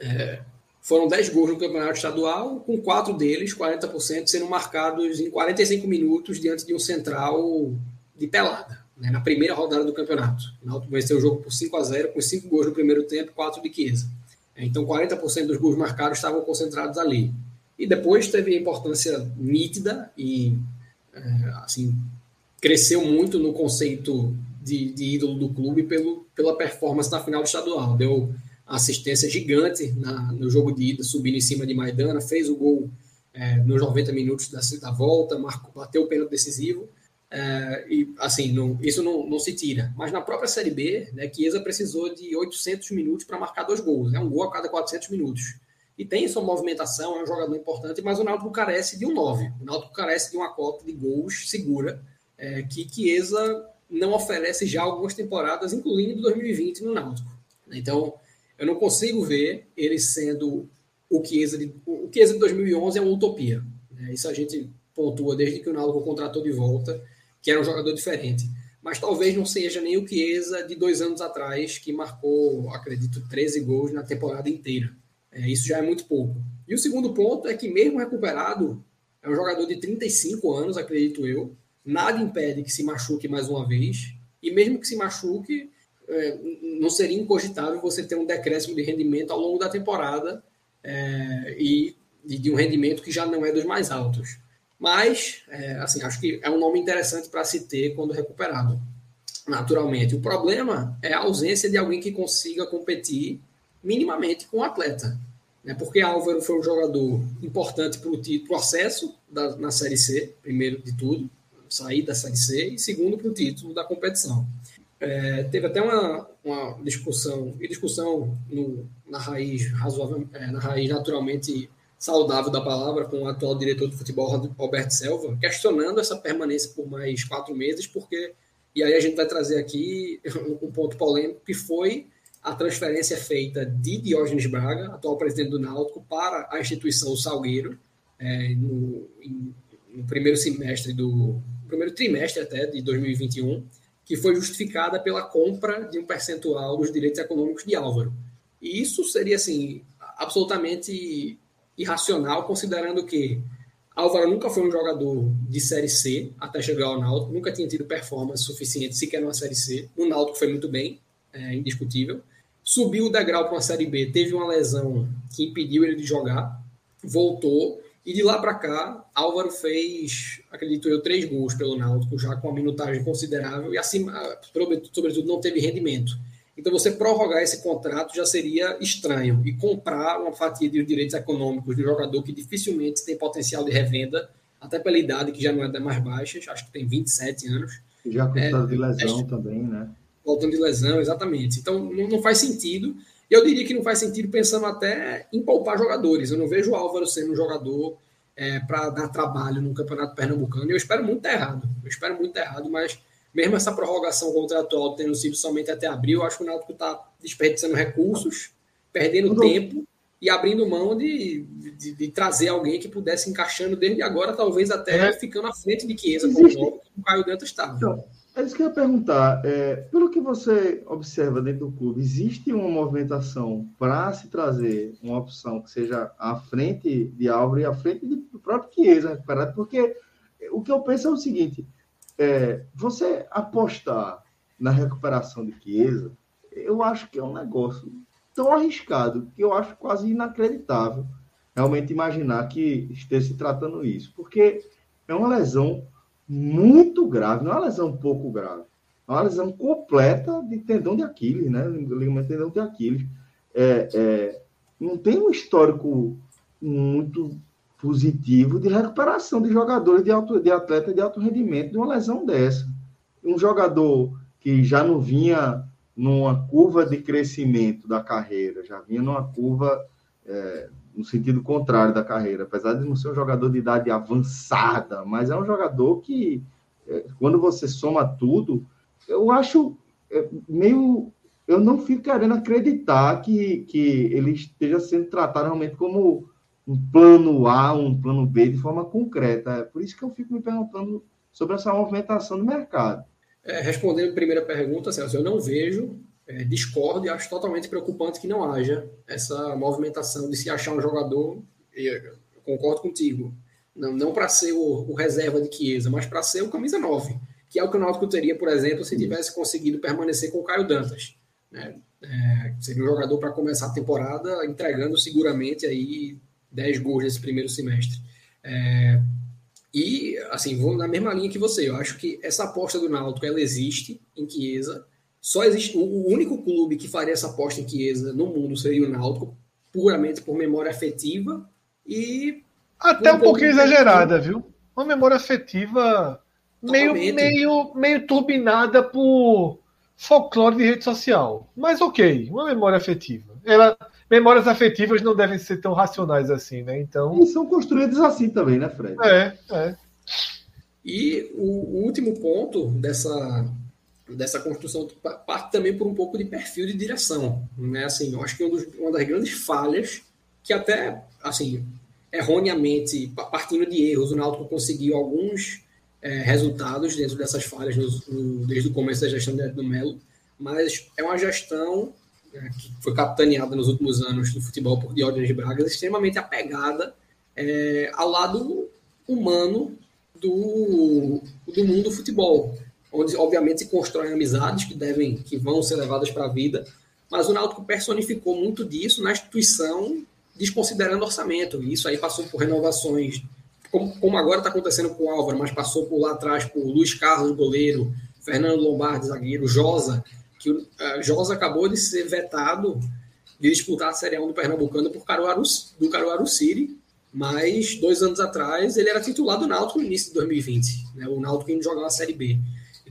é, foram 10 gols no campeonato estadual, com quatro deles, 40%, sendo marcados em 45 minutos diante de um central de pelada, né, na primeira rodada do campeonato. O Náutico venceu o jogo por 5 a 0 com 5 gols no primeiro tempo 4 de Chiesa. Então, 40% dos gols marcados estavam concentrados ali. E depois teve a importância nítida e, é, assim, cresceu muito no conceito de, de ídolo do clube pelo, pela performance na final do estadual. Deu assistência gigante na, no jogo de ida, subindo em cima de Maidana, fez o gol é, nos 90 minutos da, da volta, marcou, bateu o pênalti decisivo. É, e assim, não, isso não, não, se tira. Mas na própria Série B, né, Chiesa precisou de 800 minutos para marcar dois gols, né, um gol a cada 400 minutos. E tem sua movimentação, é um jogador importante, mas o Náutico carece de um 9. O Náutico carece de uma cota de gols segura, é, que Chiesa não oferece já algumas temporadas, incluindo 2020 no Náutico. Então, eu não consigo ver ele sendo o Chiesa de, o Chiesa de 2011 é uma utopia. Né? Isso a gente pontua desde que o Náutico contratou de volta, que era um jogador diferente. Mas talvez não seja nem o Chiesa de dois anos atrás, que marcou, acredito, 13 gols na temporada inteira. É, isso já é muito pouco. E o segundo ponto é que, mesmo recuperado, é um jogador de 35 anos, acredito eu. Nada impede que se machuque mais uma vez. E mesmo que se machuque, é, não seria incogitável você ter um decréscimo de rendimento ao longo da temporada é, e, e, de um rendimento que já não é dos mais altos. Mas, é, assim, acho que é um nome interessante para se ter quando recuperado, naturalmente. O problema é a ausência de alguém que consiga competir minimamente com o atleta. Né? Porque Álvaro foi um jogador importante para o acesso da, na Série C, primeiro de tudo, sair da Série C, e segundo para o título da competição. É, teve até uma, uma discussão, e discussão no, na raiz razoável, é, na raiz naturalmente saudável da palavra, com o atual diretor de futebol, Roberto Selva, questionando essa permanência por mais quatro meses, porque, e aí a gente vai trazer aqui um ponto polêmico, que foi a transferência feita de Diógenes Braga, atual presidente do Náutico, para a instituição Salgueiro, é, no, em, no primeiro semestre do primeiro trimestre até de 2021, que foi justificada pela compra de um percentual dos direitos econômicos de Álvaro. E isso seria, assim, absolutamente irracional, considerando que Álvaro nunca foi um jogador de Série C até chegar ao Náutico, nunca tinha tido performance suficiente sequer numa Série C. No Náutico foi muito bem, é indiscutível. Subiu o degrau para uma Série B, teve uma lesão que impediu ele de jogar, voltou e de lá para cá, Álvaro fez, acredito eu, três gols pelo Náutico, já com uma minutagem considerável e, acima, sobretudo, não teve rendimento. Então, você prorrogar esse contrato já seria estranho. E comprar uma fatia de direitos econômicos de um jogador que dificilmente tem potencial de revenda, até pela idade que já não é das mais baixas, acho que tem 27 anos. Já com é, de lesão é, também, né? Voltando de lesão, exatamente. Então, não, não faz sentido. E eu diria que não faz sentido pensando até em poupar jogadores. Eu não vejo o Álvaro sendo um jogador é, para dar trabalho no Campeonato Pernambucano. E eu espero muito errado. Eu espero muito errado, mas mesmo essa prorrogação contratual tendo sido somente até abril, eu acho que o Náutico está desperdiçando recursos, perdendo tempo e abrindo mão de, de, de, trazer alguém que pudesse encaixando desde agora, talvez até é. ficando à frente de Chiesa, como o Caio Dantas estava. Então, é isso que eu ia perguntar. É, pelo que você observa dentro do clube, existe uma movimentação para se trazer uma opção que seja à frente de Álvaro e à frente do próprio Chiesa recuperado? Porque o que eu penso é o seguinte: é, você apostar na recuperação de Chiesa, eu acho que é um negócio tão arriscado que eu acho quase inacreditável realmente imaginar que esteja se tratando isso, porque é uma lesão muito grave, não é uma lesão pouco grave, é uma lesão completa de tendão de Aquiles, né? Ligamento tendão de Aquiles. É, é, não tem um histórico muito positivo de recuperação de jogadores de, alto, de atleta de alto rendimento de uma lesão dessa. Um jogador que já não vinha numa curva de crescimento da carreira, já vinha numa curva é, no sentido contrário da carreira, apesar de não ser um jogador de idade avançada, mas é um jogador que, é, quando você soma tudo, eu acho é, meio. Eu não fico querendo acreditar que, que ele esteja sendo tratado realmente como um plano A, um plano B de forma concreta. É por isso que eu fico me perguntando sobre essa movimentação do mercado. É, respondendo a primeira pergunta, Celso, eu não vejo é, discordo e acho totalmente preocupante que não haja essa movimentação de se achar um jogador, eu concordo contigo, não, não para ser o, o, reserva de Chiesa, mas para ser o camisa 9, que é o que o Náutico teria, por exemplo, se tivesse conseguido permanecer com o Caio Dantas. Né? É, seria um jogador para começar a temporada entregando seguramente aí 10 gols nesse primeiro semestre. É, E, assim, vou na mesma linha que você. Eu acho que essa aposta do Náutico, ela existe em Chiesa. Só existe... O único clube que faria essa aposta em Chiesa no mundo seria o Náutico, puramente por memória afetiva e... Até um, um pouquinho exagerada, viu? Uma memória afetiva meio, meio, meio turbinada por folclore de rede social. Mas ok, uma memória afetiva. Ela, memórias afetivas não devem ser tão racionais assim, né? Então. E são construídas assim também, né, Fred? É, é. E o, o último ponto dessa, dessa construção parte também por um pouco de perfil de direção. Né? Assim, eu acho que um dos, uma das grandes falhas, que até, assim, erroneamente, partindo de erros, o Náutico conseguiu alguns é, resultados dentro dessas falhas no, no, desde o começo da gestão do Melo, mas é uma gestão é, que foi capitaneada nos últimos anos do futebol por Diógenes Braga, extremamente apegada é, ao lado humano do, do mundo do futebol, onde obviamente se constroem amizades que devem, que vão ser levadas para a vida, mas o Náutico personificou muito disso na instituição, desconsiderando orçamento. E isso aí passou por renovações como, como agora está acontecendo com o Álvaro, mas passou por lá atrás por Luiz Carlos, goleiro, Fernando Lombardi, zagueiro, Josa, que uh, Josa acabou de ser vetado de disputar a Série 1 do Pernambucano por Caruaru, do Caruaru City, mas dois anos atrás ele era titular do Náutico no início de 2020, né, o Náutico indo jogar na Série B.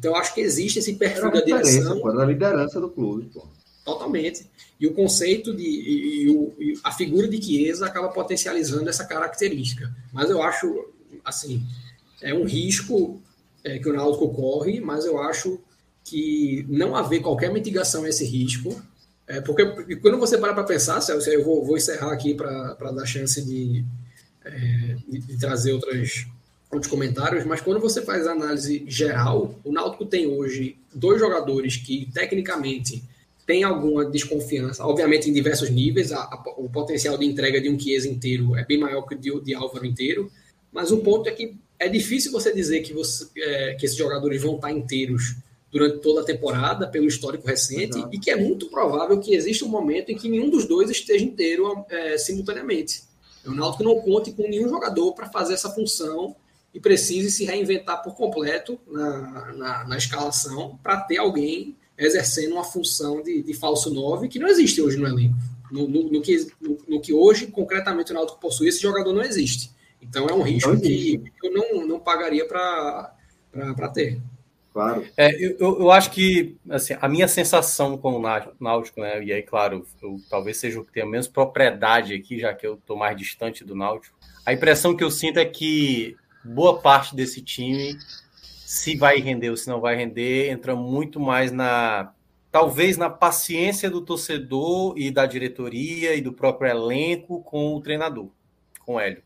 Então eu acho que existe esse perfil da direção. Pô, a liderança do clube. Pô. Totalmente. E o conceito de. E, e, e a figura de Chiesa acaba potencializando essa característica. Mas eu acho, assim, é um risco é, que o Náutico corre, mas eu acho que não haver qualquer mitigação a esse risco. É, porque, porque quando você para para pensar, Celso, eu vou, vou encerrar aqui para dar chance de, é, de, de trazer outras, outros comentários, mas quando você faz a análise geral, o Náutico tem hoje dois jogadores que, tecnicamente, tem alguma desconfiança, obviamente em diversos níveis, a, a, o potencial de entrega de um Chiesa inteiro é bem maior que o de, de Álvaro inteiro, mas o ponto é que é difícil você dizer que, você, é, que esses jogadores vão estar inteiros durante toda a temporada, pelo histórico recente, Exato. e que é muito provável que exista um momento em que nenhum dos dois esteja inteiro é, simultaneamente. O Náutico não conte com nenhum jogador para fazer essa função e precise se reinventar por completo na, na, na escalação para ter alguém exercendo uma função de, de falso 9 que não existe hoje no elenco. No, no, no que, no, no, que hoje, concretamente, o Náutico possui, esse jogador não existe. Então é um risco que eu não, não pagaria para ter. Claro. É, eu, eu acho que assim, a minha sensação com o Náutico, né? E aí, claro, eu talvez seja o que tenha menos propriedade aqui, já que eu estou mais distante do Náutico. A impressão que eu sinto é que boa parte desse time se vai render ou se não vai render, entra muito mais na talvez na paciência do torcedor e da diretoria e do próprio elenco com o treinador, com o Hélio.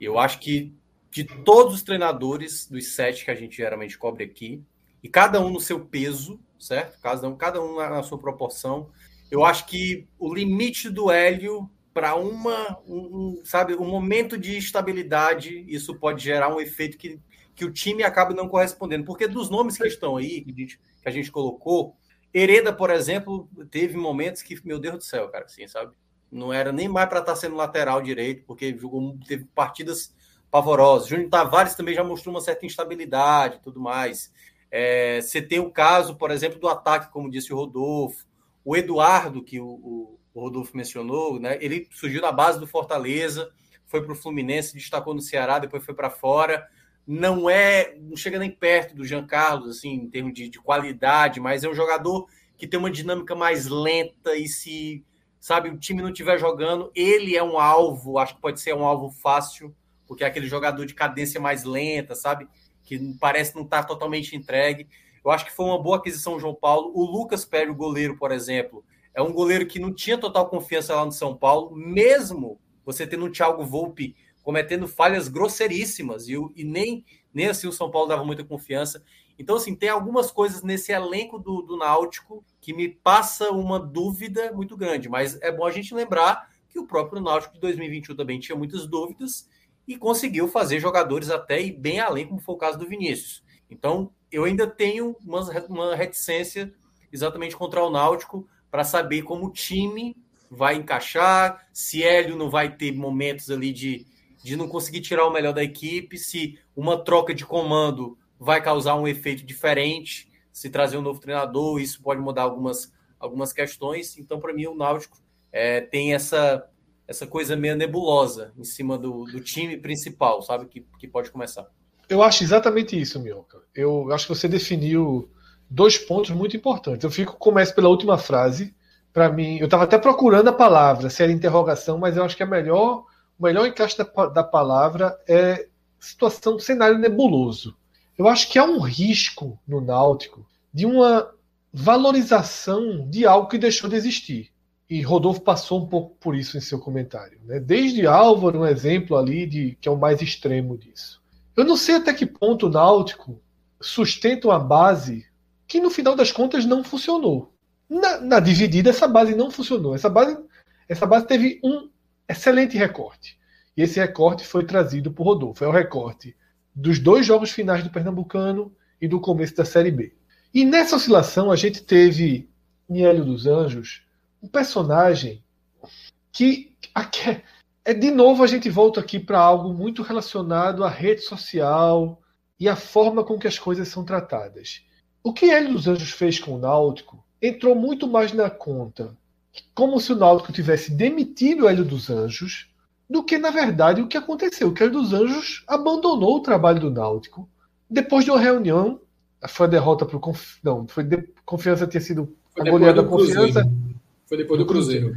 Eu acho que de todos os treinadores, dos sete que a gente geralmente cobre aqui, e cada um no seu peso, certo? Cada um, cada um na sua proporção, eu acho que o limite do Hélio para uma, um, sabe, um momento de estabilidade, isso pode gerar um efeito que que o time acaba não correspondendo. Porque dos nomes que estão aí, que a gente, que a gente colocou, Hereda, por exemplo, teve momentos que, meu Deus do céu, cara, assim, sabe? Não era nem mais para estar tá sendo lateral direito, porque jogou, teve partidas pavorosas. Júnior Tavares também já mostrou uma certa instabilidade tudo mais. É, você tem o caso, por exemplo, do ataque, como disse o Rodolfo. O Eduardo, que o, o, o Rodolfo mencionou, né? Ele surgiu na base do Fortaleza, foi para o Fluminense, destacou no Ceará, depois foi para fora não é, não chega nem perto do Jean Carlos, assim, em termos de, de, qualidade, mas é um jogador que tem uma dinâmica mais lenta e se, sabe, o time não estiver jogando, ele é um alvo, acho que pode ser um alvo fácil, porque é aquele jogador de cadência mais lenta, sabe, que parece não estar tá totalmente entregue. Eu acho que foi uma boa aquisição João Paulo. O Lucas Pérez, o goleiro, por exemplo, é um goleiro que não tinha total confiança lá no São Paulo, mesmo você tendo um Thiago Volpe cometendo falhas grosseiríssimas e, e nem, nem assim o São Paulo dava muita confiança. Então, assim, tem algumas coisas nesse elenco do, do Náutico que me passa uma dúvida muito grande, mas é bom a gente lembrar que o próprio Náutico de 2021 também tinha muitas dúvidas e conseguiu fazer jogadores até ir bem além, como foi o caso do Vinícius. Então, eu ainda tenho uma, uma reticência exatamente contra o Náutico para saber como o time vai encaixar, se Hélio não vai ter momentos ali de, de não conseguir tirar o melhor da equipe, se uma troca de comando vai causar um efeito diferente, se trazer um novo treinador, isso pode mudar algumas, algumas questões. Então, para mim, o Náutico é, tem essa, essa coisa meio nebulosa em cima do, do time principal, sabe? Que, que pode começar. Eu acho exatamente isso, Mioca. Eu acho que você definiu dois pontos muito importantes. Eu fico começo pela última frase. Para mim, eu estava até procurando a palavra, se era interrogação, mas eu acho que é melhor, o melhor encaixe da, da palavra é situação, cenário nebuloso. Eu acho que há um risco no Náutico de uma valorização de algo que deixou de existir. E Rodolfo passou um pouco por isso em seu comentário. Né? Desde Álvaro, um exemplo ali de que é o mais extremo disso. Eu não sei até que ponto o Náutico sustenta uma base que no final das contas não funcionou. Na, na, dividida, essa base não funcionou. Essa base, essa base teve um excelente recorte. E esse recorte foi trazido por Rodolfo. É o recorte dos dois jogos finais do Pernambucano e do começo da Série B. E nessa oscilação, a gente teve em Hélio dos Anjos um personagem que é de novo a gente volta aqui para algo muito relacionado à rede social e à forma com que as coisas são tratadas. O que Hélio dos Anjos fez com o Náutico entrou muito mais na conta como se o Náutico tivesse demitido o Hélio dos Anjos do que, na verdade, o que aconteceu. O Hélio dos Anjos abandonou o trabalho do Náutico depois de uma reunião. Foi a derrota para o Conf... Não, foi de... Confiança ter sido foi a goleada da Confiança. Foi depois do Cruzeiro.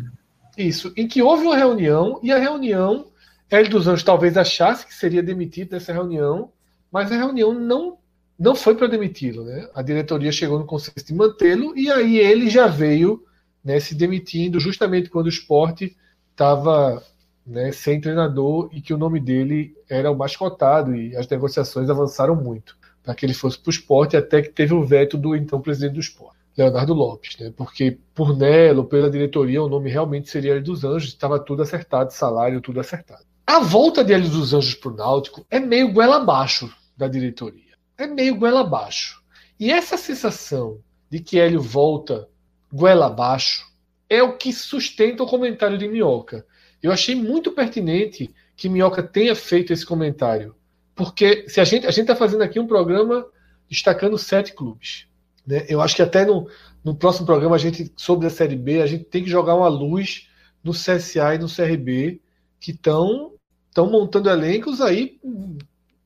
Isso, em que houve uma reunião e a reunião, Hélio dos Anjos talvez achasse que seria demitido nessa reunião, mas a reunião não não foi para demiti-lo, né? A diretoria chegou no consenso de mantê-lo e aí ele já veio né, se demitindo justamente quando o esporte estava né, sem treinador e que o nome dele era o mais cotado e as negociações avançaram muito para que ele fosse para o esporte até que teve o veto do então presidente do esporte, Leonardo Lopes, né? Porque por Nelo, pela diretoria, o nome realmente seria Hélio dos Anjos, estava tudo acertado, salário tudo acertado. A volta de Hélio dos Anjos para o Náutico é meio goela abaixo da diretoria é meio goela abaixo. E essa sensação de que Hélio volta goela abaixo é o que sustenta o comentário de Minhoca. Eu achei muito pertinente que Minhoca tenha feito esse comentário. Porque se a gente a está fazendo aqui um programa destacando sete clubes. Né? Eu acho que até no, no próximo programa, a gente, sobre a Série B, a gente tem que jogar uma luz no CSA e no CRB, que estão montando elencos aí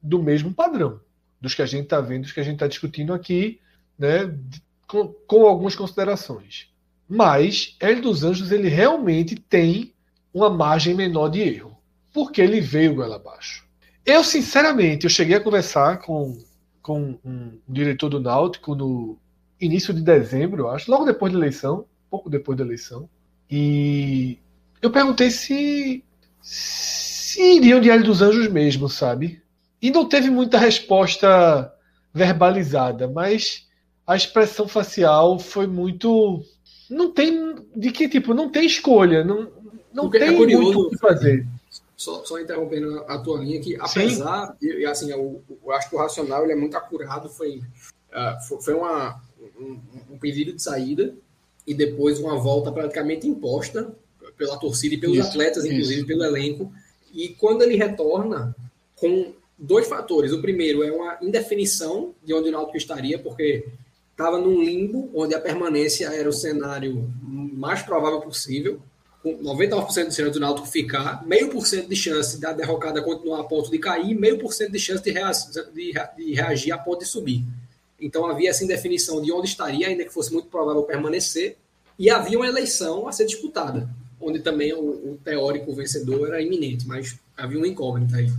do mesmo padrão dos que a gente está vendo, dos que a gente está discutindo aqui, né, com, com algumas considerações. Mas Hélio dos Anjos ele realmente tem uma margem menor de erro, porque ele veio goela abaixo. Eu, sinceramente, eu cheguei a conversar com, com um diretor do Náutico no início de dezembro, acho, logo depois da eleição, pouco depois da eleição, e eu perguntei se, se iriam de Hélio dos Anjos mesmo, sabe? E não teve muita resposta verbalizada, mas a expressão facial foi muito. Não tem. De que tipo? Não tem escolha. Não, não tem é curioso, muito o que fazer. Só, só, interrompendo a tua linha, que apesar. E, assim, eu, eu, acho que o racional ele é muito acurado. Foi, uh, foi uma, um, um pedido de saída e depois uma volta praticamente imposta pela torcida e pelos isso, atletas, inclusive isso. pelo elenco. E quando ele retorna com dois fatores. O primeiro é uma indefinição de onde o Náutico estaria, porque estava num limbo onde a permanência era o cenário mais provável possível, com 99% de chance do Náutico ficar, meio por cento de chance da derrocada continuar a ponto de cair, meio por cento de chance de, rea de, de reagir a ponto de subir. Então havia essa indefinição de onde estaria, ainda que fosse muito provável permanecer, e havia uma eleição a ser disputada, onde também o, o teórico vencedor era iminente, mas havia uma incógnita aí.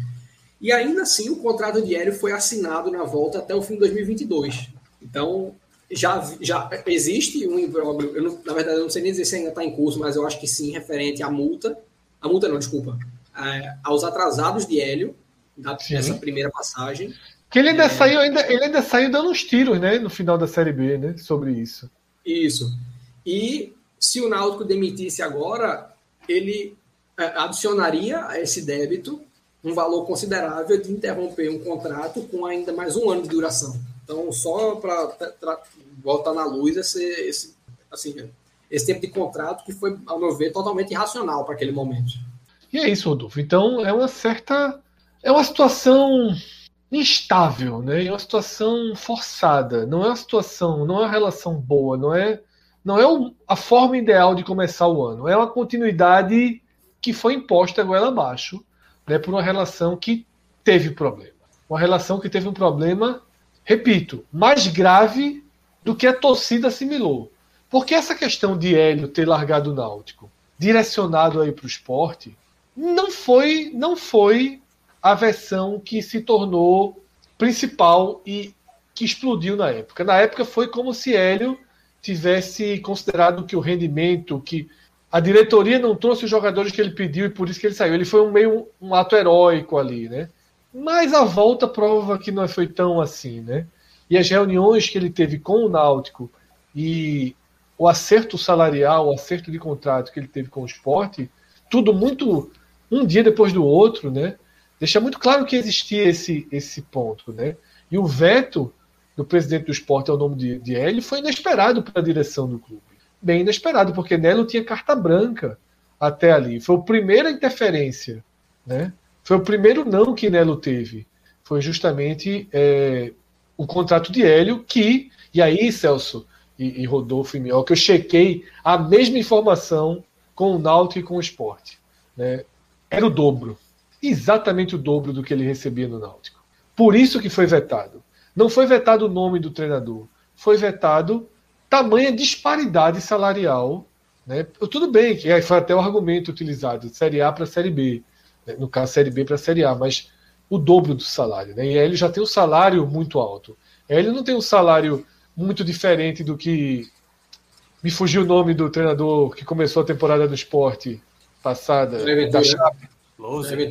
E ainda assim, o contrato de Hélio foi assinado na volta até o fim de 2022. Então, já, já existe um imbróglio. Eu não, na verdade, eu não sei nem dizer se ainda está em curso, mas eu acho que sim, referente à multa. A multa não, desculpa. É, aos atrasados de Hélio, da, dessa primeira passagem. Que ele ainda, é... saiu, ainda, ele ainda saiu dando uns tiros, né? No final da Série B, né? Sobre isso. Isso. E se o Náutico demitisse agora, ele é, adicionaria esse débito um valor considerável de interromper um contrato com ainda mais um ano de duração. Então, só para voltar na luz esse, esse, assim, esse tempo de contrato que foi, ao meu ver, totalmente irracional para aquele momento. E é isso, Rodolfo. Então é uma certa. É uma situação instável, né? É uma situação forçada. Não é uma situação, não é uma relação boa, não é, não é a forma ideal de começar o ano. É uma continuidade que foi imposta goela abaixo, né? Por uma relação que teve problema. Uma relação que teve um problema, repito, mais grave do que a torcida assimilou. Porque essa questão de Hélio ter largado o Náutico, direcionado aí para o esporte, não foi, não foi a versão que se tornou principal e que explodiu na época. Na época foi como se Hélio tivesse considerado que o rendimento, que a diretoria não trouxe os jogadores que ele pediu e por isso que ele saiu. Ele foi um meio um ato heróico ali, né? Mas a volta prova que não foi tão assim, né? E as reuniões que ele teve com o Náutico e o acerto salarial, o acerto de contrato que ele teve com o esporte, tudo muito um dia depois do outro, né? Deixa muito claro que existia esse, esse ponto, né? E o veto do presidente do esporte ao nome de, de Hélio foi inesperado para a direção do clube. Bem inesperado, porque Nelo tinha carta branca até ali. Foi a primeira interferência, né? Foi o primeiro não que Nelo teve. Foi justamente é, o contrato de Hélio, que, e aí, Celso e, e Rodolfo e Miol, que eu chequei a mesma informação com o Náutico e com o esporte. Né? Era o dobro. Exatamente o dobro do que ele recebia no Náutico. Por isso que foi vetado. Não foi vetado o nome do treinador. Foi vetado tamanha disparidade salarial. Né? Tudo bem, que foi até o argumento utilizado, Série A para Série B. Né? No caso, Série B para Série A, mas o dobro do salário. Né? E ele já tem um salário muito alto. Ele não tem um salário muito diferente do que. Me fugiu o nome do treinador que começou a temporada do esporte passada. Da Chape. Louser.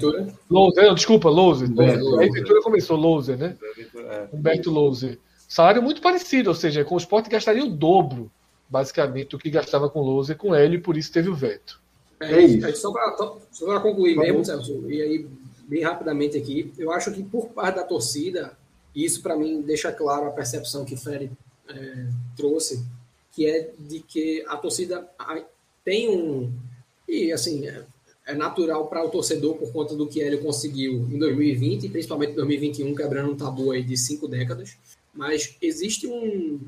Louser, desculpa, Louser. A Ventura começou, Louser, né? É. Humberto Louser. Salário muito parecido, ou seja, com o esporte gastaria o dobro, basicamente, do que gastava com Louser com ele, e por isso teve o veto. É, é isso. Só para concluir mesmo, Celso, e aí, bem rapidamente aqui, eu acho que por parte da torcida, isso para mim deixa claro a percepção que Fred é, trouxe, que é de que a torcida tem um. E assim, é, é natural para o torcedor por conta do que ele conseguiu em 2020, principalmente em 2021, quebrando um tabu aí de cinco décadas. Mas existe um,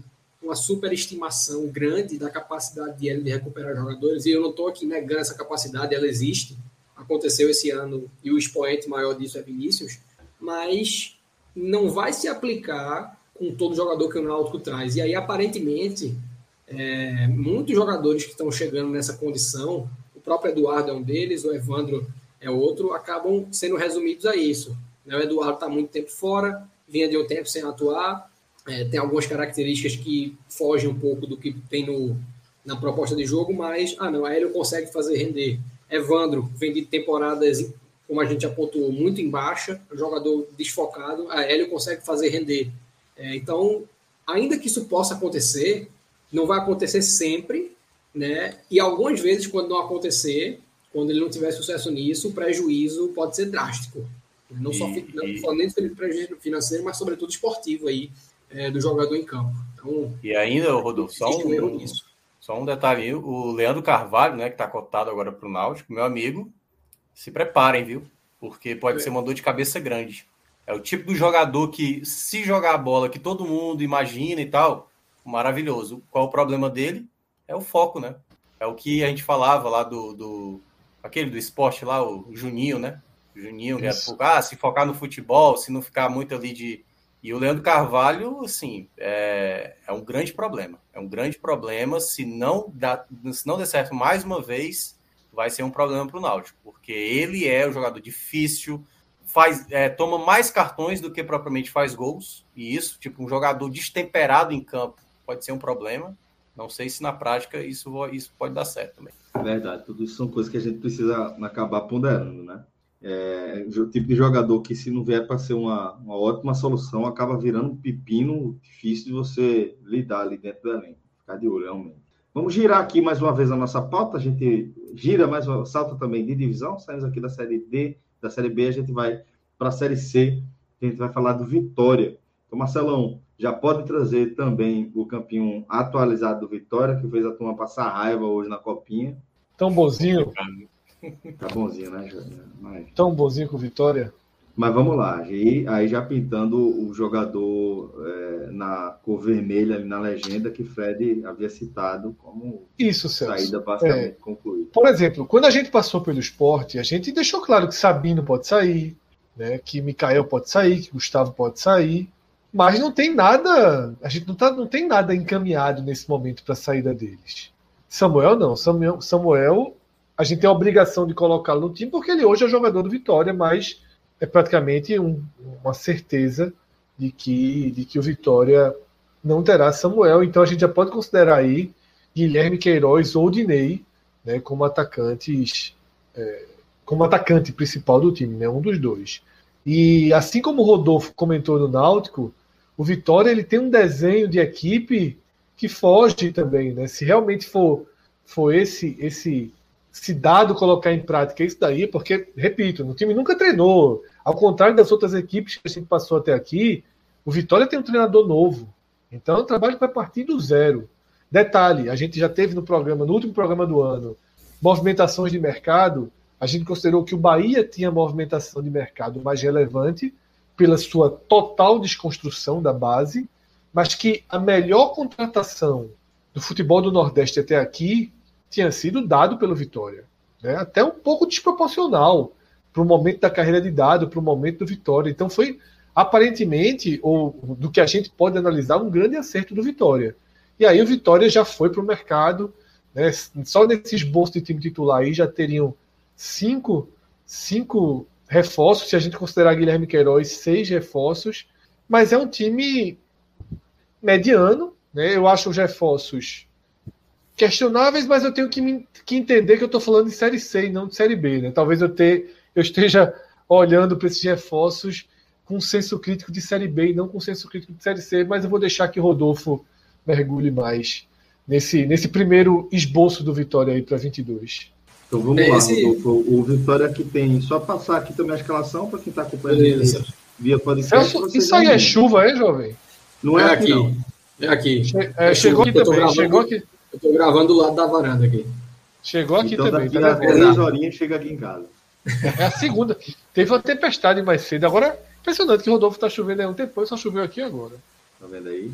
uma superestimação grande da capacidade de ele de recuperar jogadores, e eu não estou aqui negando essa capacidade, ela existe. Aconteceu esse ano e o expoente maior disso é Vinícius, mas não vai se aplicar com todo jogador que o Náutico traz. E aí, aparentemente, é, muitos jogadores que estão chegando nessa condição, o próprio Eduardo é um deles, o Evandro é outro, acabam sendo resumidos a isso. Né? O Eduardo está muito tempo fora, vinha de um tempo sem atuar, é, tem algumas características que fogem um pouco do que tem no, na proposta de jogo, mas, ah não, aí ele consegue fazer render. Evandro vem de temporadas, como a gente apontou, muito em baixa, jogador desfocado, a Hélio consegue fazer render. É, então, ainda que isso possa acontecer, não vai acontecer sempre, né? E algumas vezes, quando não acontecer, quando ele não tiver sucesso nisso, o prejuízo pode ser drástico. Não e, só, não só nem prejuízo financeiro, mas sobretudo esportivo aí, é, do jogador em campo. Então, e ainda, Rodolfo, só um, só um detalhe, o Leandro Carvalho, né, que está cotado agora para o Náutico, meu amigo, se preparem, viu? Porque pode é. ser uma dor de cabeça grande. É o tipo do jogador que, se jogar a bola que todo mundo imagina e tal, maravilhoso. Qual o problema dele? É o foco, né? É o que a gente falava lá do. do aquele do esporte lá, o Juninho, né? O Juninho, né? ah, se focar no futebol, se não ficar muito ali de. E o Leandro Carvalho, assim, é, é um grande problema. É um grande problema. Se não, dá, se não der certo mais uma vez, vai ser um problema para o Náutico, porque ele é um jogador difícil, faz, é, toma mais cartões do que propriamente faz gols, e isso, tipo, um jogador destemperado em campo pode ser um problema. Não sei se na prática isso, isso pode dar certo também. Verdade, tudo isso são coisas que a gente precisa acabar ponderando, né? É, o tipo de jogador que, se não vier para ser uma, uma ótima solução, acaba virando um pepino difícil de você lidar ali dentro do elenco. Ficar de olho, realmente. Vamos girar aqui mais uma vez a nossa pauta. A gente gira mais uma salta também de divisão. Saímos aqui da série D da Série B, a gente vai para a Série C, a gente vai falar do Vitória. Então, Marcelão, já pode trazer também o campinho atualizado do Vitória, que fez a turma passar raiva hoje na Copinha. Tão bonzinho. Tá bonzinho, né, Mas... Tão bonzinho com Vitória? Mas vamos lá, aí, aí já pintando o jogador é, na cor vermelha ali na legenda que Fred havia citado como Isso, Celso. saída basicamente é. concluída. Por exemplo, quando a gente passou pelo esporte, a gente deixou claro que Sabino pode sair, né, que Mikael pode sair, que Gustavo pode sair, mas não tem nada, a gente não, tá, não tem nada encaminhado nesse momento para a saída deles. Samuel não, Samuel, Samuel a gente tem a obrigação de colocá-lo no time porque ele hoje é jogador do Vitória, mas é praticamente um, uma certeza de que, de que o Vitória não terá Samuel. Então a gente já pode considerar aí Guilherme Queiroz ou Dinei né, como atacantes, é, como atacante principal do time, né, um dos dois. E assim como o Rodolfo comentou no Náutico, o Vitória ele tem um desenho de equipe que foge também, né? Se realmente for, for esse esse se dado colocar em prática isso daí, porque, repito, o time nunca treinou. Ao contrário das outras equipes que a gente passou até aqui, o Vitória tem um treinador novo. Então, o trabalho vai partir do zero. Detalhe, a gente já teve no programa, no último programa do ano, movimentações de mercado. A gente considerou que o Bahia tinha movimentação de mercado mais relevante pela sua total desconstrução da base, mas que a melhor contratação do futebol do Nordeste até aqui tinha sido dado pelo Vitória. Né? Até um pouco desproporcional para o momento da carreira de dado, para o momento do Vitória. Então foi aparentemente, ou do que a gente pode analisar, um grande acerto do Vitória. E aí o Vitória já foi para o mercado, né? só nesse esboço de time titular aí já teriam cinco, cinco reforços, se a gente considerar Guilherme Queiroz, seis reforços, mas é um time mediano, né? Eu acho os reforços questionáveis, mas eu tenho que, me, que entender que eu estou falando de Série C e não de Série B. Né? Talvez eu, ter, eu esteja olhando para esses reforços com senso crítico de Série B e não com senso crítico de Série C, mas eu vou deixar que Rodolfo mergulhe mais nesse, nesse primeiro esboço do Vitória aí para 22. Então vamos é, lá, esse... Rodolfo. O Vitória aqui tem. Só passar aqui também a escalação para quem está acompanhando via podcast. Celso, isso aí é chuva, é, jovem? Não é, é aqui. Não. É aqui. Che é, chegou aqui também. Chegou aqui. Eu tô gravando do lado da varanda aqui. Chegou aqui então, também. Daqui tá três horinhas chega aqui em casa. É a segunda. Teve uma tempestade mais cedo. Agora, impressionante que o Rodolfo tá chovendo aí um tempo, só choveu aqui agora. Tá vendo aí?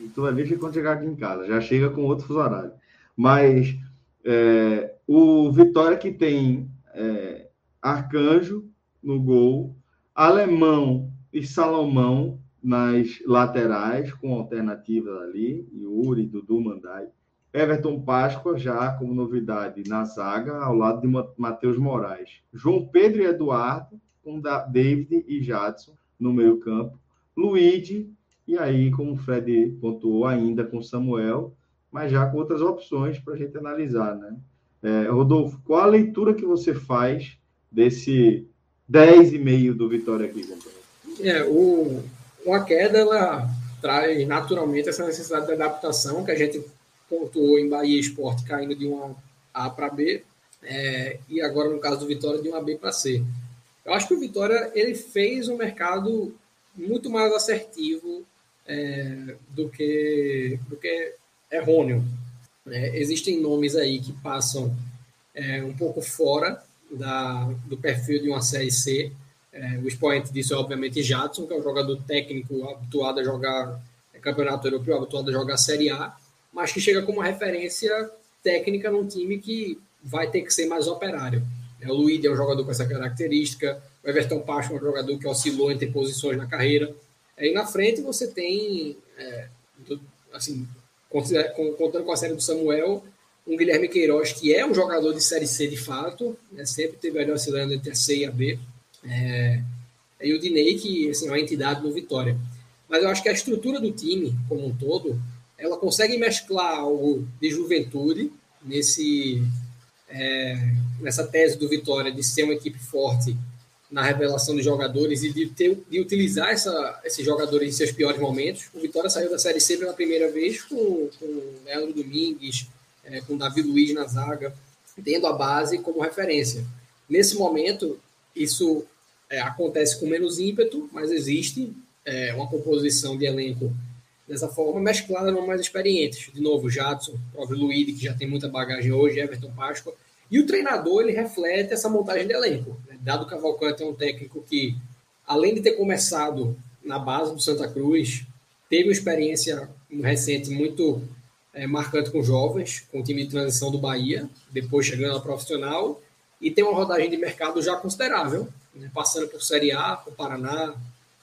E tu vai ver que quando chegar aqui em casa, já chega com outro fuso horário. Mas é, o Vitória que tem é, Arcanjo no gol, Alemão e Salomão nas laterais, com alternativas ali, Yuri, Dudu, Mandai. Everton Páscoa, já como novidade na zaga, ao lado de Matheus Moraes. João Pedro e Eduardo, com David e Jadson no meio-campo. Luigi, e aí, como o Fred pontuou, ainda com Samuel, mas já com outras opções para a gente analisar, né? É, Rodolfo, qual a leitura que você faz desse 10,5 do Vitória aqui? É, o, uma queda, ela traz naturalmente essa necessidade de adaptação que a gente pontuou em Bahia Esporte caindo de uma A para B, é, e agora no caso do Vitória de uma B para C. Eu acho que o Vitória ele fez um mercado muito mais assertivo é, do que do que errôneo. É, existem nomes aí que passam é, um pouco fora da, do perfil de uma série C. É, o expoente disso é obviamente Jadson, que é um jogador técnico habituado a jogar campeonato europeu, habituado a jogar Série A mas que chega como referência técnica num time que vai ter que ser mais operário. É, o Luiz é um jogador com essa característica, o Everton Pacho é um jogador que oscilou entre posições na carreira. Aí na frente você tem, é, assim, contando com a série do Samuel, um Guilherme Queiroz, que é um jogador de Série C de fato, né, sempre teve ali oscilando entre a C e a B. É, e o Dinei, que assim, é uma entidade no Vitória. Mas eu acho que a estrutura do time, como um todo, ela consegue mesclar algo de juventude nesse é, nessa tese do Vitória de ser uma equipe forte na revelação de jogadores e de, ter, de utilizar essa, esses jogadores em seus piores momentos. O Vitória saiu da Série C pela primeira vez com, com Leandro Domingues, é, com Davi Luiz na zaga, tendo a base como referência. Nesse momento, isso é, acontece com menos ímpeto, mas existe é, uma composição de elenco dessa forma, mesclada com mais experientes. De novo, Jadson, o próprio Luíde, que já tem muita bagagem hoje, Everton Páscoa. E o treinador, ele reflete essa montagem de elenco. Né? Dado Cavalcante é um técnico que, além de ter começado na base do Santa Cruz, teve uma experiência recente muito é, marcante com jovens, com o time de transição do Bahia, depois chegando ao profissional, e tem uma rodagem de mercado já considerável, né? passando por Série A, por Paraná,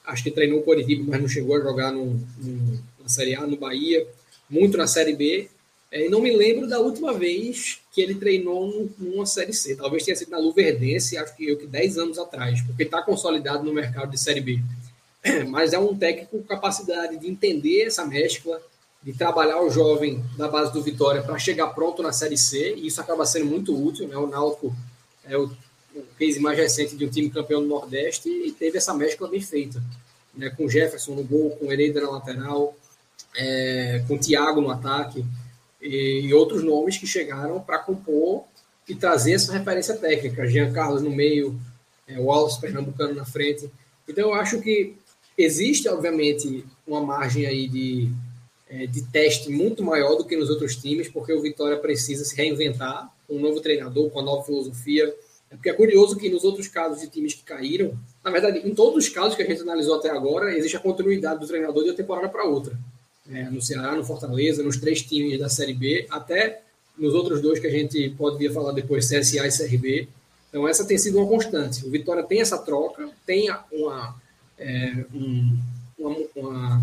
acho que treinou o Coritiba, mas não chegou a jogar no, no, na Série A, no Bahia, muito na Série B, é, e não me lembro da última vez que ele treinou numa Série C. Talvez tenha sido na Luverdense, acho que eu que 10 anos atrás, porque está consolidado no mercado de Série B. (clears throat) Mas é um técnico com capacidade de entender essa mescla, de trabalhar o jovem da base do Vitória para chegar pronto na Série C, e isso acaba sendo muito útil. Né? O Náutico é o, o case mais recente de um time campeão do Nordeste e teve essa mescla bem feita. Né? Com Jefferson no gol, com Hereda na lateral, é, com Thiago no ataque e, e outros nomes que chegaram para compor e trazer essa referência técnica. Jean Carlos no meio, é, Wallace Pernambucano na frente. Então eu acho que existe, obviamente, uma margem aí de, é, de teste muito maior do que nos outros times, porque o Vitória precisa se reinventar com um novo treinador, com uma nova filosofia. É porque é curioso que nos outros casos de times que caíram, na verdade, em todos os casos que a gente analisou até agora, existe a continuidade do treinador de uma temporada para outra é, no Ceará, no Fortaleza, nos três times da Série B, até nos outros dois que a gente pode vir falar depois, CSA e CRB. Então, essa tem sido uma constante. O Vitória tem essa troca, tem uma, é, um, uma, uma,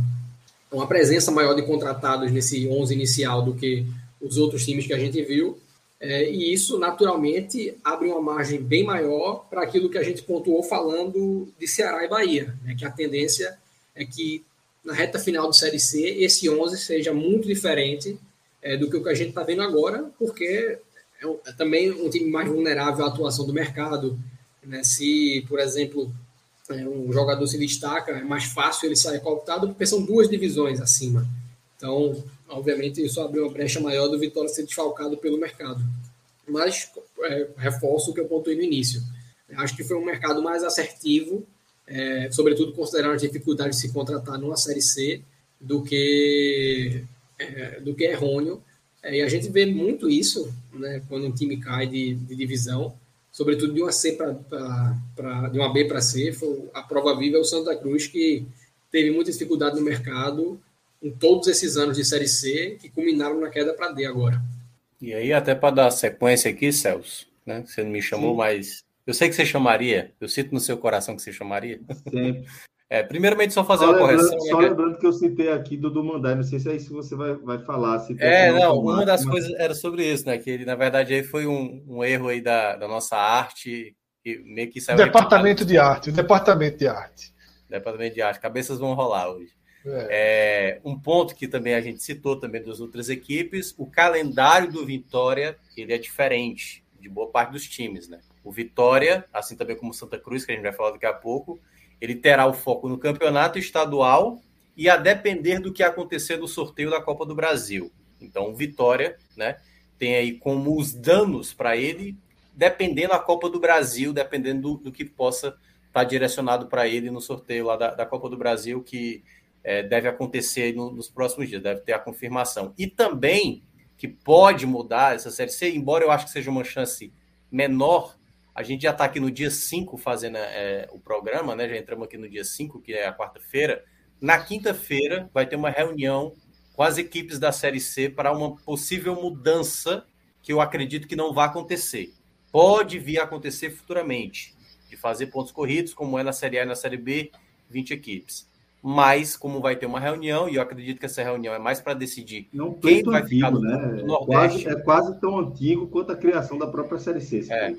uma, presença maior de contratados nesse 11 inicial do que os outros times que a gente viu. É, e isso, naturalmente, abre uma margem bem maior para aquilo que a gente pontuou falando de Ceará e Bahia, né, que a tendência é que na reta final do Série C, esse 11 seja muito diferente é, do que o que a gente está vendo agora, porque é, um, é, também um time mais vulnerável à atuação do mercado. Né? Se, por exemplo, é, um jogador se destaca, é mais fácil ele sair cooptado, porque são duas divisões acima. Então, obviamente, isso abre uma brecha maior do Vitória ser desfalcado pelo mercado. Mas é, reforço o que eu pontuei no início. Acho que foi um mercado mais assertivo é, sobretudo considerando as dificuldades de se contratar numa Série C, do que, é, do que errôneo. É, e a gente vê muito isso né, quando um time cai de, de divisão, sobretudo de uma C para de uma B para C. Foi, a prova viva é o Santa Cruz, que teve muita dificuldade no mercado em todos esses anos de Série C, que culminaram na queda para D agora. E aí, até para dar sequência aqui, Celso, né? Você não me chamou, Sim. mas eu sei que você chamaria, eu sinto no seu coração que você chamaria. Sempre. (laughs) É, primeiramente, só fazer só uma lembrando, correção. Só lembrando que eu citei aqui do Mandai, não sei se é isso que você vai, vai falar. é, não, uma das mas... coisas era sobre isso, né? Que ele, na verdade, aí foi um, um erro aí da, da nossa arte, que meio que saiu. Departamento de arte, departamento de arte. Departamento de arte, cabeças vão rolar hoje. É. É, um ponto que também a gente citou também das outras equipes, o calendário do Vitória ele é diferente de boa parte dos times, né? O Vitória, assim também como o Santa Cruz, que a gente vai falar daqui a pouco, ele terá o foco no campeonato estadual e a depender do que acontecer no sorteio da Copa do Brasil. Então, o Vitória, né, tem aí como os danos para ele, dependendo da Copa do Brasil, dependendo do, do que possa estar tá direcionado para ele no sorteio lá da, da, Copa do Brasil, que é, deve acontecer no, nos próximos dias, deve ter a confirmação. E também que pode mudar essa Série C, embora eu acho que seja uma chance menor, a gente já está aqui no dia 5 fazendo é, o programa, né? Já entramos aqui no dia 5, que é a quarta-feira. Na quinta-feira vai ter uma reunião com as equipes da Série C para uma possível mudança que eu acredito que não vai acontecer. Pode vir a acontecer futuramente, de fazer pontos corridos, como é na Série A e na Série B, 20 equipes. Mas, como vai ter uma reunião, e eu acredito que essa reunião é mais para decidir não quem vai antigo, ficar no, né? no Nordeste. Quase, é quase tão antigo quanto a criação da própria Série C. É.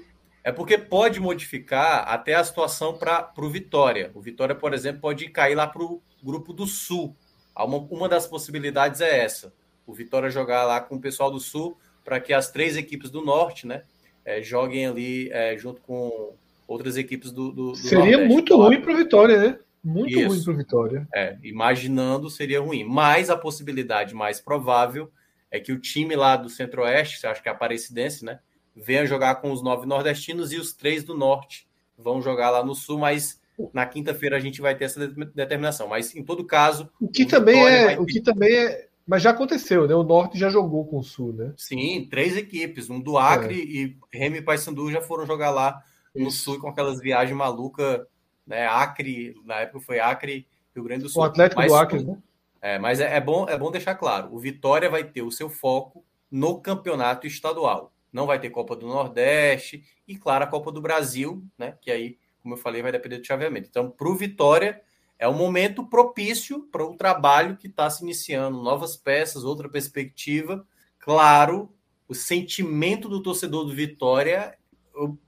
É porque pode modificar até a situação para o Vitória. O Vitória, por exemplo, pode cair lá para o grupo do Sul. Uma, uma das possibilidades é essa. O Vitória jogar lá com o pessoal do Sul para que as três equipes do Norte né, é, joguem ali é, junto com outras equipes do, do, do Seria Nordeste. muito ruim para o Vitória, né? Muito Isso. ruim para o Vitória. É, imaginando seria ruim. Mas a possibilidade mais provável é que o time lá do Centro-Oeste, você acha que é a Aparecidense, né? Venha jogar com os nove nordestinos e os três do norte vão jogar lá no sul, mas na quinta-feira a gente vai ter essa determinação. Mas em todo caso, o que o também é, o que também é, Mas já aconteceu, né? O Norte já jogou com o Sul, né? Sim, três equipes. Um do Acre é. e Remy e Paysandu já foram jogar lá no Isso. Sul com aquelas viagens malucas, né? Acre, na época foi Acre, Rio Grande do Sul. O Atlético mas, do Acre, né? É, mas é, é, bom, é bom deixar claro: o Vitória vai ter o seu foco no campeonato estadual. Não vai ter Copa do Nordeste e, claro, a Copa do Brasil, né? Que aí, como eu falei, vai depender do chaveamento. Então, para o Vitória, é um momento propício para um trabalho que está se iniciando, novas peças, outra perspectiva. Claro, o sentimento do torcedor do Vitória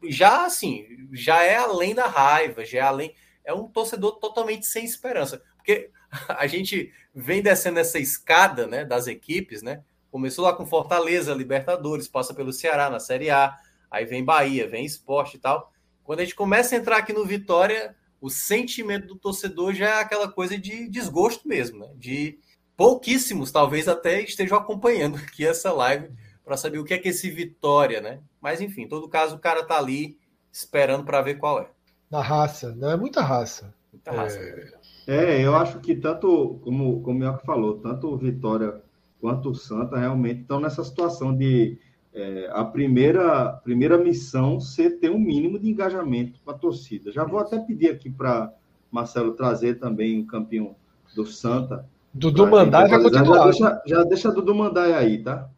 já assim, já é além da raiva, já é além, é um torcedor totalmente sem esperança, porque (laughs) a gente vem descendo essa escada, né, das equipes, né? Começou lá com Fortaleza, Libertadores, passa pelo Ceará na Série A, aí vem Bahia, vem Esporte e tal. Quando a gente começa a entrar aqui no Vitória, o sentimento do torcedor já é aquela coisa de desgosto mesmo, né? De pouquíssimos, talvez até estejam acompanhando (laughs) aqui essa live para saber o que é que esse Vitória, né? Mas enfim, em todo caso, o cara tá ali esperando para ver qual é. Na raça, não é muita raça. Muita raça. É... é, eu acho que tanto, como, como o Mioca falou, tanto o Vitória quanto o Santa realmente estão nessa situação de é, a primeira, primeira missão ser ter um mínimo de engajamento com a torcida. Já vou até pedir aqui para Marcelo trazer também o campeão do Santa. Dudu Mandai vai continuar. Já deixa, já deixa Dudu Mandai aí, tá?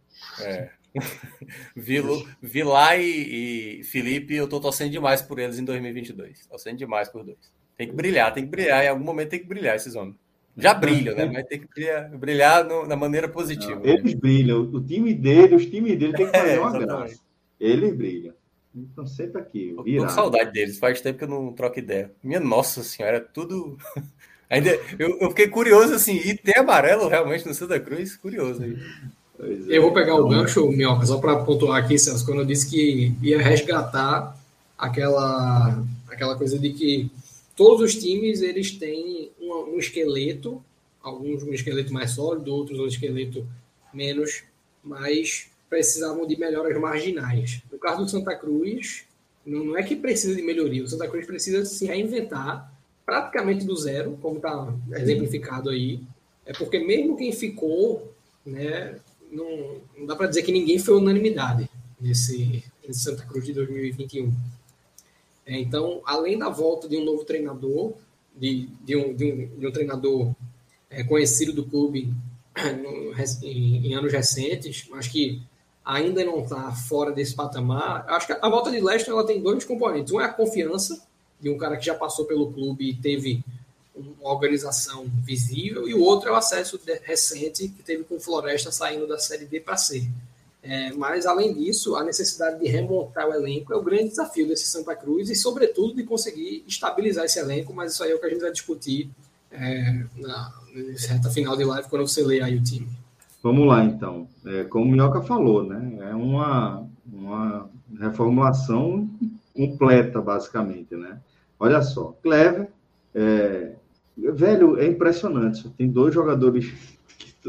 É. (laughs) Vilo, Vilá e, e Felipe, eu tô torcendo demais por eles em 2022. Torcendo demais por dois. Tem que brilhar, tem que brilhar. Em algum momento tem que brilhar esses homens. Já brilham, né? Mas tem que brilhar, brilhar no, na maneira positiva. Não, eles brilham. O time dele, os times dele tem que (laughs) fazer é, uma graça. Eles brilham. Estão sempre aqui. Tô com saudade deles. Faz tempo que eu não troco ideia. Minha nossa senhora, é tudo. (laughs) Ainda, eu, eu, fiquei curioso assim, e tem amarelo realmente no Santa Cruz? Curioso aí. É. Eu vou pegar o gancho, Minhoca, só para pontuar aqui, Celso, quando eu disse que ia resgatar aquela, aquela coisa de que todos os times eles têm um, um esqueleto, alguns um esqueleto mais sólido, outros um esqueleto menos, mas precisavam de melhoras marginais. No caso do Santa Cruz, não, não é que precisa de melhoria, o Santa Cruz precisa se reinventar praticamente do zero, como está exemplificado aí. É porque mesmo quem ficou, né, não, não dá para dizer que ninguém foi unanimidade nesse, nesse Santa Cruz de 2021. Então, além da volta de um novo treinador, de, de, um, de, um, de um treinador é, conhecido do clube no, em, em, anos recentes, mas que ainda não está fora desse patamar, acho que a volta de Leicester ela tem dois componentes. Um é a confiança de um cara que já passou pelo clube e teve uma organização visível, e o outro é o acesso recente que teve com Floresta saindo da Série D para C. É, mas, além disso, a necessidade de remontar o elenco é o grande desafio desse Santa Cruz e, sobretudo, de conseguir estabilizar esse elenco. Mas isso aí é o que a gente vai discutir é, na, reta final de live, quando você ler aí o time. Vamos lá, então. É, como o Minhoca falou, né? é uma, uma reformulação completa, basicamente. Né? Olha só, Clever, é, velho, é impressionante. Tem dois jogadores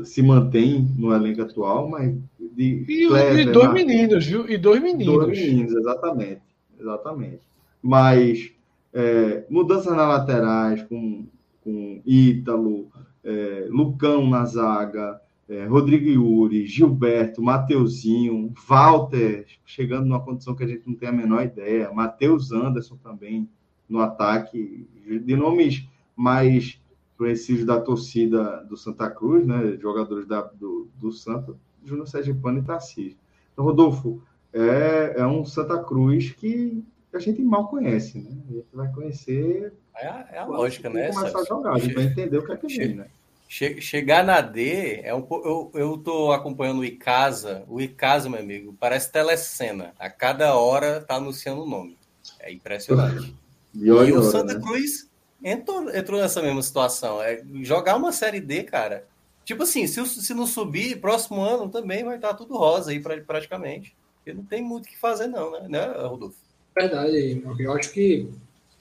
se mantêm no elenco atual, mas de e, Clever, e dois meninos, viu? E dois meninos. Dois meninos, exatamente. Exatamente. Mas é, mudanças nas laterais com, com Ítalo, é, Lucão na zaga, é, Rodrigo Yuri, Gilberto, Mateuzinho, Walter, chegando numa condição que a gente não tem a menor ideia, Matheus Anderson também no ataque, de nomes mais conhecidos da torcida do Santa Cruz, né, jogadores da, do, do Santa, Júnior Sergipano e Tarcísio. Então, Rodolfo, é, é um Santa Cruz que a gente mal conhece, né? A gente vai conhecer. É a, é a lógica, né? Começar a jogar, a gente vai entender o que é que vem, né? Chegar na D é um eu, eu tô acompanhando o Icasa. O Icasa, meu amigo, parece telecena. A cada hora tá anunciando o nome. É impressionante. (laughs) E, e o Santa né? Cruz entrou, entrou nessa mesma situação. É jogar uma série D, cara. Tipo assim, se, se não subir, próximo ano também vai estar tudo rosa aí praticamente. Porque não tem muito o que fazer, não, né, né Rodolfo? Verdade, eu acho que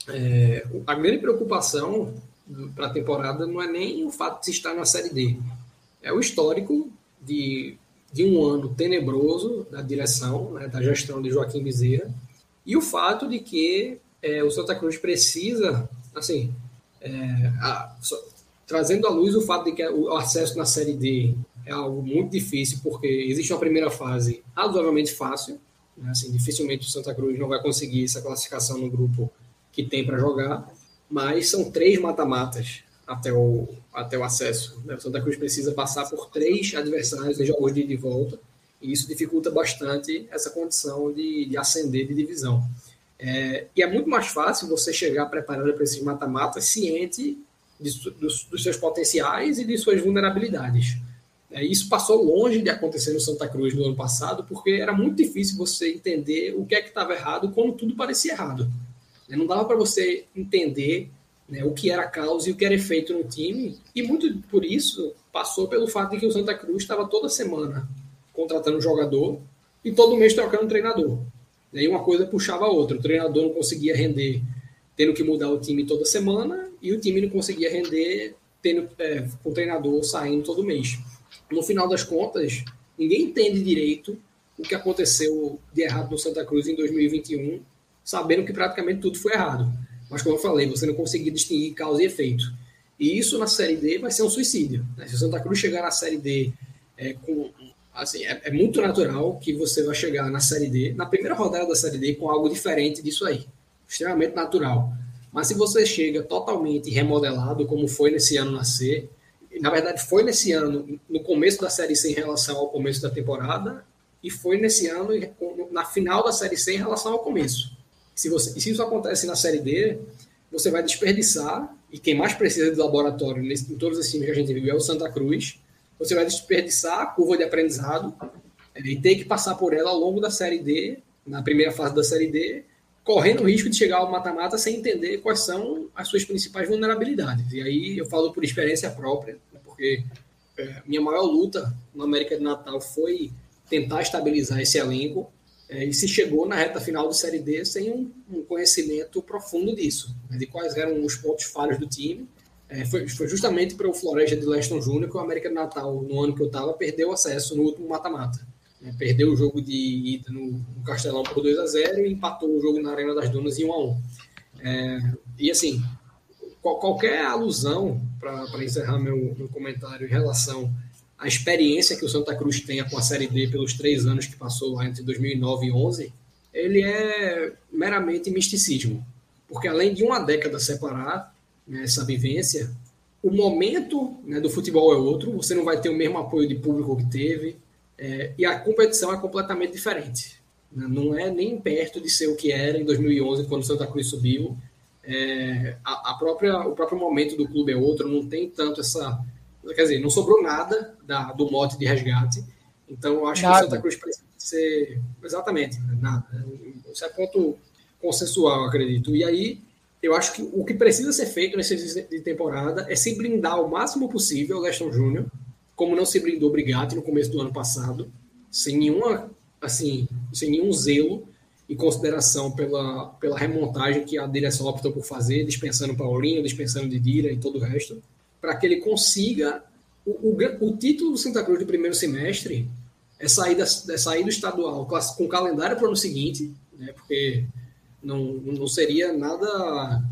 é, a grande preocupação para a temporada não é nem o fato de se estar na Série D, é o histórico de, de um ano tenebroso da direção, né, da gestão de Joaquim Bezerra, e o fato de que é, o Santa Cruz precisa, assim, é, a, trazendo à luz o fato de que o acesso na Série D é algo muito difícil, porque existe uma primeira fase razoavelmente fácil, né? assim, dificilmente o Santa Cruz não vai conseguir essa classificação no grupo que tem para jogar, mas são três mata-matas até o, até o acesso. Né? O Santa Cruz precisa passar por três adversários em jogos de ida e volta, e isso dificulta bastante essa condição de, de ascender de divisão. É, e é muito mais fácil você chegar preparado para esses mata-matas ciente de, dos, dos, seus potenciais e de suas vulnerabilidades. É, isso passou longe de acontecer no Santa Cruz no ano passado, porque era muito difícil você entender o que é que estava errado quando tudo parecia errado. É, não dava para você entender né, o que era causa e o que era efeito no time, e muito por isso passou pelo fato de que o Santa Cruz estava toda semana contratando um jogador e todo mês trocando um treinador. E uma coisa puxava a outra. O treinador não conseguia render tendo que mudar o time toda semana e o time não conseguia render tendo é, o treinador saindo todo mês. No final das contas, ninguém entende direito o que aconteceu de errado no Santa Cruz em 2021, sabendo que praticamente tudo foi errado. Mas, como eu falei, você não conseguia distinguir causa e efeito. E isso na Série D vai ser um suicídio. Né? Se o Santa Cruz chegar na Série D é, com assim, é, é, muito natural que você vai chegar na Série D, na primeira rodada da Série D, com algo diferente disso aí. Extremamente natural. Mas se você chega totalmente remodelado, como foi nesse ano na C, na verdade foi nesse ano, no começo da Série C em relação ao começo da temporada, e foi nesse ano na final da Série C em relação ao começo. Se, você, se isso acontece na Série D, você vai desperdiçar, e quem mais precisa de laboratório nesse, em todos os times que a gente viu é o Santa Cruz, você vai desperdiçar a curva de aprendizado é, e ter que passar por ela ao longo da Série D, na primeira fase da Série D, correndo o risco de chegar ao mata-mata sem entender quais são as suas principais vulnerabilidades. E aí eu falo por experiência própria, né, porque é, minha maior luta no América de Natal foi tentar estabilizar esse elenco é, e se chegou na reta final do Série D sem um, um conhecimento profundo disso, né, de quais eram os pontos falhos do time é, foi, foi, justamente para o Floresta de Leston Júnior que o América de Natal, no ano que eu estava, perdeu acesso no último mata-mata. É, perdeu o jogo de ida no, no, Castelão por 2 a 0 e empatou o jogo na Arena das Dunas em 1 a 1 é, E assim, qual, qualquer alusão, para encerrar meu, meu comentário em relação à experiência que o Santa Cruz tenha com a Série D pelos três anos que passou lá entre 2009 e 11, ele é meramente misticismo. Porque além de uma década separar, né, essa vivência, o momento né, do futebol é outro, você não vai ter o mesmo apoio de público que teve, é, e a competição é completamente diferente. Né? Não é nem perto de ser o que era em 2011, quando o Santa Cruz subiu. É, a, a, própria, o próprio momento do clube é outro, não tem tanto essa. Quer dizer, não sobrou nada da, do mote de resgate. Então, eu acho nada. que o Santa Cruz precisa ser. Exatamente, nada. Isso é ponto consensual, acredito. E aí, eu acho que o que precisa ser feito nesse de temporada é se blindar o máximo possível o Leston Júnior, como não se blindou o Brigatti no começo do ano passado, sem nenhuma, assim, sem nenhum zelo e consideração pela, pela remontagem que a direção optou por fazer, dispensando Paulinho, dispensando Didira e todo o resto, para que ele consiga o, o, o, título do Santa Cruz do primeiro semestre é sair, da, é sair do estadual com calendário para o ano seguinte, né, porque não, não seria nada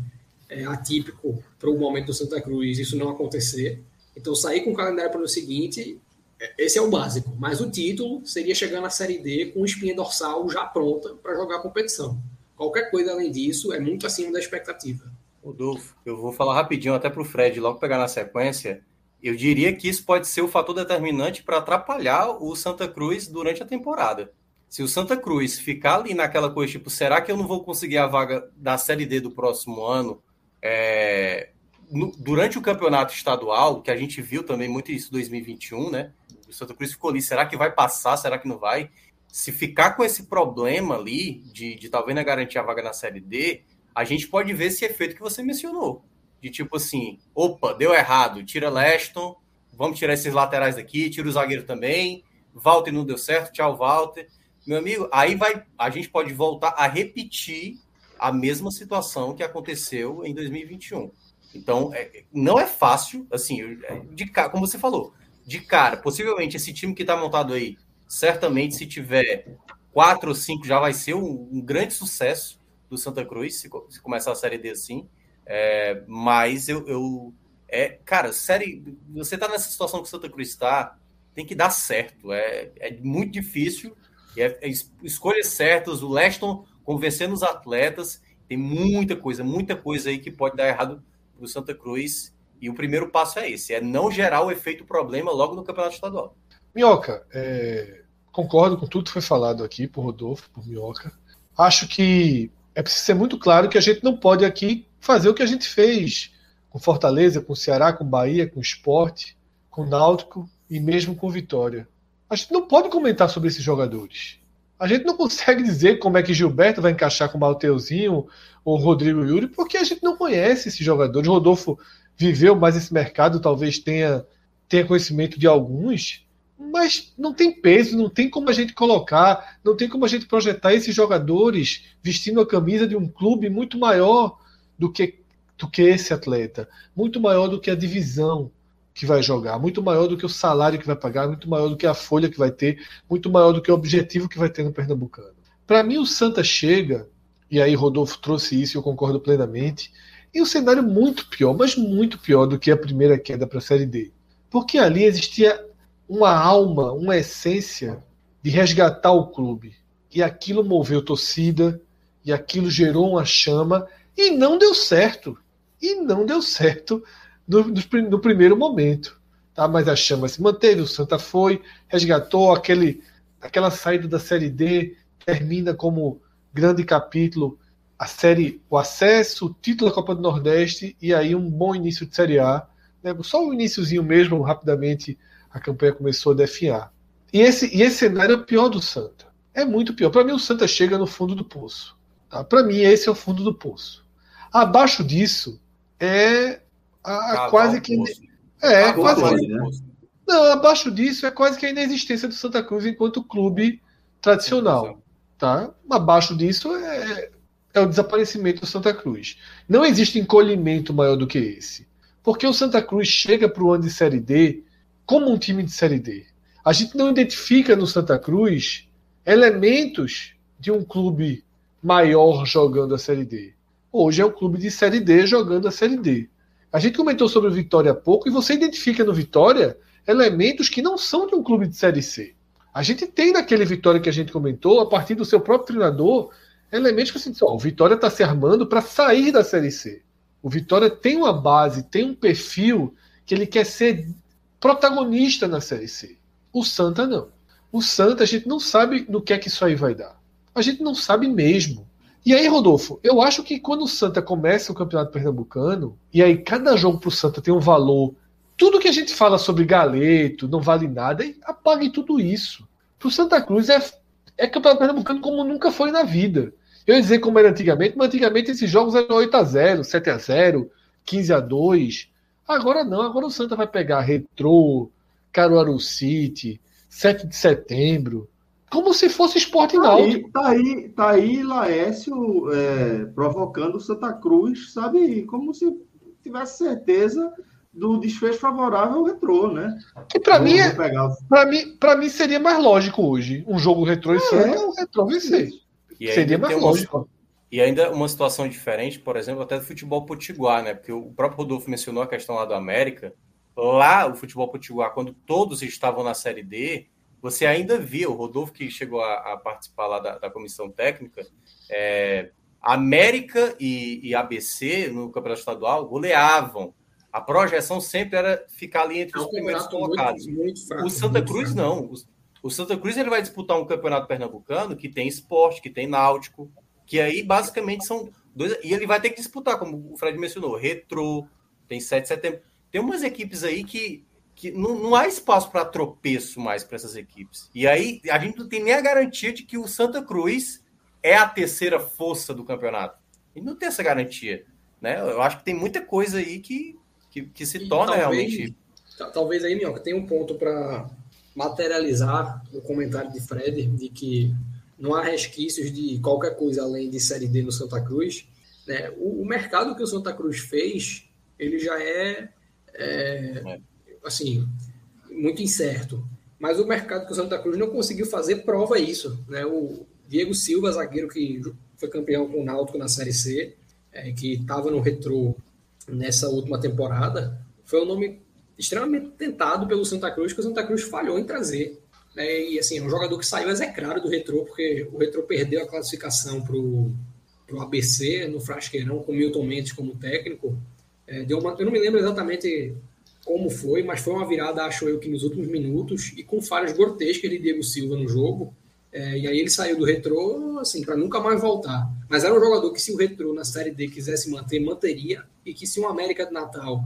é, atípico para o momento do Santa Cruz isso não acontecer. Então, sair com o calendário para o seguinte, é, esse é o básico. Mas o título seria chegar na Série D com espinha dorsal já pronta para jogar a competição. Qualquer coisa além disso é muito acima da expectativa. Rodolfo, eu vou falar rapidinho até para o Fred logo pegar na sequência. Eu diria que isso pode ser o fator determinante para atrapalhar o Santa Cruz durante a temporada. Se o Santa Cruz ficar ali naquela coisa, tipo, será que eu não vou conseguir a vaga da Série D do próximo ano? É, no, durante o campeonato estadual, que a gente viu também muito isso em 2021, né? O Santa Cruz ficou ali, será que vai passar? Será que não vai? Se ficar com esse problema ali de, de talvez não garantir a vaga na Série D, a gente pode ver esse efeito que você mencionou. De tipo assim, opa, deu errado, tira Leston, vamos tirar esses laterais daqui, tira o zagueiro também, Walter não deu certo, tchau, Walter. Meu amigo, aí vai, a gente pode voltar a repetir a mesma situação que aconteceu em 2021. Então, é, não é fácil, assim, é, de cara, como você falou, de cara, possivelmente esse time que está montado aí, certamente se tiver quatro ou cinco já vai ser um, um grande sucesso do Santa Cruz, se, se, começar a série D assim. É, mas eu, eu, é, cara, série, você tá nessa situação que o Santa Cruz está, tem que dar certo. É, é muito difícil. É, é escolhas certas, o Leston convencendo os atletas. Tem muita coisa, muita coisa aí que pode dar errado para o Santa Cruz. E o primeiro passo é esse: é não gerar o efeito problema logo no campeonato estadual. Minhoca, é, concordo com tudo que foi falado aqui por Rodolfo, por Minhoca. Acho que é preciso ser muito claro que a gente não pode aqui fazer o que a gente fez com Fortaleza, com Ceará, com Bahia, com Esporte, com Náutico e mesmo com Vitória. A gente não pode comentar sobre esses jogadores. A gente não consegue dizer como é que Gilberto vai encaixar com o Mateuzinho ou Rodrigo Yuri, porque a gente não conhece esses jogadores. Rodolfo viveu mais esse mercado, talvez tenha, tenha conhecimento de alguns, mas não tem peso, não tem como a gente colocar, não tem como a gente projetar esses jogadores vestindo a camisa de um clube muito maior do que, do que esse atleta, muito maior do que a divisão que vai jogar, muito maior do que o salário que vai pagar, muito maior do que a folha que vai ter, muito maior do que o objetivo que vai ter no Pernambucano. Para mim, o Santa chega, e aí Rodolfo trouxe isso e eu concordo plenamente, em um cenário muito pior, mas muito pior do que a primeira queda para a Série D. Porque ali existia uma alma, uma essência de resgatar o clube. E aquilo moveu torcida, e aquilo gerou uma chama, e não deu certo. E não deu certo no, no, no primeiro momento. Tá? Mas a chama se manteve, o Santa foi, resgatou aquele, aquela saída da Série D, termina como grande capítulo a série, o acesso, o título da Copa do Nordeste e aí um bom início de Série A. Né? Só o iníciozinho mesmo, rapidamente, a campanha começou a definhar. E esse, e esse cenário é o pior do Santa. É muito pior. Para mim, o Santa chega no fundo do poço. Tá? Para mim, esse é o fundo do poço. Abaixo disso é a, a quase que. É, é quase que. Né? Não, abaixo disso é quase que a inexistência do Santa Cruz enquanto clube tradicional. Tá? Abaixo disso é, é o desaparecimento do Santa Cruz. Não existe encolhimento maior do que esse. Porque o Santa Cruz chega para o ano de Série D como um time de Série D. A gente não identifica no Santa Cruz elementos de um clube maior jogando a Série D. Hoje é um clube de Série D jogando a Série D. A gente comentou sobre o Vitória há pouco e você identifica no Vitória elementos que não são de um clube de Série C. A gente tem naquele Vitória que a gente comentou, a partir do seu próprio treinador, elementos que assim, ó, o Vitória está se armando para sair da Série C. O Vitória tem uma base, tem um perfil que ele quer ser protagonista na Série C. O Santa não. O Santa a gente não sabe no que é que isso aí vai dar. A gente não sabe mesmo. E aí, Rodolfo, eu acho que quando o Santa começa o Campeonato Pernambucano, e aí cada jogo para o Santa tem um valor, tudo que a gente fala sobre galeto, não vale nada, apague tudo isso. Para o Santa Cruz é, é Campeonato Pernambucano como nunca foi na vida. Eu ia dizer como era antigamente, mas antigamente esses jogos eram 8x0, 7x0, 15x2. Agora não, agora o Santa vai pegar Retrô, Caruaru City, 7 de setembro, como se fosse esporte tá náutico. Tá aí, tá aí Laércio é, provocando o Santa Cruz, sabe? Como se tivesse certeza do desfecho favorável ao retrô, né? Que para mim, é, para mim, para mim seria mais lógico hoje um jogo retrô e é, Santa, o retrô vencer. Seria mais lógico. E ainda uma situação diferente, por exemplo, até do futebol potiguar, né? Porque o próprio Rodolfo mencionou a questão lá do América. Lá, o futebol potiguar, quando todos estavam na Série D, você ainda via, o Rodolfo que chegou a, a participar lá da, da comissão técnica, é, América e, e, ABC no campeonato estadual goleavam. A projeção sempre era ficar ali entre os é primeiros colocados. Muito, muito fraco, o Santa Cruz fraco. não. O, o Santa Cruz ele vai disputar um campeonato pernambucano que tem esporte, que tem náutico, que aí basicamente são dois. E ele vai ter que disputar, como o Fred mencionou, Retro, tem 7 de setembro. Tem umas equipes aí que, que não, não há espaço para tropeço mais para essas equipes. E aí a gente não tem nem a garantia de que o Santa Cruz é a terceira força do campeonato. E não tem essa garantia. Né? Eu acho que tem muita coisa aí que, que, que se e torna talvez, realmente. Talvez aí, Minhoca, tem um ponto para materializar o comentário de Fred de que não há resquícios de qualquer coisa além de Série D no Santa Cruz. Né? O, o mercado que o Santa Cruz fez, ele já é, é, é, assim, muito incerto. Mas o mercado que o Santa Cruz não conseguiu fazer prova isso. Né? O Diego Silva, zagueiro que foi campeão com o Náutico na Série C, é, que estava no retrô nessa última temporada, foi um nome extremamente tentado pelo Santa Cruz, que o Santa Cruz falhou em trazer. Né? E assim, é um jogador que saiu execrado do retrô, porque o retrô perdeu a classificação para o ABC no Frasqueirão, com Milton Mendes como técnico. É, deu uma, eu não me lembro exatamente como foi, mas foi uma virada, acho eu, que nos últimos minutos, e com falhas grotescas de Diego Silva no jogo. É, e aí ele saiu do retrô, assim, para nunca mais voltar. Mas era um jogador que, se o retrô na Série D quisesse manter, manteria, e que se o América de Natal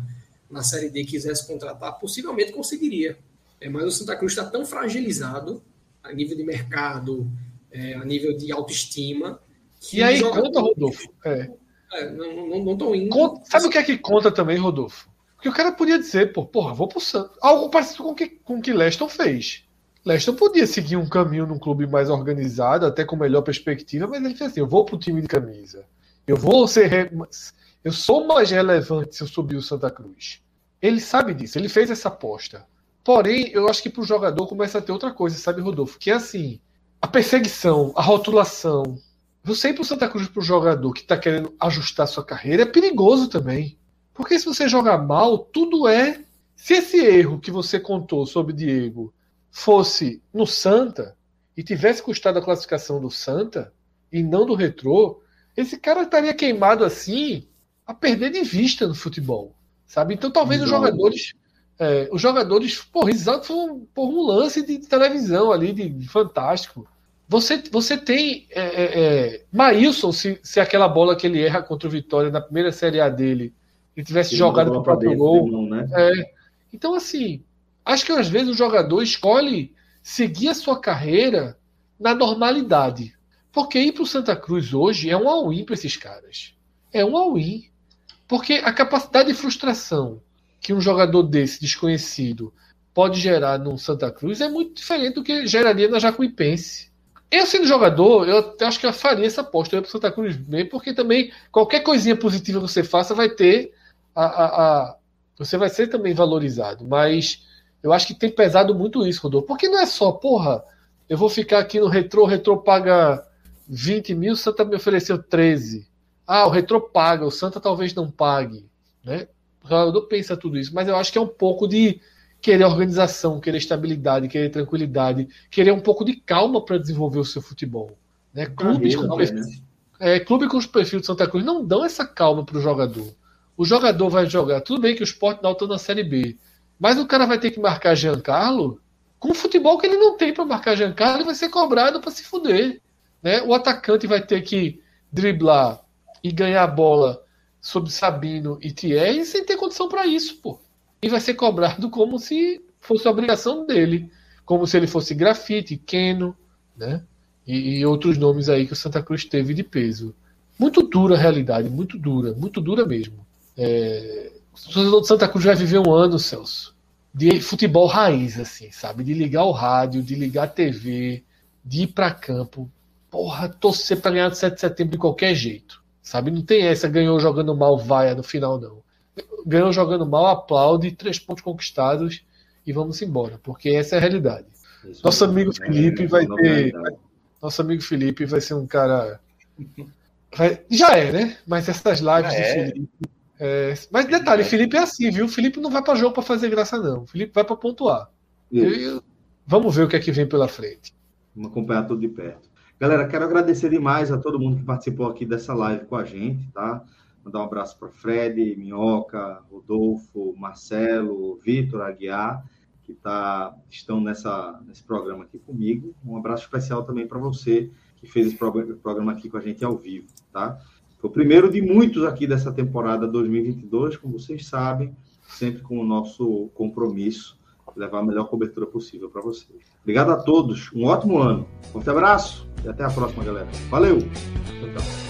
na Série D quisesse contratar, possivelmente conseguiria. É, mas o Santa Cruz está tão fragilizado a nível de mercado, é, a nível de autoestima. e aí conta, Rodolfo. É. É, não, não, indo. Conta, sabe o que é que conta também, Rodolfo? Que o cara podia dizer, pô, porra, vou pro Santos. Algo parecido com que, o que Leston fez. Leston podia seguir um caminho num clube mais organizado, até com melhor perspectiva, mas ele fez assim: eu vou pro time de camisa. Eu vou ser. Re... Eu sou mais relevante se eu subir o Santa Cruz. Ele sabe disso, ele fez essa aposta. Porém, eu acho que pro jogador começa a ter outra coisa, sabe, Rodolfo? Que é assim: a perseguição, a rotulação. Você ir pro Santa Cruz pro jogador que tá querendo ajustar sua carreira é perigoso também. Porque se você jogar mal, tudo é. Se esse erro que você contou sobre Diego fosse no Santa e tivesse custado a classificação do Santa e não do Retrô, esse cara estaria queimado assim a perder de vista no futebol, sabe? Então talvez não. os jogadores, é, os jogadores, porra, exato foi um, por um lance de televisão ali de, de fantástico. Você, você tem é, é, é, Maílson, se, se aquela bola que ele erra contra o Vitória na primeira Série A dele, ele tivesse ele jogado para o próprio gol. Né? é, então, assim, Acho que às vezes o jogador escolhe seguir a sua carreira na normalidade. Porque ir para o Santa Cruz hoje é um all-in para esses caras. É um all-in. Porque a capacidade de frustração que um jogador desse desconhecido pode gerar no Santa Cruz é muito diferente do que geraria na Jacuipense. Eu sendo jogador, eu acho que eu faria essa aposta para o Santa Cruz mesmo, porque também qualquer coisinha positiva que você faça vai ter a, a, a, você vai ser também valorizado. Mas eu acho que tem pesado muito isso, Rodolfo. Porque não é só, porra, eu vou ficar aqui no retrô, o retrô paga 20 mil, o Santa me ofereceu 13. Ah, o retrô paga, o Santa talvez não pague. Né? O jogador pensa tudo isso, mas eu acho que é um pouco de querer organização, querer estabilidade, querer tranquilidade, querer um pouco de calma para desenvolver o seu futebol. Né? Clubes, com perfil, né? é, clube com os perfis de Santa Cruz não dão essa calma para o jogador. O jogador vai jogar. Tudo bem que o Sport não está na Série B, mas o cara vai ter que marcar Giancarlo com o futebol que ele não tem para marcar Giancarlo e vai ser cobrado para se fuder. Né? O atacante vai ter que driblar e ganhar a bola sobre Sabino e Thierry sem ter condição para isso, pô. E vai ser cobrado como se fosse obrigação dele, como se ele fosse grafite, Keno, né? E, e, outros nomes aí que o Santa Cruz teve de peso. Muito dura a realidade, muito dura, muito dura mesmo. É, o torcedor de Santa Cruz vai viver um ano, Celso, de futebol raiz, assim, sabe? De ligar o rádio, de ligar a TV, de ir para campo. Porra, torcer para ganhar de 7 de setembro de qualquer jeito, sabe? Não tem essa, ganhou jogando mal, vai no final, não. Ganhou jogando mal, aplaude, três pontos conquistados e vamos embora, porque essa é a realidade. Nosso amigo é, Felipe vai ter. Nosso amigo Felipe vai ser um cara. Vai, já é, né? Mas essas lives de é. Felipe é, mas detalhe, é. Felipe é assim, viu? Felipe não vai para jogo para fazer graça, não. Felipe vai para pontuar. E, vamos ver o que é que vem pela frente. Vamos acompanhar tudo de perto. Galera, quero agradecer demais a todo mundo que participou aqui dessa live com a gente, tá? Mandar um abraço para Fred, Minhoca, Rodolfo, Marcelo, Vitor, Aguiar, que tá, estão nessa, nesse programa aqui comigo. Um abraço especial também para você que fez esse programa aqui com a gente ao vivo, tá? Foi o primeiro de muitos aqui dessa temporada 2022, como vocês sabem, sempre com o nosso compromisso levar a melhor cobertura possível para vocês. Obrigado a todos, um ótimo ano. Forte abraço e até a próxima, galera. Valeu! Tchau, tchau.